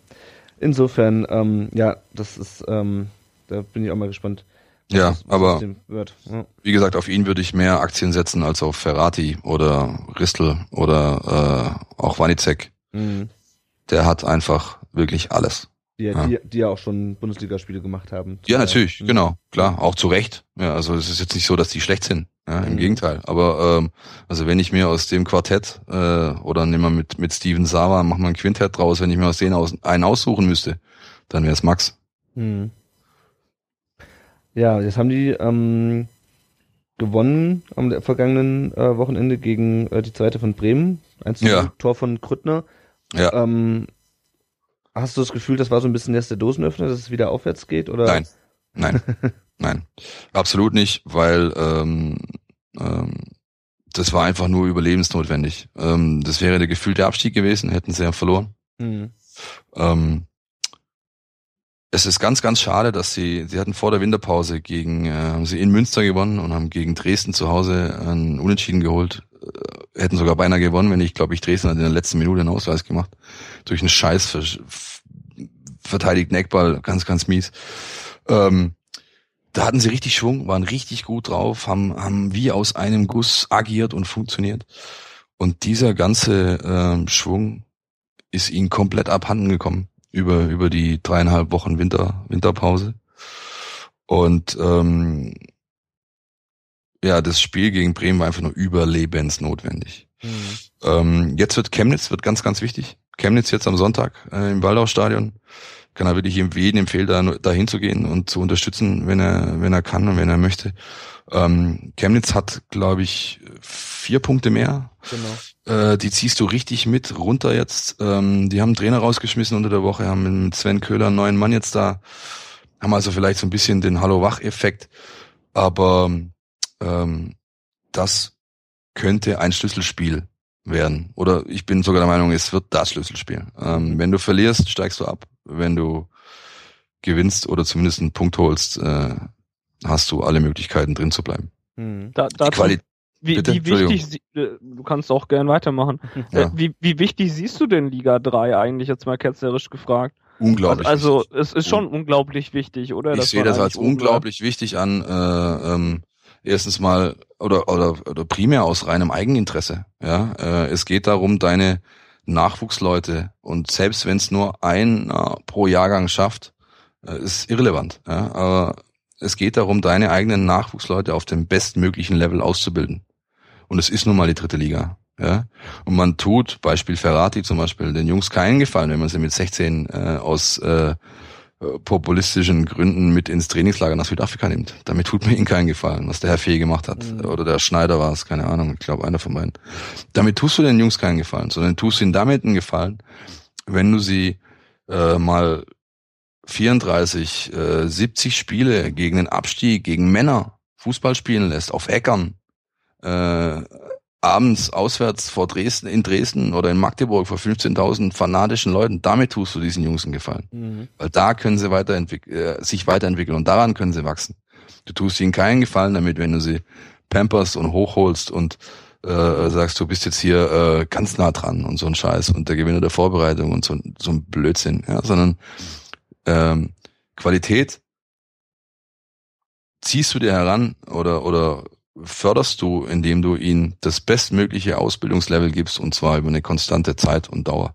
Insofern, ähm, ja, das ist, ähm, da bin ich auch mal gespannt. Ja, das- aber-. Wie gesagt, auf ihn würde ich mehr Aktien setzen als auf Ferrati oder Ristel oder äh, auch Wanizek. Mhm. Der hat einfach wirklich alles. Die, Ja. die, die ja auch schon Bundesligaspiele gemacht haben. Ja, natürlich, Mhm. genau, klar, auch zu Recht. Ja, also es ist jetzt nicht so, dass die schlecht sind. Ja, im Mhm. Gegenteil. Aber ähm, also wenn ich mir aus dem Quartett äh, oder nehmen wir mit mit Steven Sava, machen wir ein Quintett draus, wenn ich mir aus denen aus, einen aussuchen müsste, dann wäre es Max. Mhm. Ja, jetzt haben die ähm, gewonnen am vergangenen äh, Wochenende gegen äh, die zweite von Bremen. Ein Ja. Tor von Krüttner. Ja. Ähm, hast du das Gefühl, das war so ein bisschen erst der Dosenöffner, dass es wieder aufwärts geht? Oder? Nein, nein, nein, absolut nicht, weil ähm, ähm, das war einfach nur überlebensnotwendig. Ähm, das wäre der gefühlte Abstieg gewesen, hätten sie ja verloren. Mhm. Ähm, es ist ganz, ganz schade, dass sie, sie hatten vor der Winterpause gegen, äh, haben sie in Münster gewonnen und haben gegen Dresden zu Hause einen Unentschieden geholt. Hätten sogar beinahe gewonnen, wenn ich, glaube ich, Dresden hat in der letzten Minute einen Ausweis gemacht. Durch einen Scheiß ver verteidigten Eckball, ganz, ganz mies. Ähm, da hatten sie richtig Schwung, waren richtig gut drauf, haben, haben wie aus einem Guss agiert und funktioniert. Und dieser ganze ähm, Schwung ist ihnen komplett abhanden gekommen über, über die dreieinhalb Wochen Winter, Winterpause. Und ähm, ja, das Spiel gegen Bremen war einfach nur überlebensnotwendig. Mhm. Ähm, jetzt wird Chemnitz, wird ganz, ganz wichtig. Chemnitz jetzt am Sonntag äh, im Waldau-Stadion. Kann er wirklich jeden empfehlen, da, da hinzugehen und zu unterstützen, wenn er, wenn er kann und wenn er möchte. Ähm, Chemnitz hat, glaube ich, vier Punkte mehr. Genau. Äh, die ziehst du richtig mit runter jetzt. Ähm, die haben einen Trainer rausgeschmissen unter der Woche, haben mit Sven Köhler einen neuen Mann jetzt da. Haben also vielleicht so ein bisschen den Hallo-Wach-Effekt. Aber ähm, das könnte ein Schlüsselspiel werden. Oder ich bin sogar der Meinung, es wird das Schlüsselspiel. Ähm, wenn du verlierst, steigst du ab. Wenn du gewinnst oder zumindest einen Punkt holst, äh, hast du alle Möglichkeiten drin zu bleiben. Mhm. Da, dazu, wie, wie wichtig, äh, du kannst auch gern weitermachen. Ja. Äh, wie, wie wichtig siehst du denn Liga 3 eigentlich, jetzt mal ketzerisch gefragt? Unglaublich. Also, wichtig. es ist schon Un unglaublich wichtig, oder? Ich sehe das als unglaublich wichtig an. Äh, ähm, erstens mal oder, oder, oder primär aus reinem Eigeninteresse. Ja, äh, es geht darum, deine Nachwuchsleute und selbst wenn es nur einer pro Jahrgang schafft, äh, ist irrelevant. Ja, aber es geht darum, deine eigenen Nachwuchsleute auf dem bestmöglichen Level auszubilden. Und es ist nun mal die dritte Liga. Ja? Und man tut, Beispiel Ferrati zum Beispiel, den Jungs keinen Gefallen, wenn man sie mit 16 äh, aus äh, populistischen Gründen mit ins Trainingslager nach Südafrika nimmt. Damit tut man ihnen keinen Gefallen, was der Herr Fee gemacht hat. Mhm. Oder der Schneider war es, keine Ahnung, ich glaube einer von beiden. Damit tust du den Jungs keinen Gefallen, sondern tust ihnen damit einen Gefallen, wenn du sie äh, mal 34, äh, 70 Spiele gegen den Abstieg, gegen Männer Fußball spielen lässt, auf Äckern, äh, abends auswärts vor Dresden, in Dresden oder in Magdeburg vor 15.000 fanatischen Leuten, damit tust du diesen Jungs einen Gefallen. Mhm. Weil da können sie weiterentwickeln, äh, sich weiterentwickeln und daran können sie wachsen. Du tust ihnen keinen Gefallen damit, wenn du sie pamperst und hochholst und äh, sagst, du bist jetzt hier äh, ganz nah dran und so ein Scheiß und der Gewinner der Vorbereitung und so, so ein Blödsinn, ja, sondern ähm, Qualität ziehst du dir heran oder, oder förderst du, indem du ihnen das bestmögliche Ausbildungslevel gibst und zwar über eine konstante Zeit und Dauer.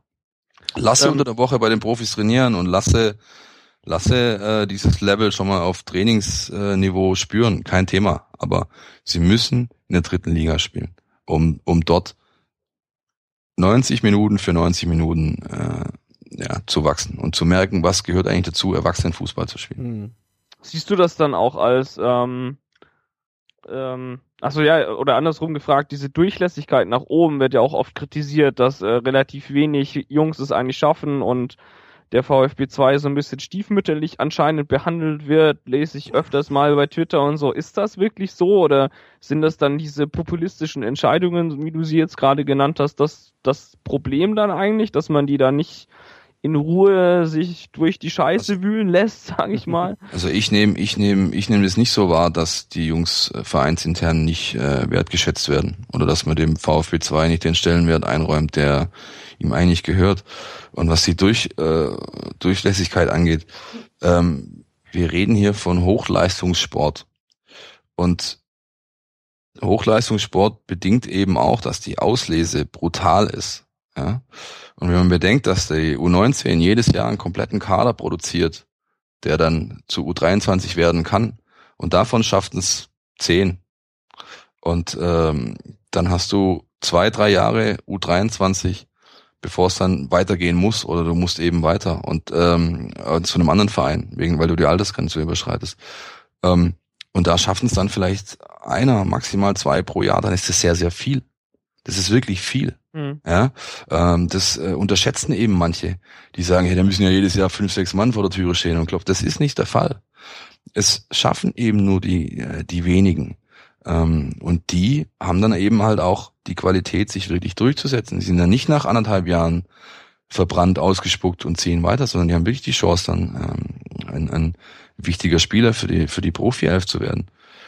Lasse ähm, unter der Woche bei den Profis trainieren und lasse, lasse äh, dieses Level schon mal auf Trainingsniveau spüren, kein Thema. Aber sie müssen in der dritten Liga spielen, um, um dort 90 Minuten für 90 Minuten äh, ja, zu wachsen und zu merken, was gehört eigentlich dazu, Erwachsenenfußball zu spielen. Hm. Siehst du das dann auch als, ähm, ähm, achso ja, oder andersrum gefragt, diese Durchlässigkeit nach oben wird ja auch oft kritisiert, dass äh, relativ wenig Jungs es eigentlich schaffen und der VfB 2 so ein bisschen stiefmütterlich anscheinend behandelt wird, lese ich öfters mal bei Twitter und so. Ist das wirklich so oder sind das dann diese populistischen Entscheidungen, wie du sie jetzt gerade genannt hast, das, das Problem dann eigentlich, dass man die da nicht in Ruhe sich durch die Scheiße also, wühlen lässt, sage ich mal. Also ich nehme ich nehme ich nehme es nicht so wahr, dass die Jungs äh, vereinsintern nicht äh, wertgeschätzt werden oder dass man dem VfB 2 nicht den Stellenwert einräumt, der ihm eigentlich gehört. Und was die durch äh, Durchlässigkeit angeht, ähm, wir reden hier von Hochleistungssport und Hochleistungssport bedingt eben auch, dass die Auslese brutal ist. Ja? Und wenn man bedenkt, dass die U19 jedes Jahr einen kompletten Kader produziert, der dann zu U23 werden kann, und davon schaffen es zehn. Und ähm, dann hast du zwei, drei Jahre U23, bevor es dann weitergehen muss, oder du musst eben weiter und ähm, zu einem anderen Verein, wegen, weil du die Altersgrenze überschreitest. Ähm, und da schaffen es dann vielleicht einer, maximal zwei pro Jahr, dann ist das sehr, sehr viel. Das ist wirklich viel. Mhm. Ja, ähm, das äh, unterschätzen eben manche, die sagen, hey, da müssen ja jedes Jahr fünf, sechs Mann vor der Türe stehen und klopfen. Das ist nicht der Fall. Es schaffen eben nur die, äh, die wenigen. Ähm, und die haben dann eben halt auch die Qualität, sich wirklich durchzusetzen. Die sind dann nicht nach anderthalb Jahren verbrannt, ausgespuckt und ziehen weiter, sondern die haben wirklich die Chance dann ein, ein wichtiger Spieler für die, für die Profi-Elf zu werden.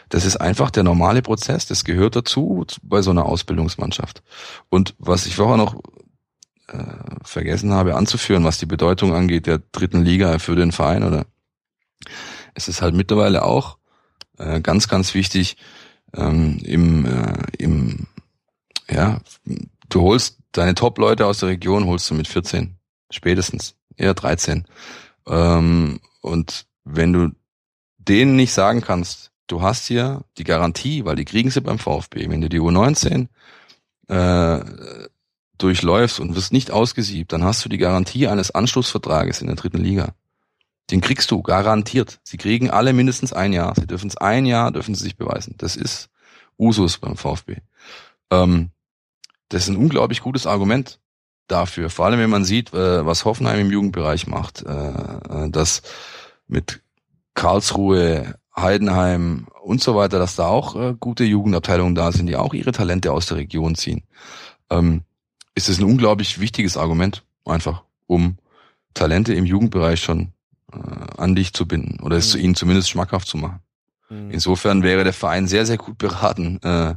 Das ist einfach der normale Prozess, das gehört dazu bei so einer Ausbildungsmannschaft. Und was ich vorher noch äh, vergessen habe anzuführen, was die Bedeutung angeht der dritten Liga für den Verein, oder es ist halt mittlerweile auch äh, ganz, ganz wichtig, ähm, im, äh, im, ja, du holst deine Top-Leute aus der Region, holst du mit 14, spätestens, eher 13. Ähm, und wenn du denen nicht sagen kannst, du hast hier die Garantie, weil die kriegen sie beim VfB, wenn du die U19 äh, durchläufst und wirst nicht ausgesiebt, dann hast du die Garantie eines Anschlussvertrages in der dritten Liga. Den kriegst du garantiert. Sie kriegen alle mindestens ein Jahr. Sie dürfen es ein Jahr, dürfen sie sich beweisen. Das ist Usus beim VfB. Ähm, das ist ein unglaublich gutes Argument dafür. Vor allem, wenn man sieht, äh, was Hoffenheim im Jugendbereich macht, äh, äh, dass mit Karlsruhe, Heidenheim und so weiter, dass da auch äh, gute Jugendabteilungen da sind, die auch ihre Talente aus der Region ziehen. Ähm, ist es ein unglaublich wichtiges Argument, einfach, um Talente im Jugendbereich schon äh, an dich zu binden oder es mhm. ihnen zumindest schmackhaft zu machen. Mhm. Insofern wäre der Verein sehr, sehr gut beraten, äh,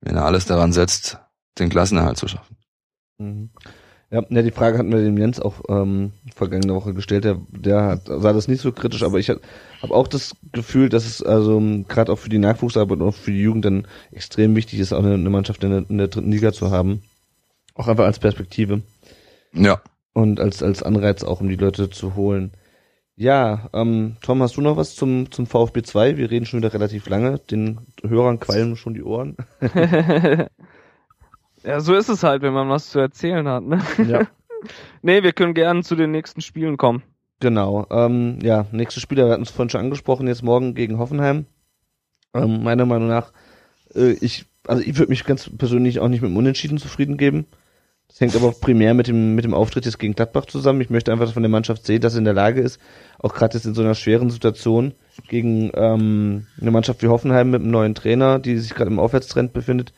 wenn er alles daran setzt, den Klassenerhalt zu schaffen. Mhm. Ja, ja, die Frage hatten wir dem Jens auch ähm, vergangene Woche gestellt. Der, der hat, sah das nicht so kritisch, aber ich habe auch das Gefühl, dass es also gerade auch für die Nachwuchsarbeit und auch für die Jugend dann extrem wichtig ist, auch eine, eine Mannschaft in der, in der dritten Liga zu haben. Auch einfach als Perspektive. Ja. Und als, als Anreiz auch, um die Leute zu holen. Ja, ähm, Tom, hast du noch was zum, zum VfB 2? Wir reden schon wieder relativ lange. Den Hörern qualmen schon die Ohren. ja, so ist es halt, wenn man was zu erzählen hat. Ne? Ja. nee, wir können gerne zu den nächsten Spielen kommen. Genau. Ähm, ja, nächste Spieler, wir hatten es vorhin schon angesprochen, jetzt morgen gegen Hoffenheim. Ähm, meiner Meinung nach, äh, ich, also ich würde mich ganz persönlich auch nicht mit dem Unentschieden zufrieden geben. Das hängt aber primär mit dem, mit dem Auftritt jetzt gegen Gladbach zusammen. Ich möchte einfach von der Mannschaft sehen, dass sie in der Lage ist, auch gerade jetzt in so einer schweren Situation gegen ähm, eine Mannschaft wie Hoffenheim mit einem neuen Trainer, die sich gerade im Aufwärtstrend befindet,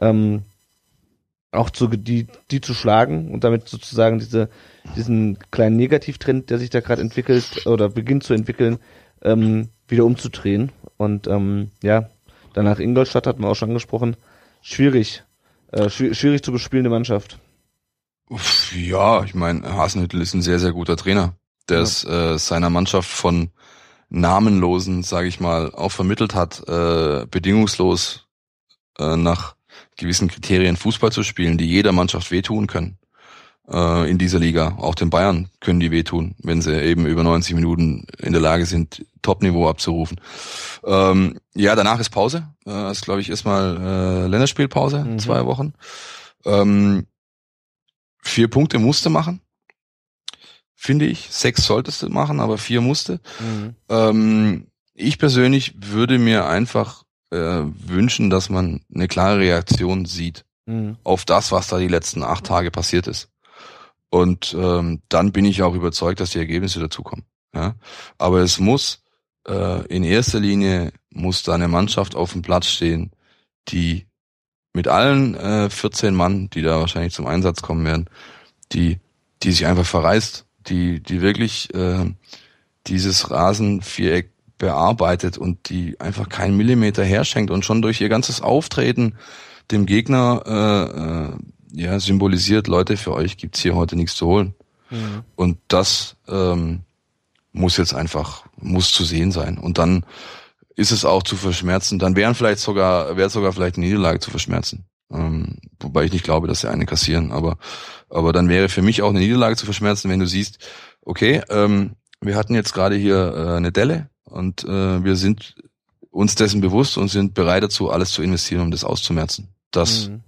ähm, auch zu, die, die zu schlagen und damit sozusagen diese, diesen kleinen Negativtrend, der sich da gerade entwickelt oder beginnt zu entwickeln, ähm, wieder umzudrehen. Und ähm, ja, danach Ingolstadt hatten wir auch schon angesprochen. Schwierig. Äh, schwierig zu bespielende Mannschaft. Ja, ich meine, Hasenhüttel ist ein sehr, sehr guter Trainer, der ja. es äh, seiner Mannschaft von Namenlosen, sage ich mal, auch vermittelt hat, äh, bedingungslos äh, nach gewissen Kriterien Fußball zu spielen, die jeder Mannschaft wehtun können äh, in dieser Liga. Auch den Bayern können die wehtun, wenn sie eben über 90 Minuten in der Lage sind, Top-Niveau abzurufen. Ähm, ja, danach ist Pause. Äh, ist, glaube ich, erstmal äh, Länderspielpause, mhm. zwei Wochen. Ähm, Vier Punkte musste machen, finde ich. Sechs solltest du machen, aber vier musste. Mhm. Ähm, ich persönlich würde mir einfach äh, wünschen, dass man eine klare Reaktion sieht mhm. auf das, was da die letzten acht Tage passiert ist. Und ähm, dann bin ich auch überzeugt, dass die Ergebnisse dazukommen. Ja? Aber es muss äh, in erster Linie muss da eine Mannschaft auf dem Platz stehen, die mit allen äh, 14 Mann, die da wahrscheinlich zum Einsatz kommen werden, die, die sich einfach verreißt, die, die wirklich äh, dieses Rasenviereck bearbeitet und die einfach keinen Millimeter herschenkt und schon durch ihr ganzes Auftreten dem Gegner äh, äh, ja symbolisiert, Leute, für euch gibt's hier heute nichts zu holen. Mhm. Und das ähm, muss jetzt einfach, muss zu sehen sein. Und dann ist es auch zu verschmerzen. Dann wären vielleicht sogar, wäre sogar vielleicht eine Niederlage zu verschmerzen. Ähm, wobei ich nicht glaube, dass sie eine kassieren. Aber, aber dann wäre für mich auch eine Niederlage zu verschmerzen, wenn du siehst, okay, ähm, wir hatten jetzt gerade hier äh, eine Delle und äh, wir sind uns dessen bewusst und sind bereit dazu, alles zu investieren, um das auszumerzen. Das, mhm.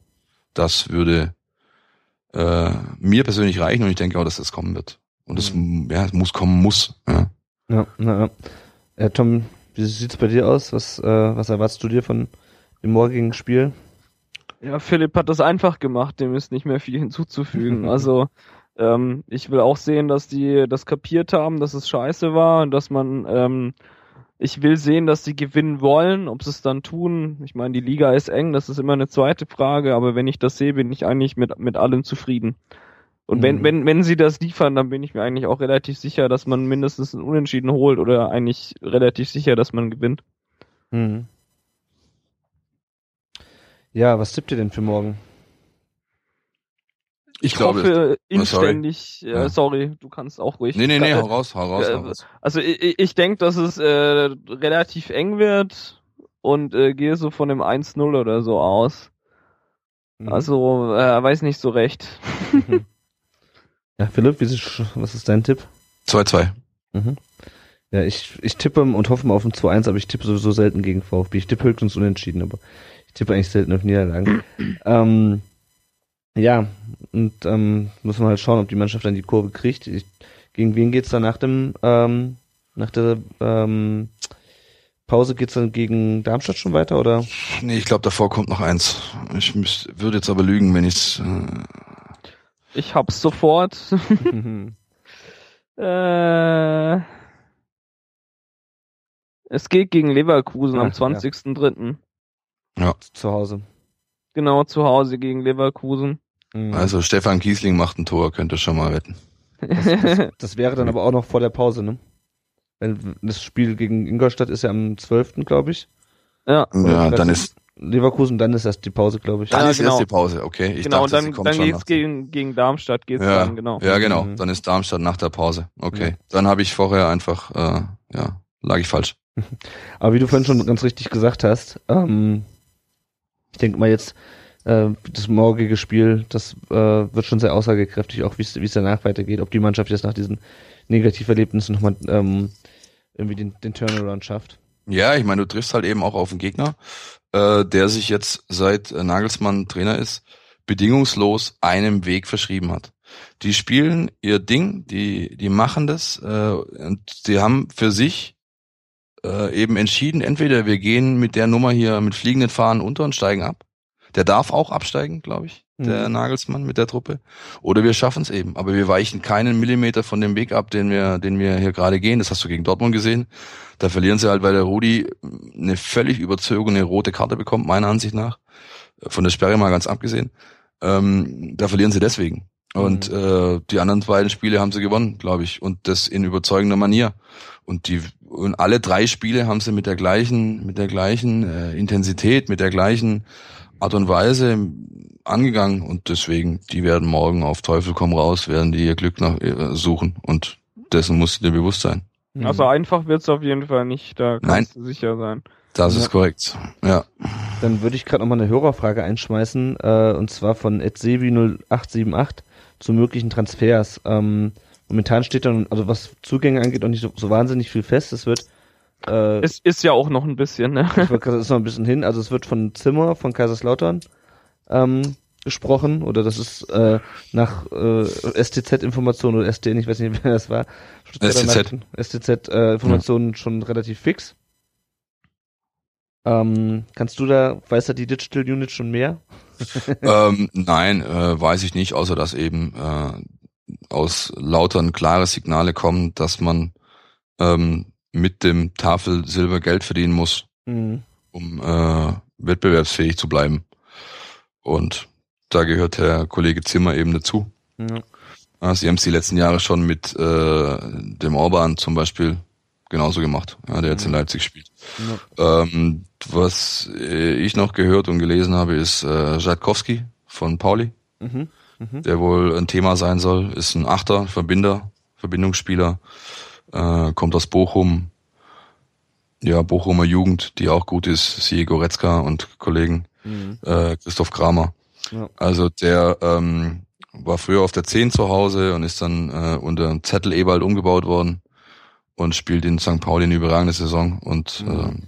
das würde äh, mir persönlich reichen und ich denke auch, dass das kommen wird. Und das mhm. ja, muss kommen muss. Ja, ja, na, ja. Äh, Tom, wie sieht's bei dir aus? Was, äh, was erwartest du dir von dem morgigen Spiel? Ja, Philipp hat das einfach gemacht, dem ist nicht mehr viel hinzuzufügen. Also ähm, ich will auch sehen, dass die das kapiert haben, dass es scheiße war und dass man ähm, ich will sehen, dass sie gewinnen wollen, ob sie es dann tun. Ich meine, die Liga ist eng, das ist immer eine zweite Frage, aber wenn ich das sehe, bin ich eigentlich mit, mit allem zufrieden. Und wenn, Mhm. wenn, wenn sie das liefern, dann bin ich mir eigentlich auch relativ sicher, dass man mindestens ein Unentschieden holt oder eigentlich relativ sicher, dass man gewinnt. Mhm. Ja, was tippt ihr denn für morgen? Ich glaube. hoffe Oh, sorry. inständig, äh, Ja. sorry, du kannst auch ruhig. Nee, nee, nee, hau raus, hau raus, äh, hau raus. Also ich, ich denke, dass es äh, relativ eng wird und äh, gehe so von dem 1-0 oder so aus. Mhm. Also, äh, weiß nicht so recht. Ja, Philipp, wie ist, was ist dein Tipp? 2-2. Mhm. Ja, ich, ich tippe und hoffe mal auf ein 2-1, aber ich tippe sowieso selten gegen VfB. Ich tippe höchstens unentschieden, aber ich tippe eigentlich selten auf Niederlagen. ähm, ja, und ähm, muss man halt schauen, ob die Mannschaft dann die Kurve kriegt. Ich, gegen wen geht's dann nach dem ähm, nach der ähm, Pause geht's dann gegen Darmstadt schon weiter oder? Nee, ich glaube, davor kommt noch eins. Ich müsst, würde jetzt aber lügen, wenn ich's. Äh, Ich hab's sofort. äh, es geht gegen Leverkusen am Ach, ja. 20.03. Zu Hause. Genau, zu Hause gegen Leverkusen. Mhm. also Stefan Kiesling macht ein Tor, könnt ihr schon mal wetten. Das, das, das wäre dann aber auch noch vor der Pause, ne? Wenn das Spiel gegen Ingolstadt ist ja am 12., glaube ich. ja, Ja, dann ist Leverkusen, dann ist erst die Pause, glaube ich. dann Ja, ist genau. erst die Pause, okay. Ich genau, dachte, sie dann, kommt dann schon geht's gegen, gegen Darmstadt, geht's ja, dann, genau. Ja, genau. Mhm. Dann ist Darmstadt nach der Pause. Okay. Ja. Dann habe ich vorher einfach, äh, ja, lag ich falsch. Aber wie du vorhin schon ganz richtig gesagt hast, ähm, ich denke mal jetzt, äh, das morgige Spiel, das äh, wird schon sehr aussagekräftig, auch wie es danach weitergeht, ob die Mannschaft jetzt nach diesen Negativerlebnissen nochmal ähm, irgendwie den, den Turnaround schafft. Ja, ich meine, du triffst halt eben auch auf einen Gegner, äh, der sich jetzt seit Nagelsmann Trainer ist, bedingungslos einem Weg verschrieben hat. Die spielen ihr Ding, die, die machen das, äh, und die haben für sich äh, eben entschieden, entweder wir gehen mit der Nummer hier mit fliegenden Fahnen unter und steigen ab. Der darf auch absteigen, glaube ich, der Mhm. Nagelsmann mit der Truppe. Oder wir schaffen es eben. Aber wir weichen keinen Millimeter von dem Weg ab, den wir, den wir hier gerade gehen. Das hast du gegen Dortmund gesehen. Da verlieren sie halt, weil der Rudi eine völlig überzogene rote Karte bekommt, meiner Ansicht nach. Von der Sperre mal ganz abgesehen. Ähm, da verlieren sie deswegen. Und äh, die anderen beiden Spiele haben sie gewonnen, glaube ich. Und das in überzeugender Manier. Und die und alle drei Spiele haben sie mit der gleichen, mit der gleichen äh, Intensität, mit der gleichen Art und Weise angegangen. Und deswegen, die werden morgen auf Teufel komm raus, werden die ihr Glück nach, äh, suchen. Und dessen musst du dir bewusst sein. Also einfach wird's auf jeden Fall nicht, da Nein. kannst du sicher sein. Das Ja. ist korrekt. Ja. Dann würde ich gerade nochmal eine Hörerfrage einschmeißen, äh, und zwar von etsebi0878 zu möglichen Transfers. Ähm, momentan steht dann, also was Zugänge angeht, auch nicht so, so wahnsinnig viel fest. Es wird äh, Es ist ja auch noch ein bisschen, ne? das ist noch ein bisschen hin. Also es wird von Zimmer von Kaiserslautern ähm, gesprochen oder das ist äh, nach äh, STZ-Informationen oder STN, ich weiß nicht, wer das war. STZ. STZ-Informationen schon relativ fix. Ähm, kannst du da, weiß da die Digital Unit schon mehr? ähm, nein, äh, weiß ich nicht, außer dass eben äh, aus lautern klare Signale kommen, dass man ähm, mit dem Tafel Silber Geld verdienen muss, Mhm. um äh, wettbewerbsfähig zu bleiben. Und da gehört der Kollege Zimmer eben dazu. Ja. Ja, Sie haben es die letzten Jahre schon mit äh, dem Orban zum Beispiel genauso gemacht, ja, der jetzt in Leipzig spielt. Ähm, was äh, ich noch gehört und gelesen habe, ist äh, Żadkowski von Pauli, Mhm. Mhm. der wohl ein Thema sein soll, ist ein Achter, Verbinder, Verbindungsspieler, äh, kommt aus Bochum, ja, Bochumer Jugend, die auch gut ist, siehe Goretzka und Kollegen, Mhm. äh, Christoph Kramer. Ja. Also der ähm, war früher auf der 10 zu Hause und ist dann äh, unter Zettel Ewald umgebaut worden und spielt in St. Pauli eine überragende Saison und Mhm. ähm,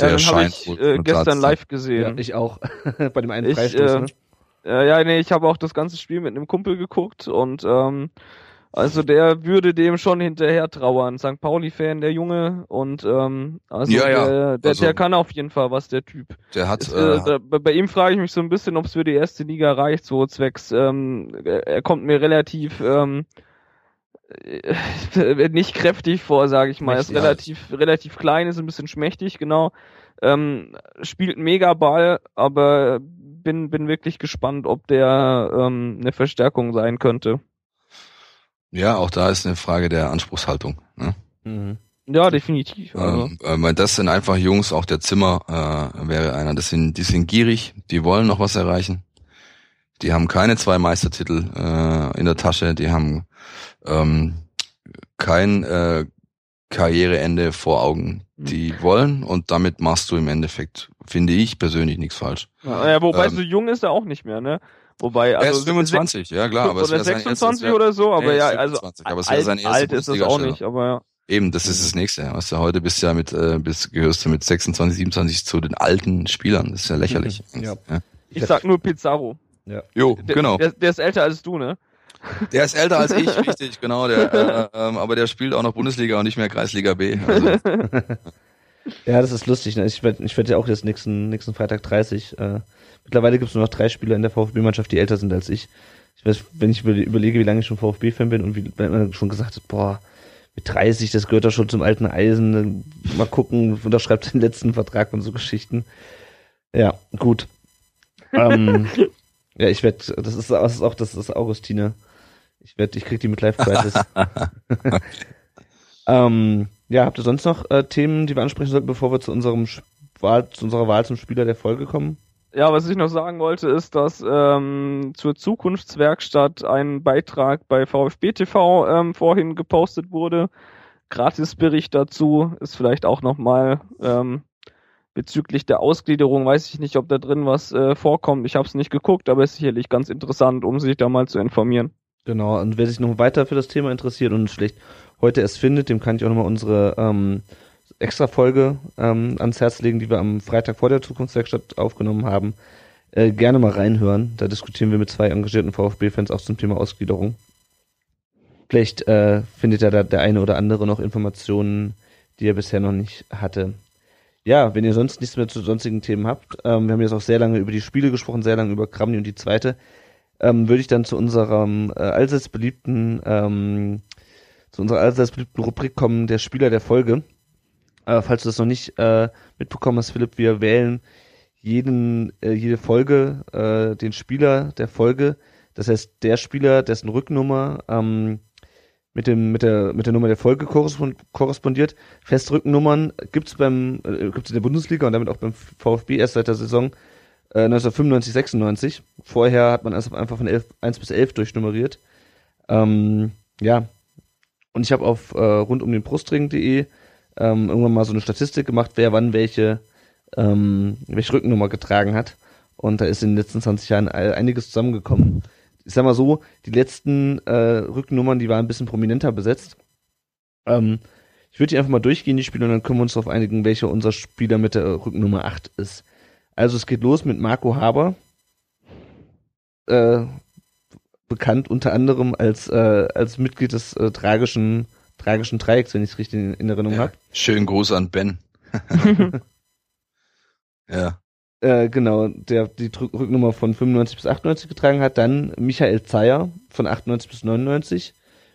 Ja, der habe scheint ich äh, gestern live Ja, gesehen. ich auch. Bei dem einen Ich, Freistoß, äh, ne? Äh, ja, nee, ich habe auch das ganze Spiel mit einem Kumpel geguckt und ähm, also der würde dem schon hinterher trauern. St. Pauli-Fan, der Junge und ähm, also Ja, ja. Der, der, Also- der kann auf jeden Fall was, der Typ. Der hat Ist, äh, äh, da, bei ihm frage ich mich so ein bisschen, ob es für die erste Liga reicht, so zwecks, ähm, er kommt mir relativ ähm, äh, nicht kräftig vor, sage ich mal. Er ist Mächtig. relativ, relativ klein, ist ein bisschen schmächtig, genau. Ähm, spielt mega Ball, aber bin, bin wirklich gespannt, ob der ähm, eine Verstärkung sein könnte. Ja, auch da ist eine Frage der Anspruchshaltung. Ne? Mhm. Ja, definitiv. Also. Ähm, äh, weil das sind einfach Jungs, auch der Zimmer äh, wäre einer. Das sind, die sind gierig, die wollen noch was erreichen. Die haben keine zwei Meistertitel äh, in der Tasche, die haben ähm, kein äh, Karriereende vor Augen. Die wollen und damit machst du im Endeffekt, finde ich persönlich, nichts falsch. Ja, ja, wobei ähm, so jung ist er auch nicht mehr, ne? Wobei, er also ist 25, ja klar, aber es oder wäre sein erstes- 26 wär- oder so, aber Nee, ja, also 25, aber es alt, erste alt ist es auch nicht, aber ja. Eben, das ist das nächste. Weißt du, heute bist du ja mit, äh, bist, gehörst du mit 26, 27 zu den alten Spielern. Das ist ja lächerlich. Ja. Ich sag nur Pizarro. Jo, Der, genau. Der, der ist älter als du, ne? Der ist älter als ich, richtig, genau. Der, äh, ähm, aber der spielt auch noch Bundesliga und nicht mehr Kreisliga B. Also, Ja, das ist lustig. Ne? Ich werde ich werd ja auch jetzt nächsten, nächsten Freitag 30. Äh, mittlerweile gibt es nur noch drei Spieler in der VfB-Mannschaft, die älter sind als ich. Ich weiß, wenn ich überle- überlege, wie lange ich schon VfB-Fan bin und wie wenn man schon gesagt hat, boah, mit 30, das gehört doch schon zum alten Eisen. Mal gucken, unterschreibt den letzten Vertrag und so Geschichten. Ja, gut. ähm, ja, ich werde, das ist, das ist auch, das ist Augustine. Ich werde, ich krieg die mit Live Crisis. ähm, ja, habt ihr sonst noch äh, Themen, die wir ansprechen sollten, bevor wir zu unserem Wahl, zu unserer Wahl zum Spieler der Folge kommen? Ja, was ich noch sagen wollte, ist, dass ähm, zur Zukunftswerkstatt ein Beitrag bei VfB TV ähm, vorhin gepostet wurde. Gratisbericht dazu ist vielleicht auch nochmal ähm, bezüglich der Ausgliederung, weiß ich nicht, ob da drin was äh, vorkommt. Ich habe es nicht geguckt, aber ist sicherlich ganz interessant, um sich da mal zu informieren. Genau, und wer sich noch weiter für das Thema interessiert und es vielleicht heute erst findet, dem kann ich auch nochmal unsere ähm, extra Folge ähm, ans Herz legen, die wir am Freitag vor der Zukunftswerkstatt aufgenommen haben. Äh, gerne mal reinhören. Da diskutieren wir mit zwei engagierten VfB-Fans auch zum Thema Ausgliederung. Vielleicht äh, findet ja da der eine oder andere noch Informationen, die er bisher noch nicht hatte. Ja, wenn ihr sonst nichts mehr zu sonstigen Themen habt, ähm, wir haben jetzt auch sehr lange über die Spiele gesprochen, sehr lange über Kramni und die zweite, ähm, würde ich dann zu unserem äh, allseits beliebten, ähm, zu unserer allseits beliebten Rubrik kommen, der Spieler der Folge. Äh, falls du das noch nicht äh, mitbekommen hast, Philipp, wir wählen jeden, äh, jede Folge äh, den Spieler der Folge. Das heißt, der Spieler, dessen Rücknummer ähm, mit dem mit der mit der Nummer der Folge korrespond korrespondiert. Feste Rückennummern gibt's beim äh, gibt's in der Bundesliga und damit auch beim VfB erst seit der Saison äh, 1995 96. Vorher hat man also einfach von 11, 1 bis 11 durchnummeriert. Ähm, ja. Und ich habe auf äh, rund um den Brustring.de ähm, irgendwann mal so eine Statistik gemacht, wer wann welche ähm, welche Rückennummer getragen hat. Und da ist in den letzten 20 Jahren ein- einiges zusammengekommen. Ich sag mal so, die letzten äh, Rückennummern, die waren ein bisschen prominenter besetzt. Ähm, ich würde die einfach mal durchgehen, die Spiele, und dann können wir uns darauf einigen, welcher unser Spieler mit der Rückennummer 8 ist. Also es geht los mit Marco Haber, äh, bekannt unter anderem als, äh, als Mitglied des äh, tragischen, tragischen Dreiecks, wenn ich es richtig in, in Erinnerung ja. habe. Schönen Gruß an Ben. ja. Äh, genau, der die Rücknummer von 95 bis 98 getragen hat. Dann Michael Zeyer von 98 bis 99.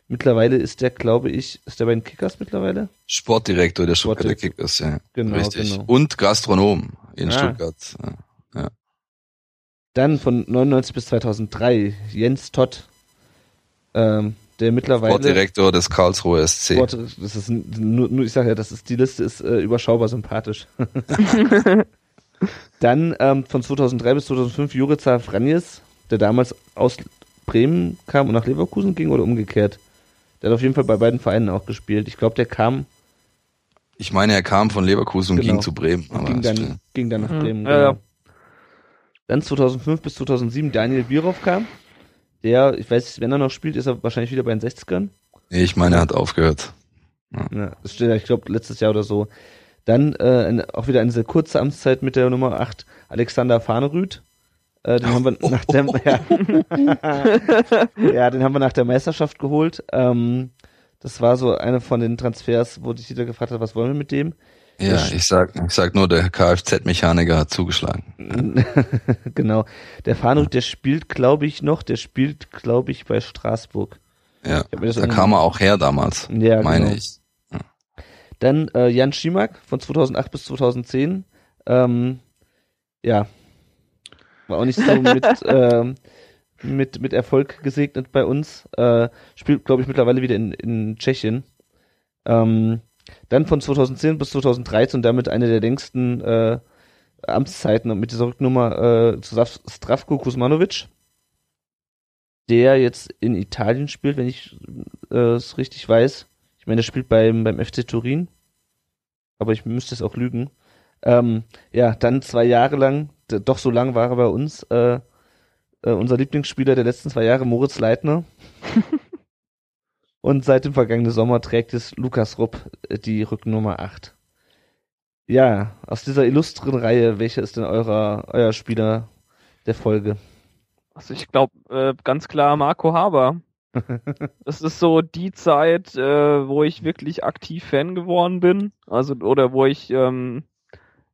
Mittlerweile ist der, glaube ich, ist der bei den Kickers mittlerweile? Sportdirektor der Stuttgarter. Kickers, ja. Genau, Richtig. genau. Und Gastronom in Ah. Stuttgart. Ja. Dann von 99 bis 2003 Jens Todd, ähm, der mittlerweile Sportdirektor des Karlsruher SC. Sport, das ist nur, nur ich sage ja, das ist die Liste ist äh, überschaubar sympathisch. Dann ähm, von 2003 bis 2005 Jurica Franjes, der damals aus Bremen kam und nach Leverkusen ging oder umgekehrt. Der hat auf jeden Fall bei beiden Vereinen auch gespielt. Ich glaube, der kam Ich meine, er kam von Leverkusen und Genau. ging zu Bremen. und aber ging dann, ging dann nach Mhm. Bremen. Ja, ja. Dann 2005 bis 2007 Daniel Bierhoff kam. Der, ich weiß, nicht, wenn er noch spielt, ist er wahrscheinlich wieder bei den 60ern. nee, ich meine, er hat aufgehört. Ja, das steht, ja, ich glaube, letztes Jahr oder so. Dann äh, eine, auch wieder eine sehr kurze Amtszeit mit der Nummer 8, Alexander Fahnerüth. Äh, den haben wir nach der ja, ja, den haben wir nach der Meisterschaft geholt. Ähm, das war so eine von den Transfers, wo sich jeder gefragt hat, was wollen wir mit dem? Ja, ich sag, ich sag nur, der Kfz-Mechaniker hat zugeschlagen. genau. Der Fahnerüth, der spielt, glaube ich, noch, der spielt, glaube ich, bei Straßburg. Ja, da kam er auch her damals, Ja, meine genau. ich. Dann äh, Jan Schimak von 2008 bis 2010. Ähm, ja, war auch nicht so mit, ähm, mit, mit Erfolg gesegnet bei uns. Äh, spielt, glaube ich, mittlerweile wieder in, in Tschechien. Ähm, dann von 2010 bis 2013 und damit eine der längsten äh, Amtszeiten und mit dieser Rücknummer äh, zu Stravko Kuzmanovic, der jetzt in Italien spielt, wenn ich äh, es richtig weiß. Ich meine, der spielt beim, beim FC Turin. Aber ich müsste es auch lügen. Ähm, ja, dann zwei Jahre lang, doch so lang war er bei uns, äh, äh, unser Lieblingsspieler der letzten zwei Jahre, Moritz Leitner. Und seit dem vergangenen Sommer trägt es Lukas Rupp äh, die Rückennummer 8. Ja, aus dieser illustren Reihe, welcher ist denn eurer, euer Spieler der Folge? Also ich glaube äh, ganz klar Marco Haber. Das ist so die Zeit, äh, wo ich wirklich aktiv Fan geworden bin. Also oder wo ich, ähm,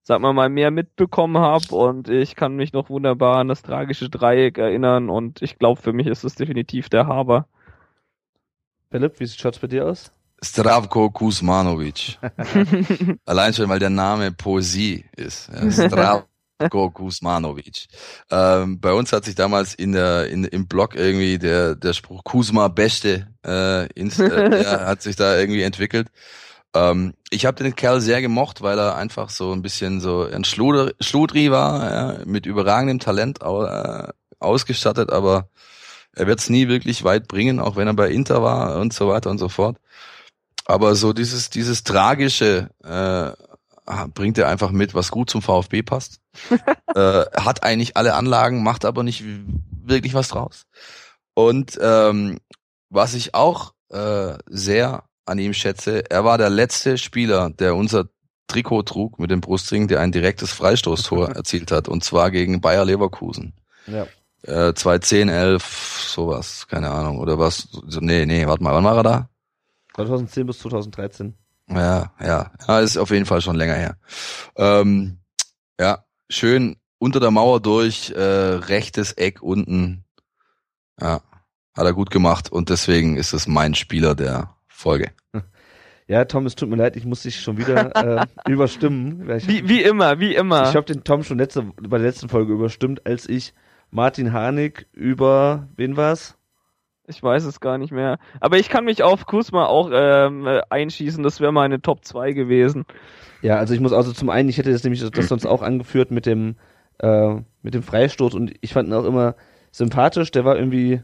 sag mal mal, mehr mitbekommen habe und ich kann mich noch wunderbar an das tragische Dreieck erinnern und ich glaube, für mich ist es definitiv der Haber. Philipp, wie schaut's bei dir aus? Stravko Kuzmanovic. Allein schon, weil der Name Poesie ist. Ja, Stravko Kuzmanovic. Ähm, bei uns hat sich damals in der in, im Blog irgendwie der der Spruch Kuzma Beste äh, ins, äh, ja, hat sich da irgendwie entwickelt. Ähm, ich habe den Kerl sehr gemocht, weil er einfach so ein bisschen so ein Schluder, Schludri war, ja, mit überragendem Talent au, äh, ausgestattet, aber er wird es nie wirklich weit bringen, auch wenn er bei Inter war und so weiter und so fort. Aber so dieses, dieses Tragische äh, bringt er einfach mit, was gut zum VfB passt. äh, hat eigentlich alle Anlagen, macht aber nicht wirklich was draus. Und ähm, was ich auch äh, sehr an ihm schätze, er war der letzte Spieler, der unser Trikot trug mit dem Brustring, der ein direktes Freistoßtor erzielt hat, und zwar gegen Bayer Leverkusen. Ja. Äh, 2010, 11, sowas, keine Ahnung. Oder was? So, nee, nee, warte mal, wann war er da? 2010 bis 2013. Ja, ja, ja, ist auf jeden Fall schon länger her. Ähm, ja, schön unter der Mauer durch, äh, rechtes Eck unten. Ja, hat er gut gemacht und deswegen ist es mein Spieler der Folge. Ja, Tom, es tut mir leid, ich muss dich schon wieder äh, überstimmen. Wie, wie immer, wie immer. ich habe den Tom schon letzte, bei der letzten Folge überstimmt, als ich Martin Harnik über, wen war's? Ich weiß es gar nicht mehr. Aber ich kann mich auf Kusma auch ähm, äh, einschießen. Das wäre meine Top 2 gewesen. Ja, also ich muss also zum einen, ich hätte das nämlich das sonst auch angeführt mit dem äh, mit dem Freistoß und ich fand ihn auch immer sympathisch. Der war irgendwie,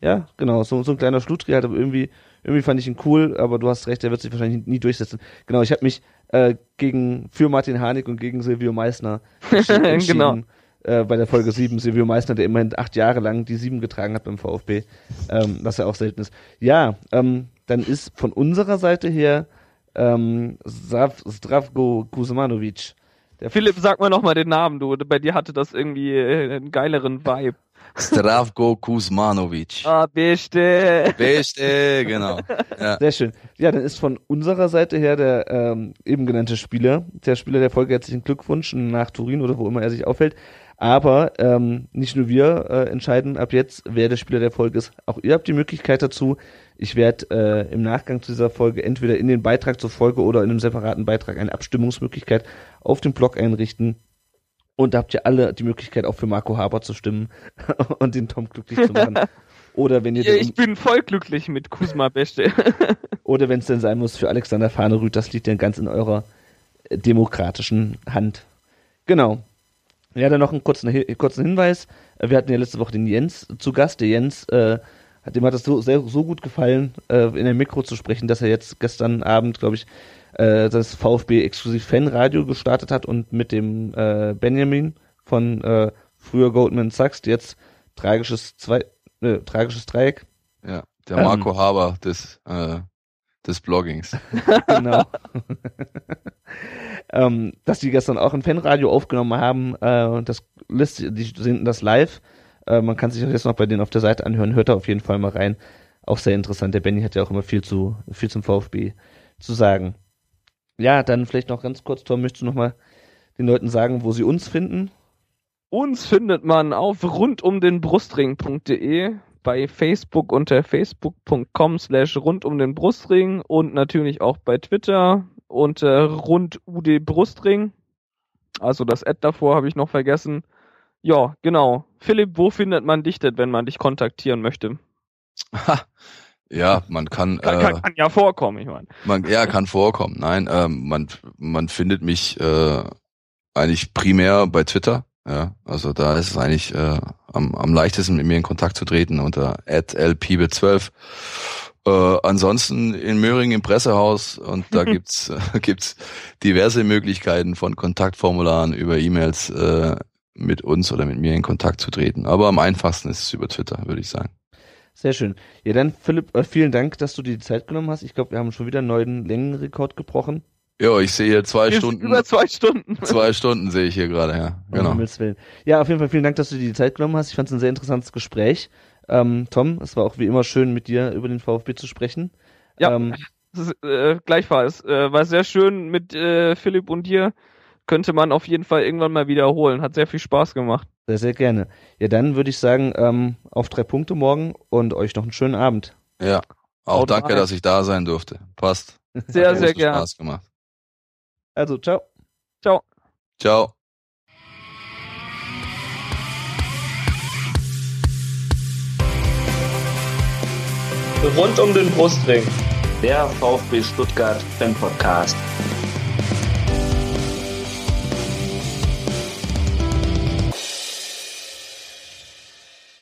ja, genau, so, so ein kleiner Schludri halt, aber irgendwie irgendwie fand ich ihn cool. Aber du hast recht, der wird sich wahrscheinlich nie durchsetzen. Genau, ich habe mich äh, gegen für Martin Harnik und gegen Silvio Meissner entschi- entschieden. Genau. Äh, bei der Folge 7, Silvio Meissner, der immerhin acht Jahre lang die 7 getragen hat beim VfB, ähm, was ja auch selten ist. Ja, ähm, dann ist von unserer Seite her ähm, Zdravko Kuzmanovic. Der Philipp, sag mal nochmal den Namen, du. Bei dir hatte das irgendwie äh, einen geileren Vibe. Stravko Kuzmanovic. Ah, beste. Beste, genau. Ja. Sehr schön. Ja, dann ist von unserer Seite her der ähm, eben genannte Spieler, der Spieler der Folge herzlichen Glückwunsch nach Turin oder wo immer er sich aufhält. Aber ähm, nicht nur wir äh, entscheiden ab jetzt, wer der Spieler der Folge ist. Auch ihr habt die Möglichkeit dazu. Ich werde äh, im Nachgang zu dieser Folge entweder in den Beitrag zur Folge oder in einem separaten Beitrag eine Abstimmungsmöglichkeit auf dem Blog einrichten. Und da habt ihr alle die Möglichkeit, auch für Marco Haber zu stimmen und den Tom glücklich zu machen. Oder wenn ihr Ja, ich bin voll glücklich mit Kusma Beste. oder wenn es denn sein muss, für Alexander Fahnerüth, das liegt dann ganz in eurer äh, demokratischen Hand. Genau. Ja, dann noch einen kurzen, Hi- kurzen Hinweis. Äh, Wir hatten ja letzte Woche den Jens zu Gast. Der Jens, äh, hat, dem hat es so, sehr, so gut gefallen, äh, in der Mikro zu sprechen, dass er jetzt gestern Abend, glaube ich, äh, das VfB Exklusiv Fanradio gestartet hat und mit dem äh, Benjamin von äh, früher Goldman Sachs, jetzt tragisches, zwei, äh, tragisches Dreieck, ja. Der Ähm. Marco Haber des, äh, des Bloggings. genau. ähm, dass die gestern auch ein Fanradio aufgenommen haben. Äh, das lässt, die senden das live. Äh, man kann sich das jetzt noch bei denen auf der Seite anhören. Hört da auf jeden Fall mal rein. Auch sehr interessant. Der Benny hat ja auch immer viel zu viel zum VfB zu sagen. Ja, dann vielleicht noch ganz kurz, Tom, möchtest du noch mal den Leuten sagen, wo sie uns finden? Uns findet man auf rundumdenbrustring.de. bei Facebook unter facebook.com slash rund um den Brustring und natürlich auch bei Twitter unter rund UD Brustring. Also das Ad davor habe ich noch vergessen. Ja, genau. Philipp, wo findet man dich denn, wenn man dich kontaktieren möchte? ja, man kann, kann, äh, kann, kann ja vorkommen, ich meine. Man, ja, kann vorkommen. Nein, ähm, man, man findet mich äh, eigentlich primär bei Twitter. Ja, also da ist es eigentlich äh, am, am leichtesten mit mir in Kontakt zu treten unter lpb12. Äh, ansonsten in Möhring im Pressehaus und da gibt's äh, gibt's diverse Möglichkeiten von Kontaktformularen über E-Mails äh, mit uns oder mit mir in Kontakt zu treten. Aber am einfachsten ist es über Twitter, würde ich sagen. Sehr schön. Ja, dann Philipp, äh, vielen Dank, dass du dir die Zeit genommen hast. Ich glaube, wir haben schon wieder einen neuen Längenrekord gebrochen. Ja, ich sehe hier zwei Stunden. Über zwei Stunden. Zwei Stunden sehe ich hier gerade, ja. Um Genau. Himmels Willen. Ja, auf jeden Fall vielen Dank, dass du dir die Zeit genommen hast. Ich fand es ein sehr interessantes Gespräch. Ähm, Tom, es war auch wie immer schön, mit dir über den VfB zu sprechen. Ja, Ähm, ist, äh, gleichfalls. Äh, war sehr schön mit äh, Philipp und dir. Könnte man auf jeden Fall irgendwann mal wiederholen. Hat sehr viel Spaß gemacht. sehr, sehr gerne. Ja, dann würde ich sagen, ähm, auf drei Punkte morgen und euch noch einen schönen Abend. Ja. Auch Haut danke, rein. dass ich da sein durfte. Passt. Sehr, Hat sehr großen gern. Spaß gemacht. Also, ciao. Ciao. Ciao. Rund um den Brustring. Der VfB Stuttgart Fan Podcast.